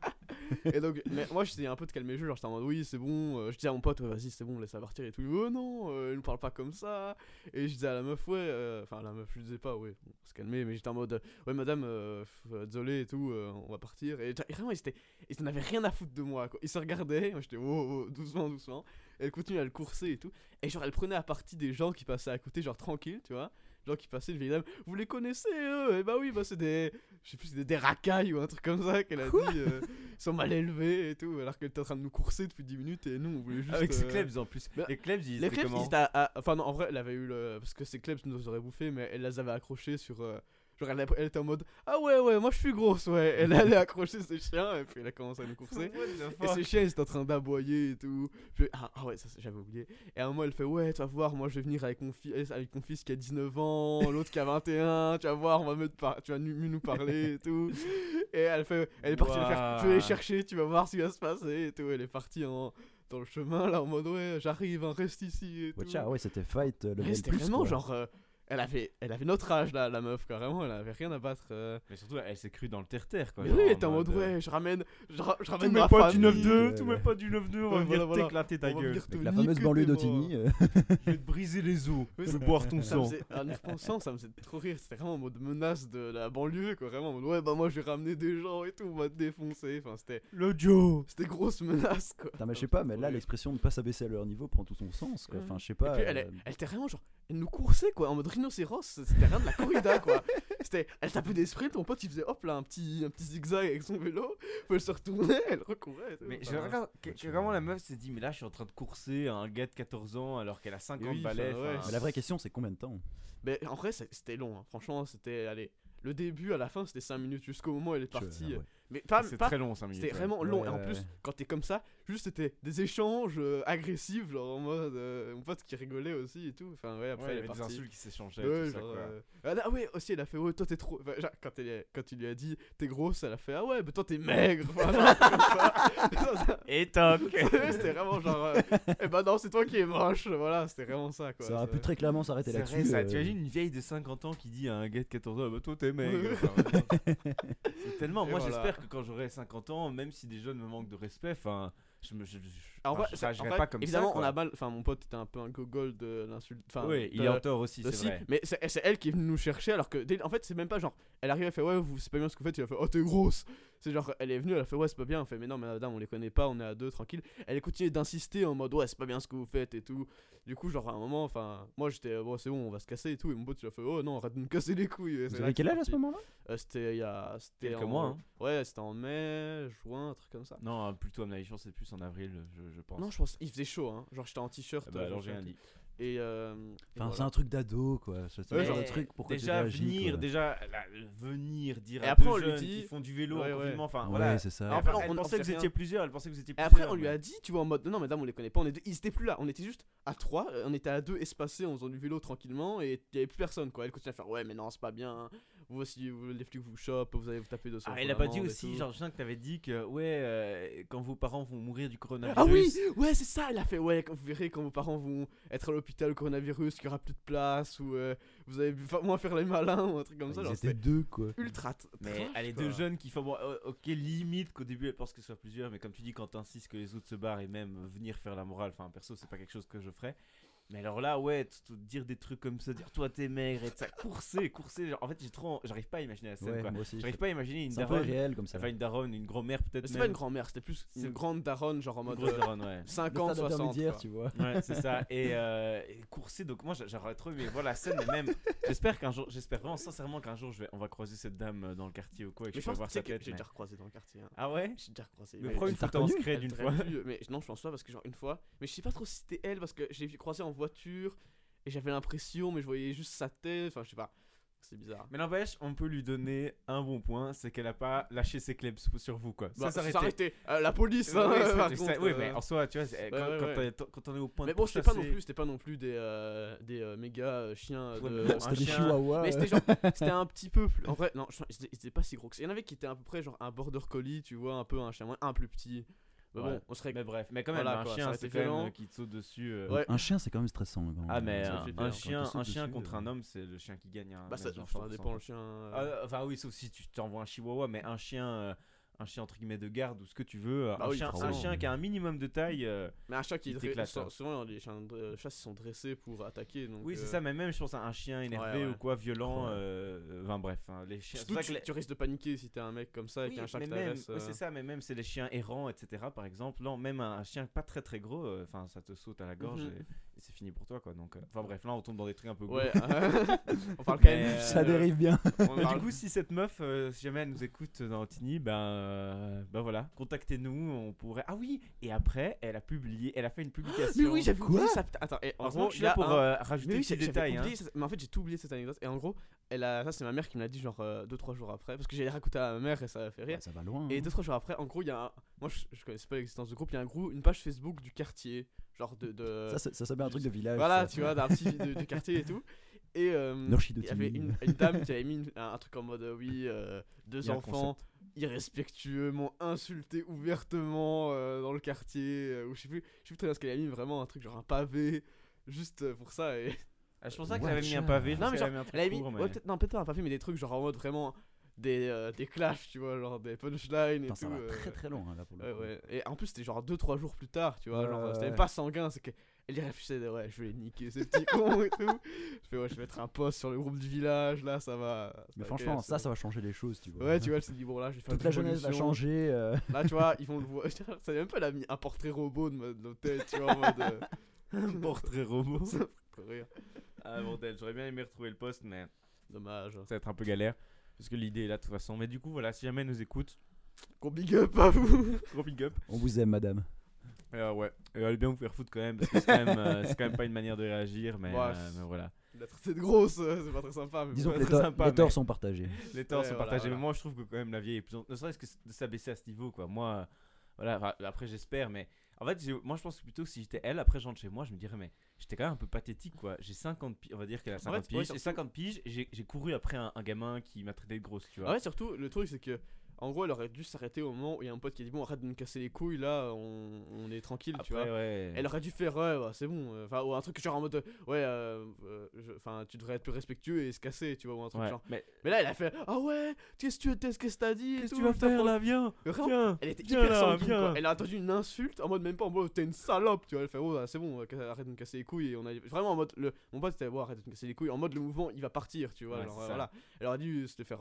Et donc, moi j'essayais un peu de calmer le jeu, genre j'étais en mode oui, c'est bon. euh, je dis à mon pote, vas-y, c'est bon, laisse la partir et tout. Oh non, euh, il ne parle pas comme ça. Et je disais à la meuf, ouais, euh, enfin, la meuf, je disais pas, ouais, bon, se calmer, mais j'étais en mode, euh, ouais, madame, désolé et tout, on va partir. Et, vraiment, ils ils n'avaient rien à foutre de moi, quoi. Ils se regardaient, moi j'étais, oh, oh, doucement, doucement. Elle continuait à le courser et tout. Et genre, elle prenait à partie des gens qui passaient à côté, genre tranquille, tu vois. Gens qui passaient, une vieille dame, vous les connaissez, eux? Et bah oui, bah c'est des. Je sais plus, c'est des, des racailles ou un truc comme ça qu'elle a dit. euh, ils sont mal élevés et tout, alors qu'elle était en train de nous courser depuis 10 minutes et nous on voulait juste. Avec ses euh, Klebs en plus. bah, les Klebs, ils Les Klebs, comment ils étaient à- à- Enfin, non, en vrai, elle avait eu le. Parce que ces Klebs nous auraient bouffé, mais elle les avait accrochés sur. euh, Genre, elle, elle était en mode Ah ouais, ouais, moi je suis grosse, ouais. Elle allait accrocher ses chiens et puis elle a commencé à nous courser. [LAUGHS] Et ses chiens ils étaient en train d'aboyer et tout. Puis- ah, ah ouais, ça j'avais oublié. Et à un moment elle fait Ouais, tu vas voir, moi je vais venir avec mon, fils avec mon fils qui a 19 ans, l'autre qui a 21, tu vas voir, on va mettre par... tu vas mieux nous parler et tout. Et elle fait Elle est partie, faire, Je vais Ouah. chercher, tu vas voir ce qui va se passer et tout. Elle est partie en... dans le chemin là en mode Ouais, j'arrive, hein, reste ici et tout. Watcha, ouais, c'était fight euh, le Ouais, C'était vraiment quoi. genre. euh, elle avait, elle avait notre âge là, la meuf, carrément, elle avait rien à battre. euh. Mais surtout, elle s'est crue dans le terre-terre. quoi, Mais oui, elle était en mode, euh, ouais, je ramène, je, ra- je ramène mets ma pas du famille. 9-2, ouais, tu ouais. mets pas du 9-2, on va Ouais, venir voilà, voilà. t'éclater ta On va gueule. venir te Avec la niquer fameuse banlieue d'Otigny. euh, [LAUGHS] Je vais te briser les os. Oui, Je vais boire ton Ça me sang. [LAUGHS] faisait- en y repensant, ça me faisait trop rire. C'était vraiment en mode menace de la banlieue, quoi. Vraiment en mode, ouais, bah moi je vais ramener des gens et tout, on va te défoncer. Enfin, c'était, Le Joe. c'était grosse menace, quoi. Putain, mais je sais pas, mais là l'expression ne pas s'abaisser à leur niveau prend tout son sens. Quoi. Enfin, je sais Et pas. puis elle, euh, elle était vraiment genre, elle nous coursait quoi, en mode rhinocéros, c'était rien de la corrida quoi. C'était, elle tapait des sprints, mon pote il faisait hop là un petit, un petit zigzag avec son vélo, puis elle se retournait, elle recourait. Mais je regarde que, que vraiment la meuf s'est dit mais là je suis en train de courser un gars de 14 ans alors qu'elle a 50 oui, balais. enfin, ouais. enfin, Mais la vraie question, c'est combien de temps Mais en vrai c'était long, hein. franchement c'était, allez, le début à la fin c'était 5 minutes jusqu'au moment où elle est Je- partie. ah ouais. Mais pas, c'est pas très long 5 minutes. C'était ouais. vraiment long. Ouais, et en plus, ouais. quand t'es comme ça, juste c'était des échanges euh, agressifs, genre en mode. euh, mon pote qui rigolait aussi et tout. Enfin, ouais, après Ouais, il y avait des insultes qui s'échangeaient. Ouais, tout ça, genre, quoi. euh, Ah, ah ouais, aussi elle a fait Ouais, toi t'es trop. enfin, genre, quand, elle, est- quand il lui a dit T'es grosse, elle a fait Ah ouais, mais toi t'es maigre. Non. [LAUGHS] Et toc [LAUGHS] c'était vraiment genre. euh, Eh ben non, c'est toi qui es moche. Voilà, c'était vraiment ça quoi. Ça aurait pu très clairement s'arrêter C'est là-dessus. vrai, ça. euh, Tu imagines une vieille de 50 ans qui dit à un gars de 14 ans Ah bah toi t'es maigre. Ouais. Enfin, vraiment. [LAUGHS] C'est tellement. Et Moi voilà. j'espère que quand j'aurai 50 ans, même si des jeunes me manquent de respect, enfin je me. Je, je- enfin, en pas comme évidemment, ça. on a mal. Enfin, mon pote était un peu un gogol de l'insulte. Enfin, Oui, il est en tort aussi, c'est vrai. mais c'est elle qui est venue nous chercher alors que en fait c'est même pas genre elle arrive elle fait ouais vous c'est pas bien ce que vous faites il a fait oh t'es grosse c'est genre elle est venue elle a fait ouais c'est pas bien. On fait mais non mais madame on les connaît pas on est à deux tranquille. Elle continue d'insister en mode ouais c'est pas bien ce que vous faites et tout. Du coup genre à un moment enfin moi j'étais bon c'est bon on va se casser et tout. Et mon pote il a fait oh non arrête de me casser les couilles. Vous avez quel âge à ce moment-là Euh, c'était il y a c'était Quelques en- mois, hein. ouais c'était en mai juin un truc comme ça. Non, plutôt à mon avis, je pense que c'est plus en avril, je, je pense. non je pense il faisait chaud hein. Genre j'étais en t-shirt Ah bah, euh, j'ai rien dit. Et, euh, et Enfin, voilà. c'est un truc d'ado, quoi. C'est Ouais, le genre de truc pour déjà venir, déjà la- venir dire Et à après, deux on lui jeunes dit- qui font du vélo Ouais, ouais. enfin Ouais, voilà. c'est ça. Et après, elle on- on pensait que vous étiez plusieurs, elle pensait que vous étiez Et plusieurs. après, on lui a dit, tu vois, en mode non, madame, on les connaît pas. On était, ils étaient plus là. On était juste à trois. euh, On était à deux espacés en faisant du vélo tranquillement et il y avait plus personne, quoi. Elle continuait à faire ouais, mais non, c'est pas bien. Vous aussi, vous, les flics vous chopent, vous allez vous taper dessus. Ah, il a pas dit aussi, genre, je sens que t'avais dit que, ouais, euh, quand vos parents vont mourir du coronavirus. Ah oui, ouais, c'est ça. Elle a fait ouais, quand vous verrez quand vos parents vont être à l'hôpital, coronavirus, qu'il y aura plus de place ou euh, vous allez moins faire les malins ou un truc comme ça. Ils étaient c'était deux, quoi. ultra. Mais trash, elle est quoi. deux jeunes qui font, bon, euh, ok, limite qu'au début elle pense que ce soit plusieurs, mais comme tu dis, quand t'insistes que les autres se barrent et même venir faire la morale, enfin, perso, c'est pas quelque chose que je ferais. Mais alors là, ouais, t- t- dire des trucs comme ça, dire toi t'es maigre et ça, courser, courser. en fait, j'ai trop, j'arrive pas à imaginer la scène, Ouais, quoi. moi aussi. J'arrive pas à imaginer une C'est un peu daronne, réel comme ça. enfin une daronne, une grand-mère Mais peut-être C'est même. pas une grand-mère, c'était plus une C'est- grande daronne, genre en mode grosse euh, daronne, ouais. 50, Le stade 60. intermédiaire, quoi. tu vois. Ouais, c'est ça. [LAUGHS] Et, euh, et courser, donc moi j'a- j'aurais trop aimé voir la scène, et même. J'espère qu'un jour, j'espère vraiment sincèrement qu'un jour je vais, on va croiser cette dame euh, dans le quartier ou quoi, et que Mais je pense voir sa que tête. j'ai mais- déjà recroisé dans le quartier. hein. Ah ouais? J'ai déjà recroisé. Mais prends une photo en reconnu scred Elle une t'aurait fois. mais non, je pense pas parce que genre une fois, mais je sais pas trop si c'était elle parce que vu croiser en voiture et j'avais l'impression, mais je voyais juste sa tête. Enfin, je sais pas. C'est bizarre. Mais n'empêche, on peut lui donner un bon point, c'est qu'elle a pas lâché ses clebs sur vous quoi. Bah, ça s'arrêtait. s'arrêtait. Euh, la police, hein, Ouais, ça- par ça- contre, oui, euh, mais en soi, tu vois, quand, ouais, quand ouais. t'es- quand on est au point Mais de bon, c'était pas non plus, c'était pas non plus des euh, des euh, méga chiens de. mais C'était des chien- chihuahuas. Mais c'était genre, [LAUGHS] c'était un petit peu plus. En vrai, non, étaient pas si gros que ça. Il y en avait qui étaient à peu près genre un border collie, tu vois, un peu un chien un plus petit. Mais Ouais. bon, on serait. Mais bref, mais quand même, Voilà, un quoi, chien, c'est quand même euh, qui te saute dessus. euh, Ouais. Un chien, c'est quand même stressant. quand Ah, mais Ça un, chien, un chien dessus, contre euh. un homme, c'est le chien qui gagne. hein, Bah, ça, même dans ça 100%, dépend le chien. euh, Ah, enfin oui, sauf si tu t'envoies un chihuahua, mais un chien, euh, un chien entre guillemets de garde ou ce que tu veux, euh, Bah un, oui, chien, un chien qui a un minimum de taille. euh, Mais un chat qui est t'éclate, hein. Souvent, les chiens de chasse sont dressés pour attaquer. Donc, oui, c'est euh, ça, mais même je pense à un chien énervé ouais. ou quoi, violent. Ouais. euh, Enfin bref, hein, les chiens. Surtout, tu, que les- tu risques de paniquer si t'es un mec comme ça et Oui, qu'il y a un chat mais qui même, t'agresse. oui, c'est ça, mais même c'est les chiens errants, etc. Par exemple, non, même un, un chien pas très très gros, enfin ça te saute à la gorge Mhm. et, et c'est fini pour toi quoi. Donc, euh, enfin bref, là on tombe dans des trucs un peu. gros. Ouais, [LAUGHS] on parle [LAUGHS] quand même. euh, Ça dérive bien. Mais du coup, si cette meuf, euh, si jamais elle nous écoute dans Tini, ben, euh, ben voilà, contactez-nous, on pourrait. Ah oui, et après, elle a publié, elle a fait une publication. Mais oui, j'avais Quoi oublié ça. Attends, et en Heureusement gros, je suis là a pour un- euh, rajouter des détails. hein. Mais en fait, j'ai tout oublié cette anecdote. Et en gros, elle a... ça, c'est ma mère qui me l'a dit, genre 2-3 jours après. Parce que j'ai raconté à ma mère et ça a fait rire. Ouais, ça va loin. Et hein. 2-3 jours après, en gros, il y a un. Moi, je, je connaissais pas l'existence du groupe. Il y a un groupe, une page Facebook du quartier. Genre de. de- Ça, ça, ça s'appelle un truc de village. voilà, ça. tu vois, d'un petit de- du quartier et tout. Et euh, il y avait une, une dame qui avait mis une- un, un truc en mode euh, oui, euh, deux enfants irrespectueux m'ont insulté ouvertement euh, dans le quartier. euh, ou je sais plus, je sais plus très bien ce qu'elle a mis, vraiment un truc genre un pavé, juste pour ça. Et... Ah, je pensais qu'elle avait mis un pavé. Non, mais truc Elle avait mis, court, ouais, mais- peut-être, non, peut-être pas un pavé, mais des trucs genre en mode vraiment des, euh, des clashs, tu vois, genre des punchlines et Putain, tout. ça va euh, très très loin hein, là pour le Ouais, coup. ouais. Et en plus, c'était genre 2-3 jours plus tard, tu vois. Ouais, genre, ouais, c'était pas sanguin, c'est qu'elle y réfléchissait de ouais, je vais niquer ces petits [LAUGHS] cons et tout. Je fais, ouais, je vais mettre un post sur le groupe du village, là, ça va. Mais va, franchement, ça, ça va changer les choses, tu vois. Ouais, tu vois, elle s'est dit, bon, là, je vais faire Toute la jeunesse va changer. euh, Là, tu vois, [LAUGHS] ils vont le voir. [LAUGHS] Ça même pas, elle a mis un portrait robot de notre tête, tu vois, en mode. euh, Un portrait robot. ça me fait rire. Ah bordel, j'aurais bien aimé retrouver le poste, mais Dommage. ça va être un peu galère. Parce que l'idée est là de toute façon. Mais du coup, voilà, si jamais elle nous écoute, Gros big up à vous. [LAUGHS] gros big up. On vous aime, madame. Euh, ouais, Euh, allez bien vous faire foutre quand même, parce que c'est quand, même, euh, c'est quand même pas une manière de réagir, mais, Ouais, euh, mais voilà. La traité de grosse, euh, c'est pas très sympa. Mais Disons que [LAUGHS] les, sympa, les torts mais- sont partagés. Les torts Ouais, sont voilà, partagés, voilà. mais moi je trouve que quand même la vieille est plus. Ne serait-ce que de s'abaisser à ce niveau, quoi. Moi, voilà, après j'espère, mais en fait, moi je pense que plutôt que si j'étais elle, après je rentre chez moi, je me dirais, mais j'étais quand même un peu pathétique, quoi. J'ai 50 piges, on va dire qu'elle a 50 ouais, piges, j'ai surtout- 50 piges, et j'ai j'ai couru après un, un gamin qui m'a traité de grosse, tu vois. Ah ouais, surtout, le truc, c'est que. En gros, elle aurait dû s'arrêter au moment où il y a un pote qui a dit Bon, arrête de me casser les couilles, là, on, on est tranquille, tu vois. Ouais. Elle aurait dû faire ouais, bah, c'est bon. euh, Enfin, ou un truc genre en mode euh, ouais, euh, euh, enfin, tu devrais être plus respectueux et se casser, tu vois, ou un truc Ouais, genre. Mais Mais là, elle a fait ah ouais, qu'est-ce que tu qu'est-ce que t'as dit qu'est-ce que tu vas faire là Viens Viens Elle était Viens hyper sanguine, quoi. Elle a entendu une insulte en mode même pas en mode t'es une salope, tu vois. Elle fait oh, bah, c'est bon, arrête de me casser les couilles. Et on a vraiment en mode le, mon pote c'était bon, arrête de me casser les couilles. En mode le mouvement il va partir, tu vois. Ouais, ça. voilà. Elle aurait dû se le faire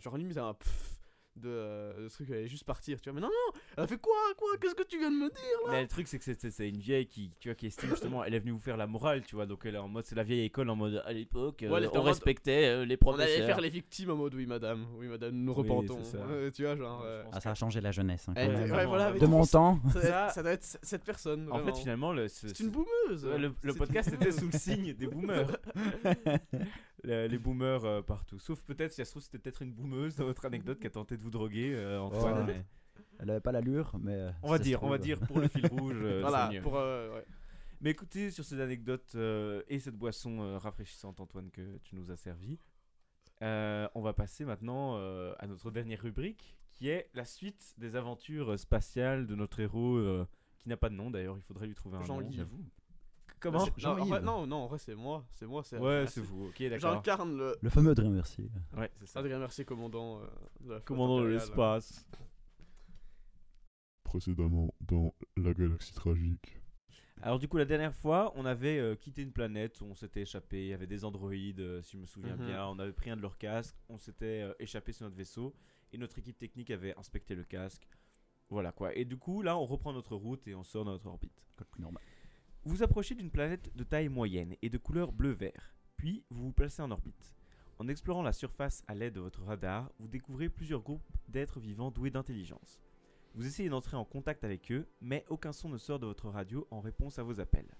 genre limite un pfff de, euh, de truc, elle allait juste partir, tu vois. Mais non, non, elle a fait quoi, quoi, qu'est-ce que tu viens de me dire Mais le truc, c'est que c'est- c'est c'est une vieille qui, tu vois, qui estime justement, elle est venue vous faire la morale, tu vois. Donc elle est en mode, c'est la vieille école en mode, à l'époque, euh, Ouais, elle était on mode- respectait euh, les On allait faire les victimes en mode oui madame, oui madame, nous Oui, repentons. c'est ça. Ouais, tu vois, genre. Euh, Ah, ça a changé la jeunesse. hein, quand elle même. était- vraiment, ouais, voilà, vraiment. mais De mon temps. ça, doit être- Ça- doit être c- cette personne. En fait, vraiment. finalement, le, ce- c'est ce- une boumeuse. Ouais, le, le C'est- podcast était sous le signe des boomers. [LAUGHS] Le- les boomers euh, partout. Sauf peut-être, si ça se trouve, c'était peut-être une boomeuse dans votre anecdote qui a tenté de vous droguer, euh, Antoine. Mais Elle avait pas l'allure, mais. euh, On va dire, on va dire pour le fil rouge. euh, [LAUGHS] Voilà, mieux. pour. euh, ouais. Mais écoutez, sur cette anecdote euh, et cette boisson euh, rafraîchissante, Antoine, que tu nous as servi, euh, on va passer maintenant euh, à notre dernière rubrique, qui est la suite des aventures spatiales de notre héros, euh, qui n'a pas de nom d'ailleurs, il faudrait lui trouver un nom. Jean-Yves. Comment C'est- non, en fait, non, non, en vrai, c'est moi. C'est moi. c'est Ouais, Adrien c'est Mercier. vous, ok, d'accord. J'incarne le. Le fameux Adrien Mercier. Ouais, c'est ça. Adrien Mercier, commandant euh, de la Commandant de l'espace. Précédemment dans la galaxie tragique. Alors du coup, la dernière fois, on avait euh, quitté une planète, on s'était échappé, il y avait des androïdes, euh, si je me souviens Mhm. bien, on avait pris un de leurs casques, on s'était euh, échappé sur notre vaisseau, et notre équipe technique avait inspecté le casque. Voilà quoi. Et du coup, là, on reprend notre route et on sort de notre orbite. Plus normal. Vous approchez d'une planète de taille moyenne et de couleur bleu-vert, puis vous vous placez en orbite. En explorant la surface à l'aide de votre radar, vous découvrez plusieurs groupes d'êtres vivants doués d'intelligence. Vous essayez d'entrer en contact avec eux, mais aucun son ne sort de votre radio en réponse à vos appels.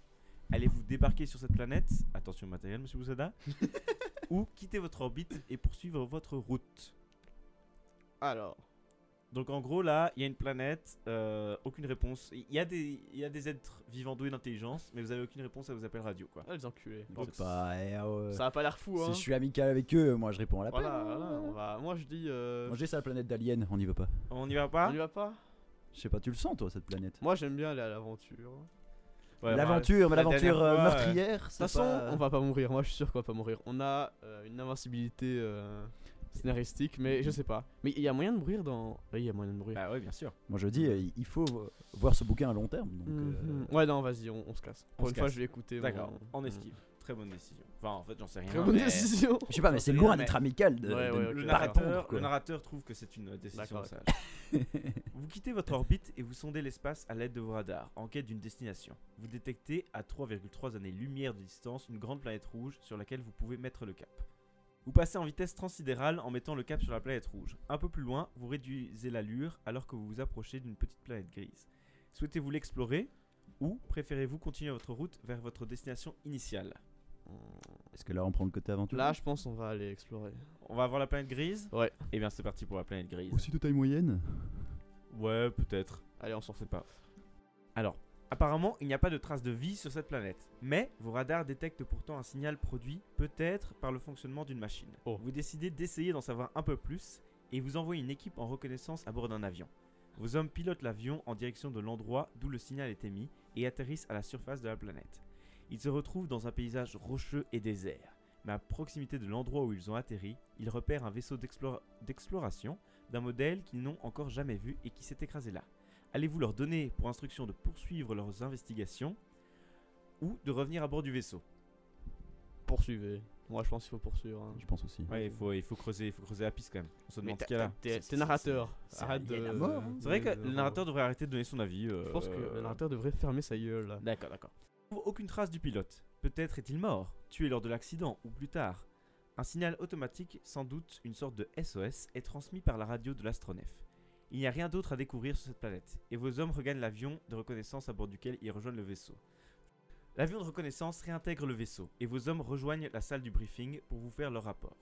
Allez-vous débarquer sur cette planète Attention au matériel, monsieur Boussada. [LAUGHS] ou quitter votre orbite et poursuivre votre route? Alors, donc en gros là, il y a une planète, euh, aucune réponse. Il y, a des, il y a des êtres vivants doués d'intelligence, mais vous avez aucune réponse à vos appels radio quoi. ah, les enculés. Donc, C'est pas. eh, euh, Ça a pas l'air fou, hein. Si je suis amical avec eux, moi je réponds à l'appel. Voilà, voilà, on va... Moi, je dis. euh, Moi j'ai ça la planète d'Alien, on y va pas. On n'y va pas? On y va pas? Je sais pas, tu le sens toi cette planète? Moi, j'aime bien aller à l'aventure. Ouais, bah, L'aventure, mais la l'aventure euh, meurtrière, De toute façon, pas- on va pas mourir. Moi, je suis sûr qu'on va pas mourir. On a euh, une invincibilité euh, scénaristique, mais je sais pas. Mais il y a moyen de mourir dans. Oui, il y a moyen de mourir. Bah ouais, bien sûr. Moi je dis, euh, il faut euh, voir ce bouquin à long terme. Donc, Mhm. euh, Ouais, non, vas-y, on, on se casse. Pour une fois, casse. je vais écouter. D'accord, mon- on esquive. Très bonne décision. Enfin, en fait, j'en sais rien. Très bonne mais décision. Je sais pas, mais c'est loin d'être amical de, Ouais, Le narrateur, le narrateur trouve que c'est une décision D'accord, sage. [LAUGHS] vous quittez votre orbite et vous sondez l'espace à l'aide de vos radars, en quête d'une destination. Vous détectez à 3,3 années-lumière de distance une grande planète rouge sur laquelle vous pouvez mettre le cap. Vous passez en vitesse transsidérale en mettant le cap sur la planète rouge. Un peu plus loin, vous réduisez l'allure alors que vous vous approchez d'une petite planète grise. Souhaitez-vous l'explorer ou préférez-vous continuer votre route vers votre destination initiale? Est-ce que là on prend le côté aventure? Là, je pense qu'on va aller explorer. On va voir la planète grise? Ouais. Et bien c'est parti pour la planète grise. Aussi de taille moyenne? Ouais, peut-être. Allez, on s'en fait pas. Alors, apparemment, il n'y a pas de traces de vie sur cette planète. Mais vos radars détectent pourtant un signal produit, peut-être par le fonctionnement d'une machine. Oh. Vous décidez d'essayer d'en savoir un peu plus et vous envoyez une équipe en reconnaissance à bord d'un avion. Vos hommes pilotent l'avion en direction de l'endroit d'où le signal est émis et atterrissent à la surface de la planète. Ils se retrouvent dans un paysage rocheux et désert. Mais à proximité de l'endroit où ils ont atterri, ils repèrent un vaisseau d'explora- d'exploration d'un modèle qu'ils n'ont encore jamais vu et qui s'est écrasé là. Allez-vous leur donner pour instruction de poursuivre leurs investigations ou de revenir à bord du vaisseau? Poursuivez. Moi, je pense qu'il faut poursuivre. hein. Je pense aussi. Ouais, il faut, il faut creuser, il faut creuser la piste quand même. On se Mais demande t'as- ce qu'il y a là. t'es- C'est- T'es c'est- narrateur. c'est Arrête de. mort, hein. C'est vrai que le narrateur devrait arrêter de donner son avis. Je pense que euh, le narrateur devrait fermer sa gueule là. D'accord, d'accord. Aucune trace du pilote. Peut-être est-il mort, tué lors de l'accident ou plus tard. Un signal automatique, sans doute une sorte de SOS, est transmis par la radio de l'astronef. Il n'y a rien d'autre à découvrir sur cette planète, et vos hommes regagnent l'avion de reconnaissance à bord duquel ils rejoignent le vaisseau. L'avion de reconnaissance réintègre le vaisseau, et vos hommes rejoignent la salle du briefing pour vous faire leur rapport.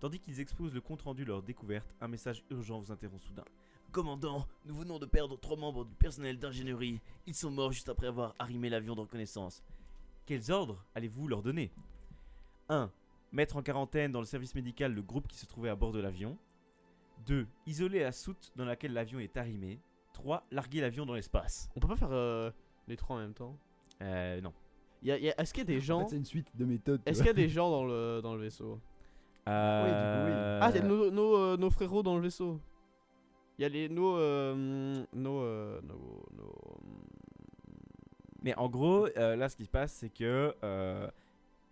Tandis qu'ils exposent le compte-rendu de leur découverte, un message urgent vous interrompt soudain. Commandant, nous venons de perdre trois membres du personnel d'ingénierie. Ils sont morts juste après avoir arrimé l'avion de reconnaissance. Quels ordres allez-vous leur donner? 1. Mettre en quarantaine dans le service médical le groupe qui se trouvait à bord de l'avion. 2. Isoler la soute dans laquelle l'avion est arrimé. 3. Larguer l'avion dans l'espace. On peut pas faire euh, les trois en même temps? Euh, non. Y a- y a- Est-ce qu'il y a des En gens fait, c'est une suite de méthodes. tu Est-ce vois. qu'il y a des gens dans le, dans le vaisseau? Euh, Ah, c'est nos, nos, euh, nos frérots dans le vaisseau. Il y a les nos euh, nos, euh, nos, nos- Mais en gros, euh, là, ce qui se passe, c'est que euh,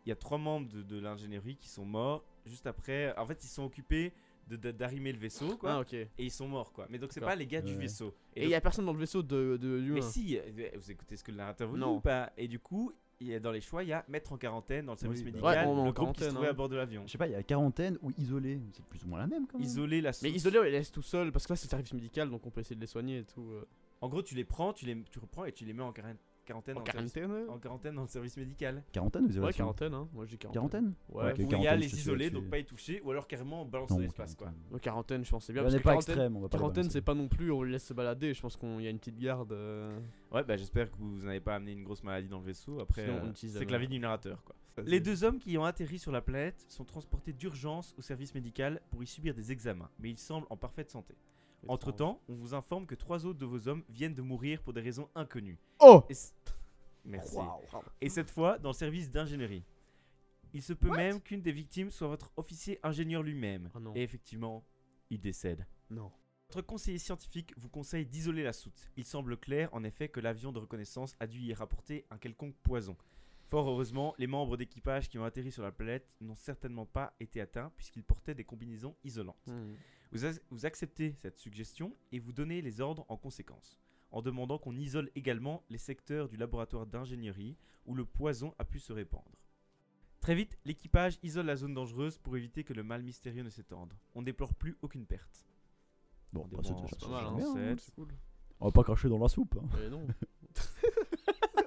il y a trois membres de, de l'ingénierie qui sont morts juste après. En fait, ils sont occupés d'arrimer le vaisseau, quoi. Ah ok. Et Et ils sont morts, quoi. Mais donc, c'est pas les gars du Ouais. vaisseau. il y a personne dans le vaisseau de, de Mais si, euh, vous écoutez ce que le narrateur vous dit Non. ou pas Et du coup, il y a dans les choix, il y a mettre en quarantaine dans le service Oui, médical ouais, le groupe qui se quarantaine, trouvait hein. à bord de l'avion. Je sais pas, il y a quarantaine ou isolé. C'est plus ou moins la même quand même. Isoler la. Mais isolé, on les laisse tout seul parce que là c'est le service médical donc on peut essayer de les soigner et tout. euh. En gros, tu les prends, tu les tu reprends et tu les mets en quaran- quarantaine En service- quarantaine euh en quarantaine dans le service médical. Quarantaine ou Ouais, isolation quarantaine, hein. Moi je dis quarantaine. Quarantaine Ouais, il y a quarantaine, les là-dessus. donc pas y toucher, ou alors carrément balancer dans l'espace, quoi. quarantaine. Ouais, quarantaine, je pense c'est bien. On parce n'est que pas quarantaine, extrême, on va pas quarantaine c'est pas non plus on les laisse se balader. Je pense qu'il y a une petite garde. euh. Ouais, bah j'espère que vous n'avez pas amené une grosse maladie dans le vaisseau. Après, euh, c'est que la vie du narrateur, quoi. Les deux hommes qui ont atterri sur la planète sont transportés d'urgence au service médical pour y subir des examens, mais ils semblent en parfaite santé. Entre temps, on vous informe que trois autres de vos hommes viennent de mourir pour des raisons inconnues. Oh Et c- Merci. Et cette fois, dans le service d'ingénierie. Il se peut même qu'une des victimes soit votre officier ingénieur lui-même. Oh non. Et effectivement, il décède. Non. Votre conseiller scientifique vous conseille d'isoler la soute. Il semble clair en effet que l'avion de reconnaissance a dû y rapporter un quelconque poison. Fort heureusement, les membres d'équipage qui ont atterri sur la planète n'ont certainement pas été atteints puisqu'ils portaient des combinaisons isolantes. Hmm. Vous, ac- vous acceptez cette suggestion et vous donnez les ordres en conséquence, en demandant qu'on isole également les secteurs du laboratoire d'ingénierie où le poison a pu se répandre. Très vite, l'équipage isole la zone dangereuse pour éviter que le mal mystérieux ne s'étende. On déplore plus aucune perte. Bon, bah, c'est déjà pas mal, hein. bien, hein. C'est cool. On va pas cracher dans la soupe. hein. Mais non. [LAUGHS]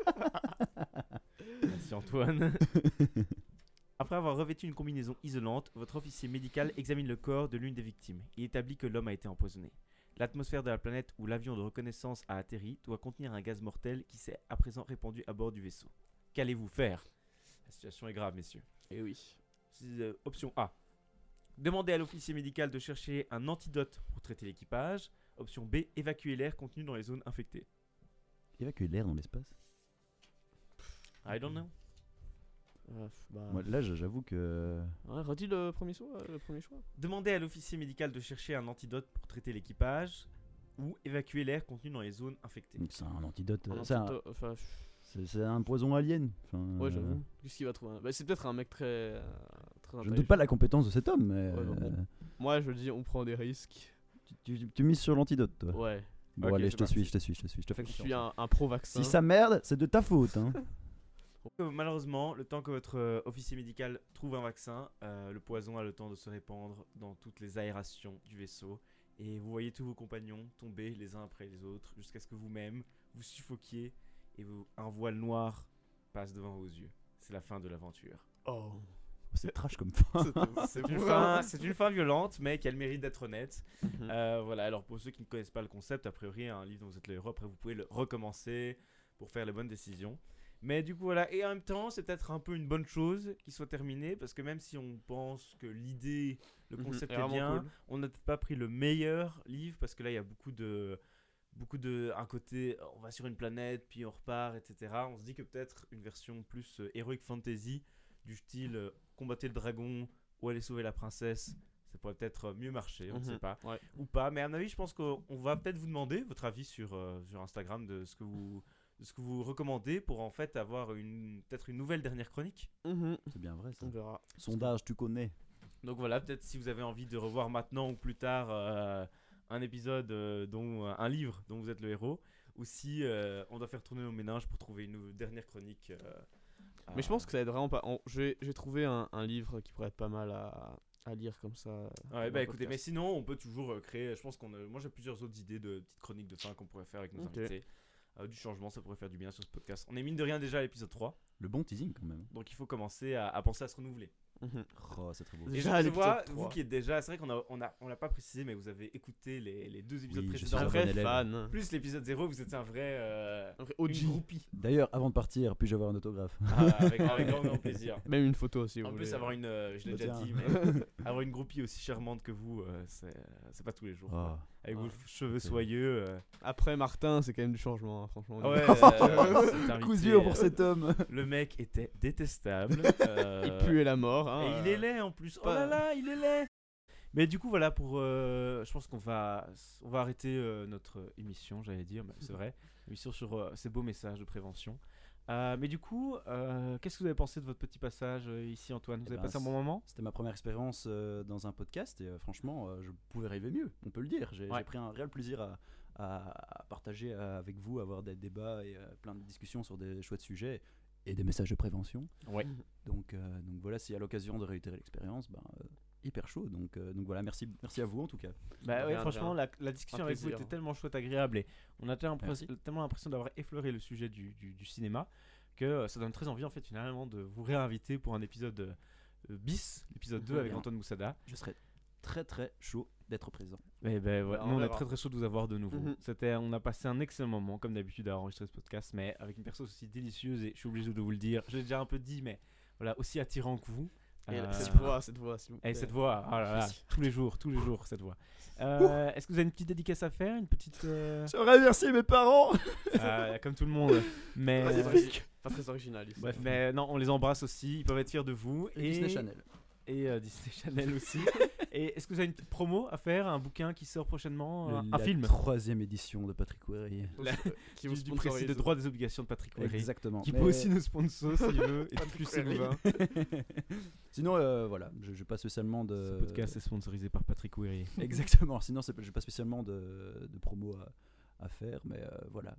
[LAUGHS] Merci Antoine. [LAUGHS] Après avoir revêtu une combinaison isolante, votre officier médical examine le corps de l'une des victimes. Il établit que l'homme a été empoisonné. L'atmosphère de la planète où l'avion de reconnaissance a atterri doit contenir un gaz mortel qui s'est à présent répandu à bord du vaisseau. Qu'allez-vous faire? La situation est grave, messieurs. Et oui. Euh, option A. Demandez à l'officier médical de chercher un antidote pour traiter l'équipage. Option B. Évacuer l'air contenu dans les zones infectées. Évacuer l'air dans l'espace? I don't know. Euh, bah, Moi, là, j'avoue que. ouais, redis le premier choix. euh, Le premier choix. Demandez à l'officier médical de chercher un antidote pour traiter l'équipage ou évacuer l'air contenu dans les zones infectées. C'est un antidote. Un euh, c'est un- enfin, C'est c'est un poison alien. Enfin, ouais, euh, j'avoue. Qu'est-ce qu'il va trouver? Bah, C'est peut-être un mec très. euh, très Je ne doute pas de la compétence de cet homme, mais. Ouais, bon. euh, Moi, je dis, on prend des risques. tu, tu- tu mises sur l'antidote, toi. Ouais. Bon, allez, je te suis, je te suis, je te suis. Je te fais Je suis un, un pro-vaccin. Si ça merde, c'est de ta faute. Hein. [LAUGHS] Malheureusement, le temps que votre euh, officier médical trouve un vaccin, euh, le poison a le temps de se répandre dans toutes les aérations du vaisseau. Et vous voyez tous vos compagnons tomber les uns après les autres jusqu'à ce que vous-même vous suffoquiez et vous, un voile noir passe devant vos yeux. C'est la fin de l'aventure. Oh. c'est trash comme fin. C'est une, [LAUGHS] fin- c'est une fin violente, mais qui a le mérite d'être honnête. Mhm. Euh, voilà, alors pour ceux qui ne connaissent pas le concept, a priori, un livre dont vous êtes le héros, après vous pouvez le recommencer pour faire les bonnes décisions. Mais du coup, voilà, et en même temps, c'est peut-être un peu une bonne chose qu'il soit terminé, parce que même si on pense que l'idée, le Mhm, concept est bien, cool. on n'a peut-être pas pris le meilleur livre, parce que là, il y a beaucoup de. Beaucoup de. Un côté, on va sur une planète, puis on repart, etc. On se dit que peut-être une version plus euh, heroic fantasy, du style euh, combattre le dragon ou aller sauver la princesse, ça pourrait peut-être mieux marcher, on ne Mhm, sait pas ouais. ou pas. Mais à mon avis, je pense qu'on on va peut-être vous demander votre avis sur, euh, sur Instagram de ce que vous de ce que vous recommandez pour en fait avoir une peut-être une nouvelle dernière chronique. Mhm. C'est bien vrai, ça. On verra. Sondage, tu connais. Donc voilà, peut-être si vous avez envie de revoir maintenant ou plus tard euh, un épisode euh, dont un livre dont vous êtes le héros, ou si euh, on doit faire tourner nos ménages pour trouver une dernière chronique. euh, Mais je pense que ça aide vraiment pas. en- J'ai trouvé un, un livre qui pourrait être pas mal à, à lire comme ça. Ouais, bah écoutez, mais sinon on peut toujours euh, créer. Je pense qu'on a, moi j'ai plusieurs autres idées de petites chroniques de fin qu'on pourrait faire avec nos Ok. invités. Euh, du changement, ça pourrait faire du bien sur ce podcast. On est mine de rien déjà à l'épisode 3. Le bon teasing, quand même. Donc il faut commencer à, à penser à se renouveler. Mhm. Oh, c'est très beau. Déjà, je vois, 3. vous qui êtes déjà, c'est vrai qu'on a, on a, on l'a pas précisé, mais vous avez écouté les, les deux épisodes Oui, je précédents. suis un un vrai fan. Plus l'épisode 0, vous êtes un vrai, euh, Un vrai OG. groupie. D'ailleurs, avant de partir, puis-je avoir un autographe? Ah, avec, avec grand, grand plaisir. [LAUGHS] Même une photo si vous En voulez. plus, avoir une, euh, je l'ai Bah, déjà tiens. dit, mais [LAUGHS] avoir une groupie aussi charmante que vous, euh, c'est c'est pas tous les jours. Oh. Avec Ah. vos cheveux Ok. soyeux. euh. Après Martin, c'est quand même du changement, hein, franchement. Ah ouais, [LAUGHS] euh, invité, dur pour euh, cet homme. Le mec était détestable. euh, Il pue la mort. Hein, Et il est laid en plus. Oh là là, il est laid. Mais du coup, voilà, pour. euh, je pense qu'on va, on va arrêter euh, notre émission, j'allais dire, mais c'est vrai. [LAUGHS] Émission sur euh, ces beaux messages de prévention. Euh, mais du coup, euh, qu'est-ce que vous avez pensé de votre petit passage euh, ici, Antoine? Vous Eh avez ben, passé un bon moment? C'était ma première expérience euh, dans un podcast et euh, franchement, euh, je pouvais rêver mieux, on peut le dire. J'ai Ouais. pris un réel plaisir à, à- à partager euh, avec vous, avoir des débats et euh, plein de discussions sur des chouettes sujets et des messages de prévention. Ouais. Donc, euh, donc voilà, si à l'occasion de réitérer l'expérience, ben, euh, hyper chaud. Donc, euh, donc voilà, merci, merci à vous en tout cas. Bah De ouais, franchement, la, la discussion avec vous était tellement chouette, agréable et on a tellement, l'impression d'avoir effleuré le sujet du, du- du cinéma que euh, ça donne très envie en fait finalement de vous réinviter pour un épisode bis, l'épisode 2 Mhm. avec Bien. Antoine Moussada. Je serais très très chaud d'être présent. Mais ben voilà, Bah, on nous on est très très chaud de vous avoir de nouveau. Mhm. C'était, on a passé un excellent moment comme d'habitude à enregistrer ce podcast, mais avec une personne aussi délicieuse et je suis obligé de vous le dire. Je l'ai déjà un peu dit, mais voilà aussi attirant que vous. Et Euh, cette voix, cette voix, s'il vous et plaît. cette voix, oh là là, Merci. [LAUGHS] tous les jours, tous les jours cette voix. Euh, Est-ce que vous avez une petite dédicace à faire, une petite, euh, J'aimerais remercier mes parents euh, [LAUGHS] comme tout le monde, mais Pas très Magnifique. origi- Pas très original ici. bref, mais non, on les embrasse aussi. Ils peuvent être fiers de vous et Disney Channel. et euh, Disney Channel aussi. [LAUGHS] et est-ce que vous avez une petite promo à faire, un bouquin qui sort prochainement, Le- un, la film troisième édition de Patrick Wéry. La- qui [LAUGHS] vous du, précis de droit des obligations de Patrick Wéry. Exactement. Qui Mais- peut aussi nous sponsor s'il veut et Patrick plus vins. [LAUGHS] Sinon, euh, voilà, je n'ai pas spécialement de. Ce podcast est sponsorisé par Patrick Wéry. [LAUGHS] Exactement. Sinon, pas- j'ai pas spécialement de, de promo à, à faire, mais euh, voilà.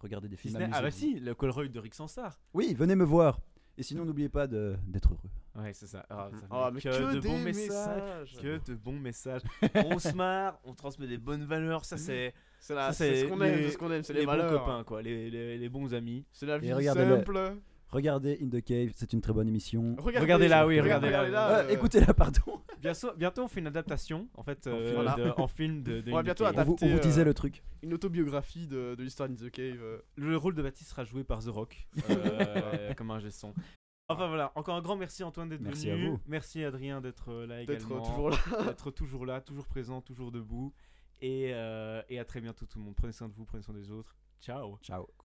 Regardez des films. Ah bah si, le Colroy de Rick Sansar. Oui, venez me voir. Et sinon, n'oubliez pas de- d'être heureux. Ouais, c'est ça. Ça fait mais que, que de des bons messages. messages. Que de bons messages. [LAUGHS] on [LAUGHS] se marre, on transmet des bonnes valeurs. Ça, c'est C'est ce qu'on aime, ce qu'on aime, c'est les, les bons copains, quoi. Les, les, les bons amis. C'est la vie simple. Regardez In the Cave, c'est une très bonne émission. Regardez-la, oui, regardez-la. Ah, euh, Écoutez-la, pardon. [LAUGHS] Bientôt, bientôt, on fait une adaptation, en fait, En euh, film. Voilà. de- en film de, de On va In the bientôt Cave. On vous, on vous disait euh, le truc. Une autobiographie de, de l'histoire d'In the Cave. euh. Le rôle de Baptiste sera joué par The Rock, euh, comme un son. Enfin voilà, encore un grand merci Antoine d'être Merci venu. à vous. Merci Adrien d'être euh, là D'être également. toujours là. [LAUGHS] D'être toujours là, toujours présent, toujours debout. Et, euh, et à très bientôt tout le monde. Prenez soin de vous, prenez soin des autres. Ciao Ciao.